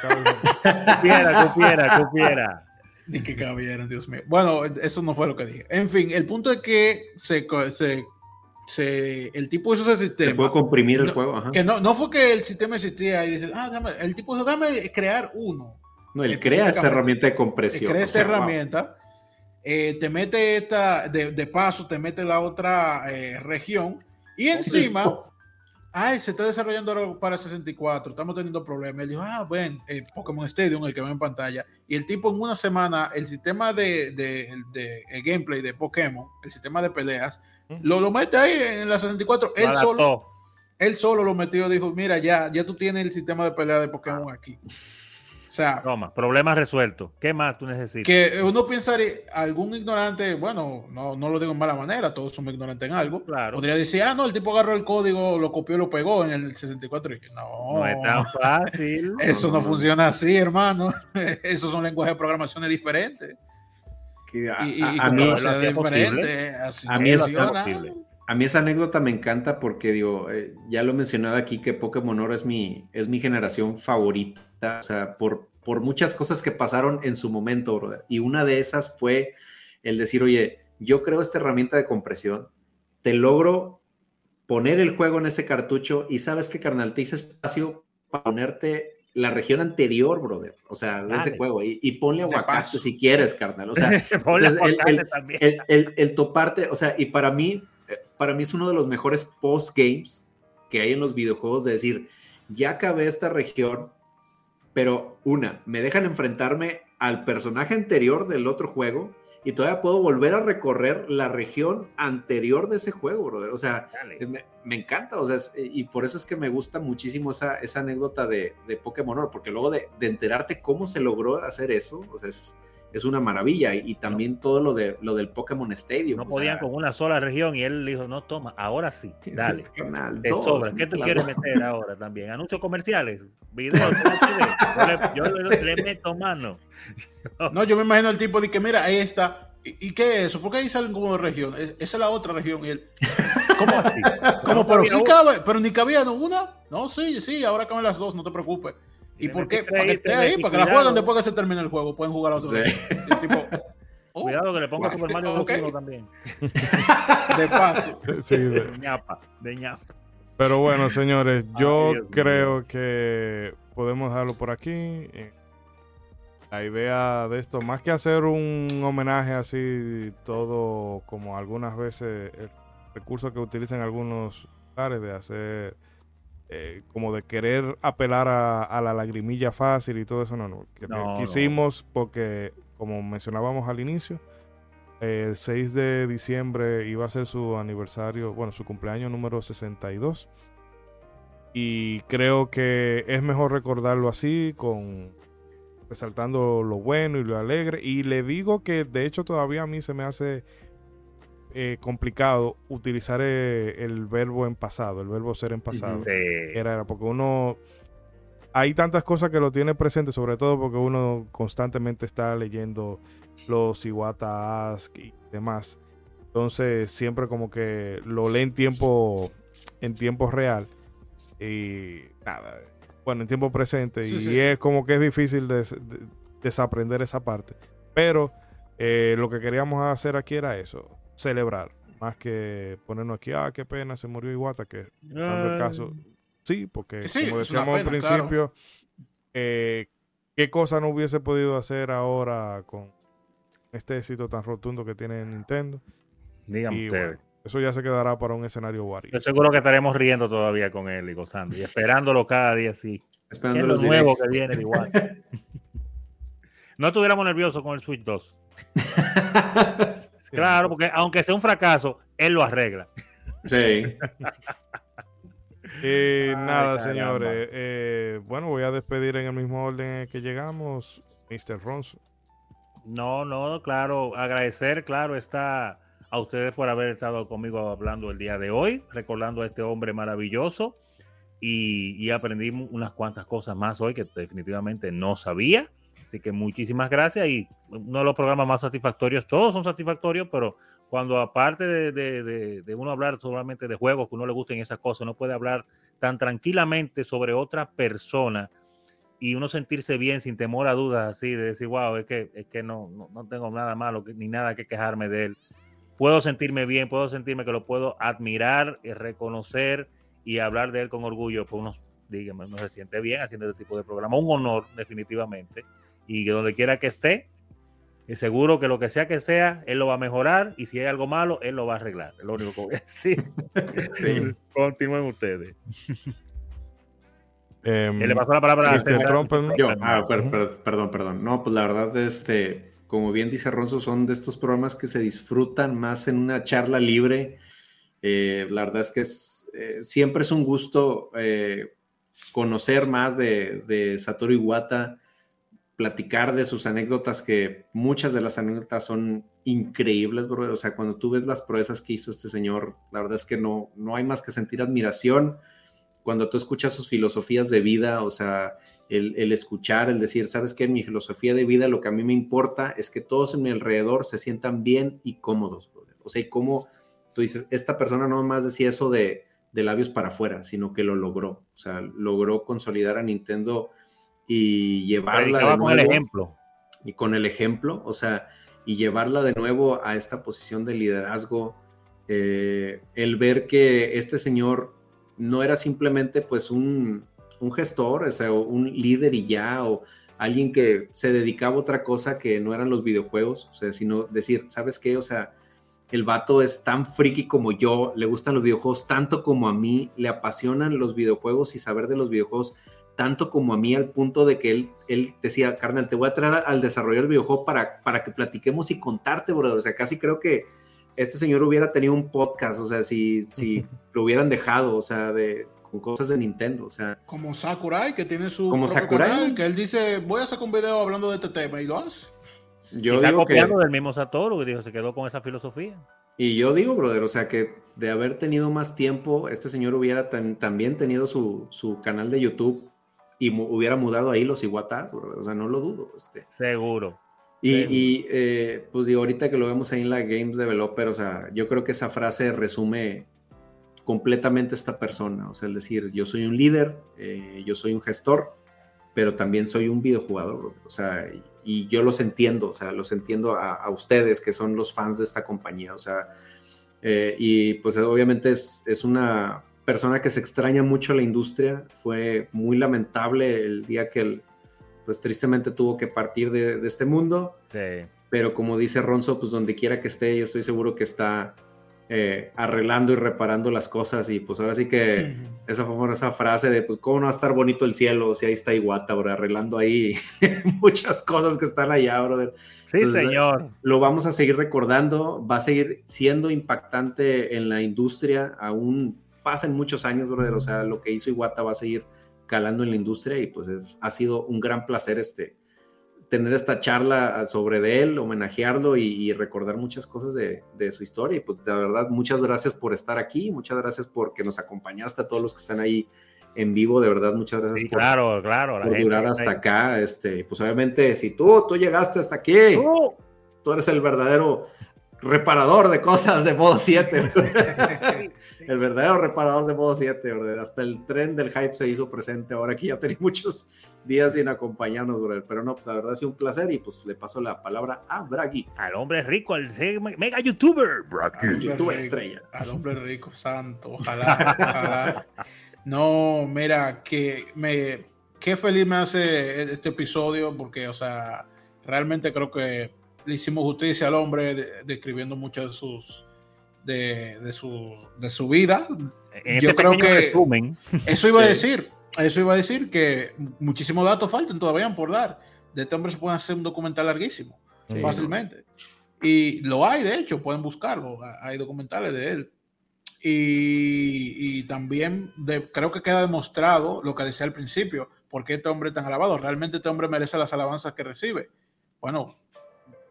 Cupiera, cupiera, cupiera. Ni que cabieran, Dios mío. Bueno, eso no fue lo que dije. En fin, el punto es que se, se, se- el tipo hizo ese Se sistema. puede comprimir el No, juego. Ajá. Que no, no fue que el sistema existía y dice, ah, déjame- el tipo dijo, dame crear uno. No, él crea esta herramienta de compresión. crea o esta sea, wow. herramienta, eh, te mete esta, de, de paso, te mete la otra eh, región y encima, ay, se está desarrollando ahora para 64, estamos teniendo problemas. Él dijo, ah, ven, eh, Pokémon Stadium, el que ve en pantalla, y el tipo en una semana, el sistema de, de- de- el gameplay de Pokémon, el sistema de peleas, lo, lo mete ahí en la 64, él Lo solo, él solo lo metió, dijo, mira, ya, ya tú tienes el sistema de pelea de Pokémon aquí. O sea, Toma, problema resuelto. ¿Qué más tú necesitas? que uno pensaría, algún ignorante, bueno, no, no lo digo en mala manera, todos somos ignorantes en algo. Claro. Podría decir, ah, no, el tipo agarró el código, lo copió y lo pegó en el 64. Y dije, no, No es tan fácil. eso No, funciona así, hermano. Esos son lenguajes de programación diferentes. Que a, Y, y- a- y a con mí, lo capacidades hacía posible. diferentes, así A mí es posible. a mí esa anécdota me encanta porque digo, eh, ya lo he mencionado aquí que Pokémon Oro es mi, es mi generación favorita. O sea, por, por muchas cosas que pasaron en su momento, brother. Y una de esas fue el decir, oye, yo creo esta herramienta de compresión, te logro poner el juego en ese cartucho y sabes que, carnal, te hice espacio para ponerte la región anterior, brother. O sea, de ese juego. Y, y ponle aguacate si quieres, carnal. O sea, entonces, el- el- el, el- toparte, o sea, y para mí, para mí es uno de los mejores post-games que hay en los videojuegos de decir, ya acabé esta región, pero una, me dejan enfrentarme al personaje anterior del otro juego y todavía puedo volver a recorrer la región anterior de ese juego, brother. O sea, me, me encanta, o sea, es- y por eso es que me gusta muchísimo esa, esa anécdota de, de Pokémon Oro, porque luego de, de enterarte cómo se logró hacer eso, o sea, es, es una maravilla. Y, y también todo lo, de, lo del Pokémon Stadium. No podían sea, con una sola región y él dijo, no, toma, ahora sí, dale. canal Te dos, sobra. ¿Qué tú las quieres dos. meter ahora también? Anuncios comerciales, videos. Yo, le, yo le- le meto mano. No, yo me imagino el tipo de que, mira, ahí está. ¿Y, y qué es eso? ¿Por qué ahí salen como dos regiones? Es- Esa es la otra región. Y él, ¿cómo? ¿Cómo? Pero sí cabe, pero ni cabía ¿no? una. No, sí, sí, ahora caben las dos, no te preocupes. ¿Y por qué? Para que esté ahí, para que la jueguen después que se termine el juego. Pueden jugar a otro. Sí. Tipo, oh, Cuidado que le ponga Super Mario Bros. Ok. 1 también. de paso. Sí, de- De ñapa, de ñapa. Pero bueno, señores, yo Ay, creo que podemos dejarlo por aquí. Eh, La idea de esto, más que hacer un homenaje así, todo como algunas veces el recurso que utilizan algunos lugares de hacer, eh, como de querer apelar a, a la lagrimilla fácil y todo eso, no, no. Que- No, no. quisimos porque, como mencionábamos al inicio, el 6 de diciembre iba a ser su aniversario, bueno, su cumpleaños número 62. Y creo que es mejor recordarlo así, con resaltando lo bueno y lo alegre. Y le digo que de hecho todavía a mí se me hace eh, complicado utilizar eh, el verbo en pasado, el verbo ser en pasado. Sí. Era, era porque uno hay tantas cosas que lo tiene presente, sobre todo porque uno constantemente está leyendo los Iwata Ask y demás. Entonces, siempre como que lo lee en tiempo en tiempo real y nada, bueno, en tiempo presente Sí, y sí. es como que es difícil des- de- desaprender esa parte. Pero eh, lo que queríamos hacer aquí era eso, celebrar, más que ponernos aquí, ah, qué pena, se murió Iwata, que dando el caso, sí, porque Que sí, como decíamos al claro. principio, eh, qué cosa no hubiese podido hacer ahora con este éxito tan rotundo que tiene Nintendo. Díganme Y ustedes. bueno, eso ya se quedará para un escenario Wario. Yo seguro que estaremos riendo todavía con él y gozando y esperándolo cada día así. ¿Qué es Esperando lo nuevo que viene de igual? No estuviéramos nerviosos con el Switch 2. Claro, porque aunque sea un fracaso, él lo arregla. Sí. Ay, nada, caramba. señores. eh, bueno, voy a despedir en el mismo orden en el que llegamos. Mr. Ronzo. No, no, claro, agradecer, claro, está a ustedes por haber estado conmigo hablando el día de hoy, recordando a este hombre maravilloso y, y aprendí unas cuantas cosas más hoy que definitivamente no sabía. Así que muchísimas gracias y uno de los programas más satisfactorios, todos son satisfactorios, pero cuando aparte de, uno hablar solamente de juegos que uno le gusten esas cosas, uno puede hablar tan tranquilamente sobre otra persona y uno sentirse bien sin temor a dudas así, de decir, wow, es que, es que no, no, tengo nada malo ni nada que quejarme de él. Puedo sentirme bien, puedo sentirme que lo puedo admirar y reconocer y hablar de él con orgullo, pues uno, dígame, uno se siente bien haciendo este tipo de programa. Un honor, definitivamente. Y que donde quiera que esté, es seguro que lo que sea que sea, él lo va a mejorar y si hay algo malo, él lo va a arreglar. Es lo único que voy a decir. sí. Continúen ustedes. Em, le pasó la palabra a Trump, Yo, ah, per, per, perdón, perdón. No, pues la verdad, este, como bien dice Ronzo, son de estos programas que se disfrutan más en una charla libre. Eh, la verdad es que es, eh, siempre es un gusto eh, conocer más de, de, Satoru Iwata, platicar de sus anécdotas, que muchas de las anécdotas son increíbles, bro. O sea, cuando tú ves las proezas que hizo este señor, la verdad es que no, no hay más que sentir admiración cuando tú escuchas sus filosofías de vida, o sea, el, el, escuchar, el decir, sabes qué, en mi filosofía de vida lo que a mí me importa es que todos en mi alrededor se sientan bien y cómodos, brother. O sea, y cómo tú dices, esta persona no más decía eso de, de labios para afuera, sino que lo logró, o sea, logró consolidar a Nintendo y llevarla de nuevo, con el ejemplo. Y con el ejemplo, o sea, y llevarla de nuevo a esta posición de liderazgo, eh, el ver que este señor no era simplemente pues un, un gestor, o sea, un líder y ya, o alguien que se dedicaba a otra cosa que no eran los videojuegos, o sea, sino decir, ¿sabes qué? O sea, el vato es tan friki como yo, le gustan los videojuegos tanto como a mí, le apasionan los videojuegos y saber de los videojuegos tanto como a mí al punto de que él, él decía, carnal, te voy a traer al desarrollo del videojuego para, para que platiquemos y contarte, brother. O sea, casi creo que este señor hubiera tenido un podcast, o sea, si, si lo hubieran dejado, o sea, de, con cosas de Nintendo, o sea. Como Sakurai, que tiene su como Sakurai, canal, que él dice, voy a sacar un video hablando de este tema, y lo hace. Yo y está copiando que... del mismo Satoru, que dijo, se quedó con esa filosofía. Y yo digo, brother, o sea, que de haber tenido más tiempo, este señor hubiera tan, también tenido su, su, canal de YouTube y mu hubiera mudado ahí los iguatas, brother, o sea, no lo dudo. Este. Seguro. Y, y eh, pues digo, ahorita que lo vemos ahí en la Games Developer, o sea, yo creo que esa frase resume completamente esta persona, o sea, el decir, yo soy un líder, eh, yo soy un gestor, pero también soy un videojugador, o sea, y, y yo los entiendo, o sea, los entiendo a, a, ustedes que son los fans de esta compañía, o sea, eh, y pues obviamente es, es una persona que se extraña mucho a la industria, fue muy lamentable el día que el pues tristemente tuvo que partir de, de este mundo. Sí. Pero como dice Ronzo, pues donde quiera que esté, yo estoy seguro que está eh, arreglando y reparando las cosas. Y pues ahora sí que sí. esa famosa frase de, pues, ¿cómo no va a estar bonito el cielo si ahí está Iguata, bro? Arreglando ahí muchas cosas que están allá, brother. Sí, Entonces, señor. Lo vamos a seguir recordando, va a seguir siendo impactante en la industria, aún pasan muchos años, brother. O sea, lo que hizo Iguata va a seguir calando en la industria y pues es, ha sido un gran placer este tener esta charla sobre de él, homenajearlo y, y recordar muchas cosas de, de, su historia. Y pues de verdad, muchas gracias por estar aquí, muchas gracias porque nos acompañaste a todos los que están ahí en vivo, de verdad, muchas gracias sí, por, claro, claro, por durar hasta acá. Este, pues obviamente, si tú, tú llegaste hasta aquí, tú eres el verdadero reparador de cosas de modo 7. el verdadero reparador de modo 7, ¿verdad? Hasta el tren del hype se hizo presente ahora que ya tenía muchos días sin acompañarnos, ¿verdad? Pero no, pues la verdad ha sido un placer y pues le paso la palabra a Bragi. Al hombre rico, al mega youtuber, Bragi. YouTube estrella. Al hombre rico, santo, ojalá, ojalá. No, mira, que me, qué feliz me hace este episodio porque, o sea, realmente creo que le hicimos justicia al hombre de, describiendo muchas de sus de, de, su, de su vida. En Yo este creo que resumen. eso iba sí. a decir, eso iba a decir que muchísimos datos faltan todavía por dar. De este hombre se puede hacer un documental larguísimo, sí, fácilmente. Y lo hay, de hecho, pueden buscarlo. Hay documentales de él. Y, y también de, creo que queda demostrado lo que decía al principio, por qué este hombre es tan alabado. Realmente este hombre merece las alabanzas que recibe. Bueno,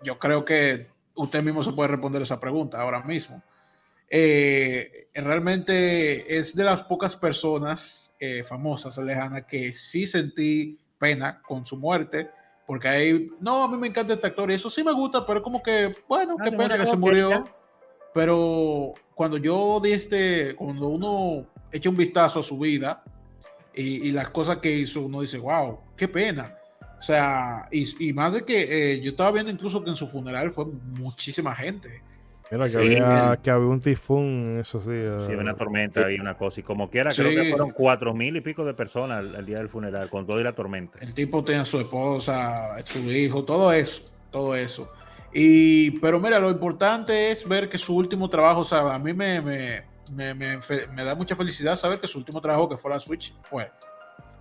yo creo que usted mismo se puede responder esa pregunta ahora mismo. Eh, realmente es de las pocas personas eh, famosas, lejanas, que sí sentí pena con su muerte. Porque hay, no, a mí me encanta este actor y eso sí me gusta, pero como que, bueno, Ah, qué pena que se murió. Pero cuando yo di este, cuando uno echa un vistazo a su vida y, y las cosas que hizo, uno dice, wow, qué pena. O sea, y, y más de que eh, yo estaba viendo incluso que en su funeral fue muchísima gente. Mira, que, Sí, había, que había un tifón esos días. Sí, una tormenta y una cosa. Y como quiera, creo Sí. que fueron cuatro mil y pico de personas al, al día del funeral, con todo y la tormenta. El tipo tenía su esposa, su hijo, todo eso, todo eso. Y, pero mira, lo importante es ver que su último trabajo, o sea, a mí me, me, me, me da mucha felicidad saber que su último trabajo, que fue la Switch, pues,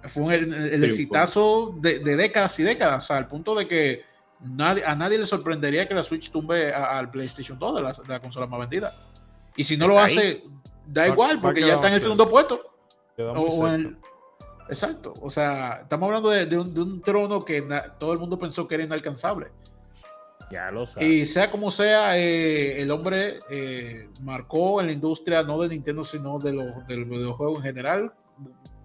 fue un, el, exitazo de, de décadas y décadas, o sea, al punto de que nadie, a nadie le sorprendería que la Switch tumbe al PlayStation 2 de la, de la consola más vendida. Y si no lo ahí. hace, da igual, porque ya está en el segundo puesto. O- exacto. O sea, estamos hablando de, de un, de un trono que na- todo el mundo pensó que era inalcanzable. Ya lo sabes. Y sea como sea, eh, el hombre eh, marcó en la industria, no de Nintendo, sino de los, del videojuego en general.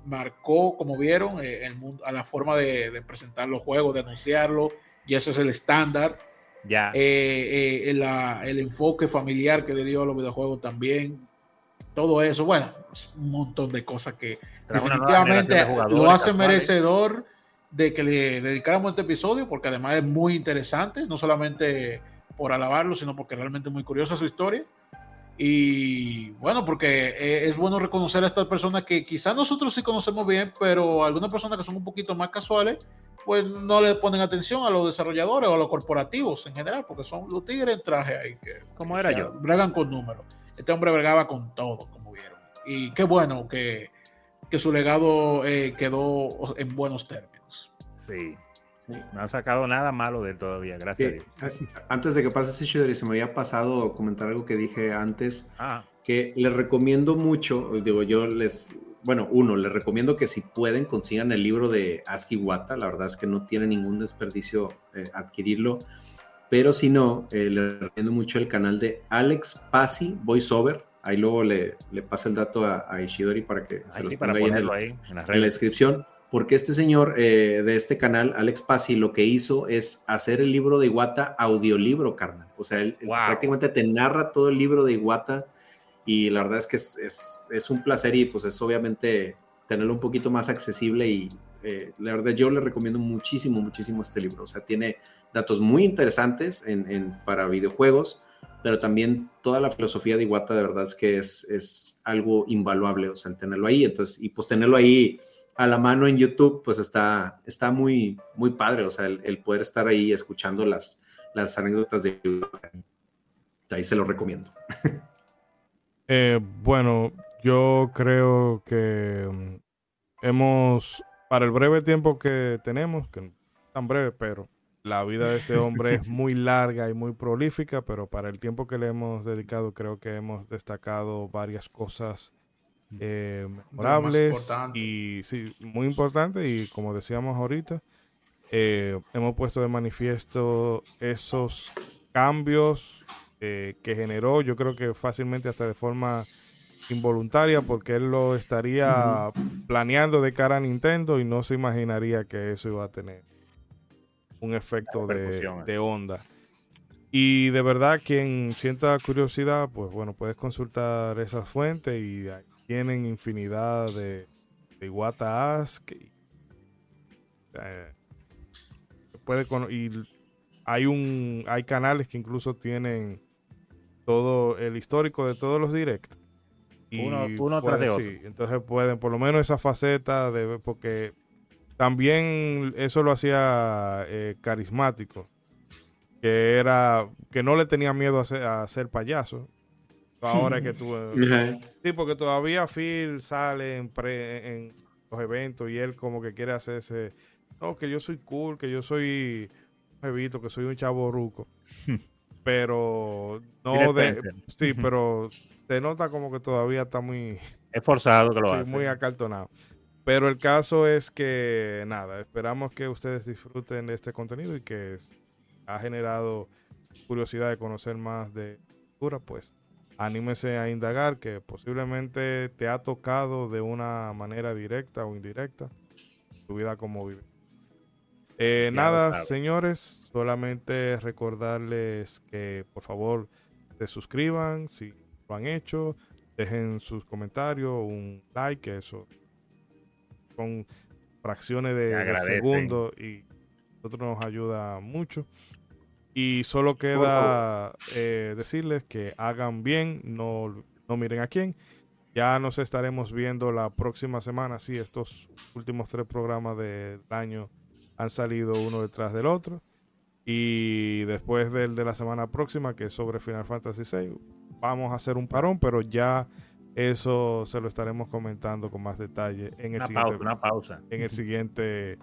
Marcó, como vieron, eh, el mundo, a la forma de, de presentar los juegos, de anunciarlo, y eso es el estándar. Ya. Eh, eh, el enfoque familiar que le dio a los videojuegos también. Todo eso, bueno, es un montón de cosas que definitivamente de lo hace merecedor de que le dedicáramos este episodio, porque además es muy interesante, no solamente por alabarlo, sino porque realmente es muy curiosa su historia. Y bueno, porque eh, es bueno reconocer a estas personas que quizás nosotros sí conocemos bien, pero algunas personas que son un poquito más casuales, pues no le ponen atención a los desarrolladores o a los corporativos en general, porque son los tigres en traje ahí que, ¿Cómo era que yo? bregan con números. Este hombre bregaba con todo, como vieron. Y qué bueno que, que su legado eh, quedó en buenos términos. Sí. No han sacado nada malo de él todavía, gracias a Eh, Dios. a- antes de que pase ese Shidori, se me había pasado comentar algo que dije antes, Ah, que les recomiendo mucho, digo, yo les, bueno, uno, les recomiendo que si pueden consigan el libro de Aski Wata, la verdad es que no tiene ningún desperdicio eh, adquirirlo, pero si no, eh, les recomiendo mucho el canal de Alex Pasi Voiceover, ahí luego le, le paso el dato a, a Ishidori para que se los sí, para ponga ahí en el, ponerlo ahí en las en la redes. descripción, porque este señor eh, de este canal, Alex Pasi, lo que hizo es hacer el libro de Iwata audiolibro, carnal. O sea, él, él Wow. prácticamente te narra todo el libro de Iwata y la verdad es que es, es- es un placer y pues es obviamente tenerlo un poquito más accesible y eh, la verdad yo le recomiendo muchísimo, muchísimo este libro. O sea, tiene datos muy interesantes en, en- para videojuegos, pero también toda la filosofía de Iwata de verdad es que es, es algo invaluable, o sea, el tenerlo ahí, entonces, y pues tenerlo ahí a la mano en YouTube, pues está, está muy, muy padre, o sea, el, el poder estar ahí escuchando las, las anécdotas de. Ahí se lo recomiendo. Eh, bueno, yo creo que mm, hemos, para el breve tiempo que tenemos, que no es tan breve, pero la vida de este hombre es muy larga y muy prolífica, pero para el tiempo que le hemos dedicado, creo que hemos destacado varias cosas eh, memorables y sí, muy importante y como decíamos ahorita, eh, hemos puesto de manifiesto esos cambios eh, que generó, yo creo que fácilmente hasta de forma involuntaria, porque él lo estaría planeando de cara a Nintendo y no se imaginaría que eso iba a tener un efecto de, Repercusiones. de onda. Y de verdad, quien sienta curiosidad, pues bueno, puedes consultar esas fuentes y tienen infinidad de, de Iwata Ask. y, eh, puede cono- y hay un hay canales que incluso tienen todo el histórico de todos los directs. Uno- uno tras de otro. entonces pueden, por lo menos esa faceta de porque también eso lo hacía eh, carismático. Que era que no le tenía miedo a ser, a ser payaso. Ahora que tú Sí, porque todavía Phil sale en, pre- en los eventos y él como que quiere hacerse, no, que yo soy cool, que yo soy un jevito, que soy un chavo ruco. pero no de... Sí, pero se nota como que todavía está muy, Es forzado que lo sí, hace. muy acartonado. Pero el caso es que, nada, esperamos que ustedes disfruten de este contenido y que ha generado curiosidad de conocer más de cultura, pues anímese a indagar que posiblemente te ha tocado de una manera directa o indirecta tu vida como vive. Eh, nada, señores, solamente recordarles que por favor se suscriban si lo han hecho, dejen sus comentarios, un like, eso son fracciones de, de agradecen. segundo y nosotros nos ayuda mucho. Y solo queda eh, decirles que hagan bien, no, no miren a quién. Ya nos estaremos viendo la próxima semana. Sí, estos últimos tres programas del año han salido uno detrás del otro. Y después del de la semana próxima, que es sobre Final Fantasy VI, vamos a hacer un parón, pero ya eso se lo estaremos comentando con más detalle en el Una siguiente pausa, una pausa. en el siguiente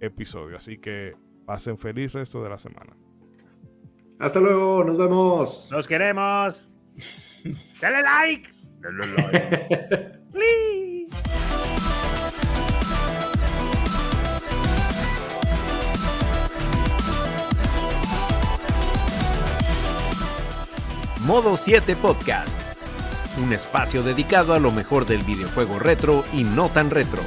episodio. Así que pasen feliz resto de la semana. Hasta luego, nos vemos. Los queremos. Dale like. Dale like. Please. Modo 7 Podcast. Un espacio dedicado a lo mejor del videojuego retro y no tan retro.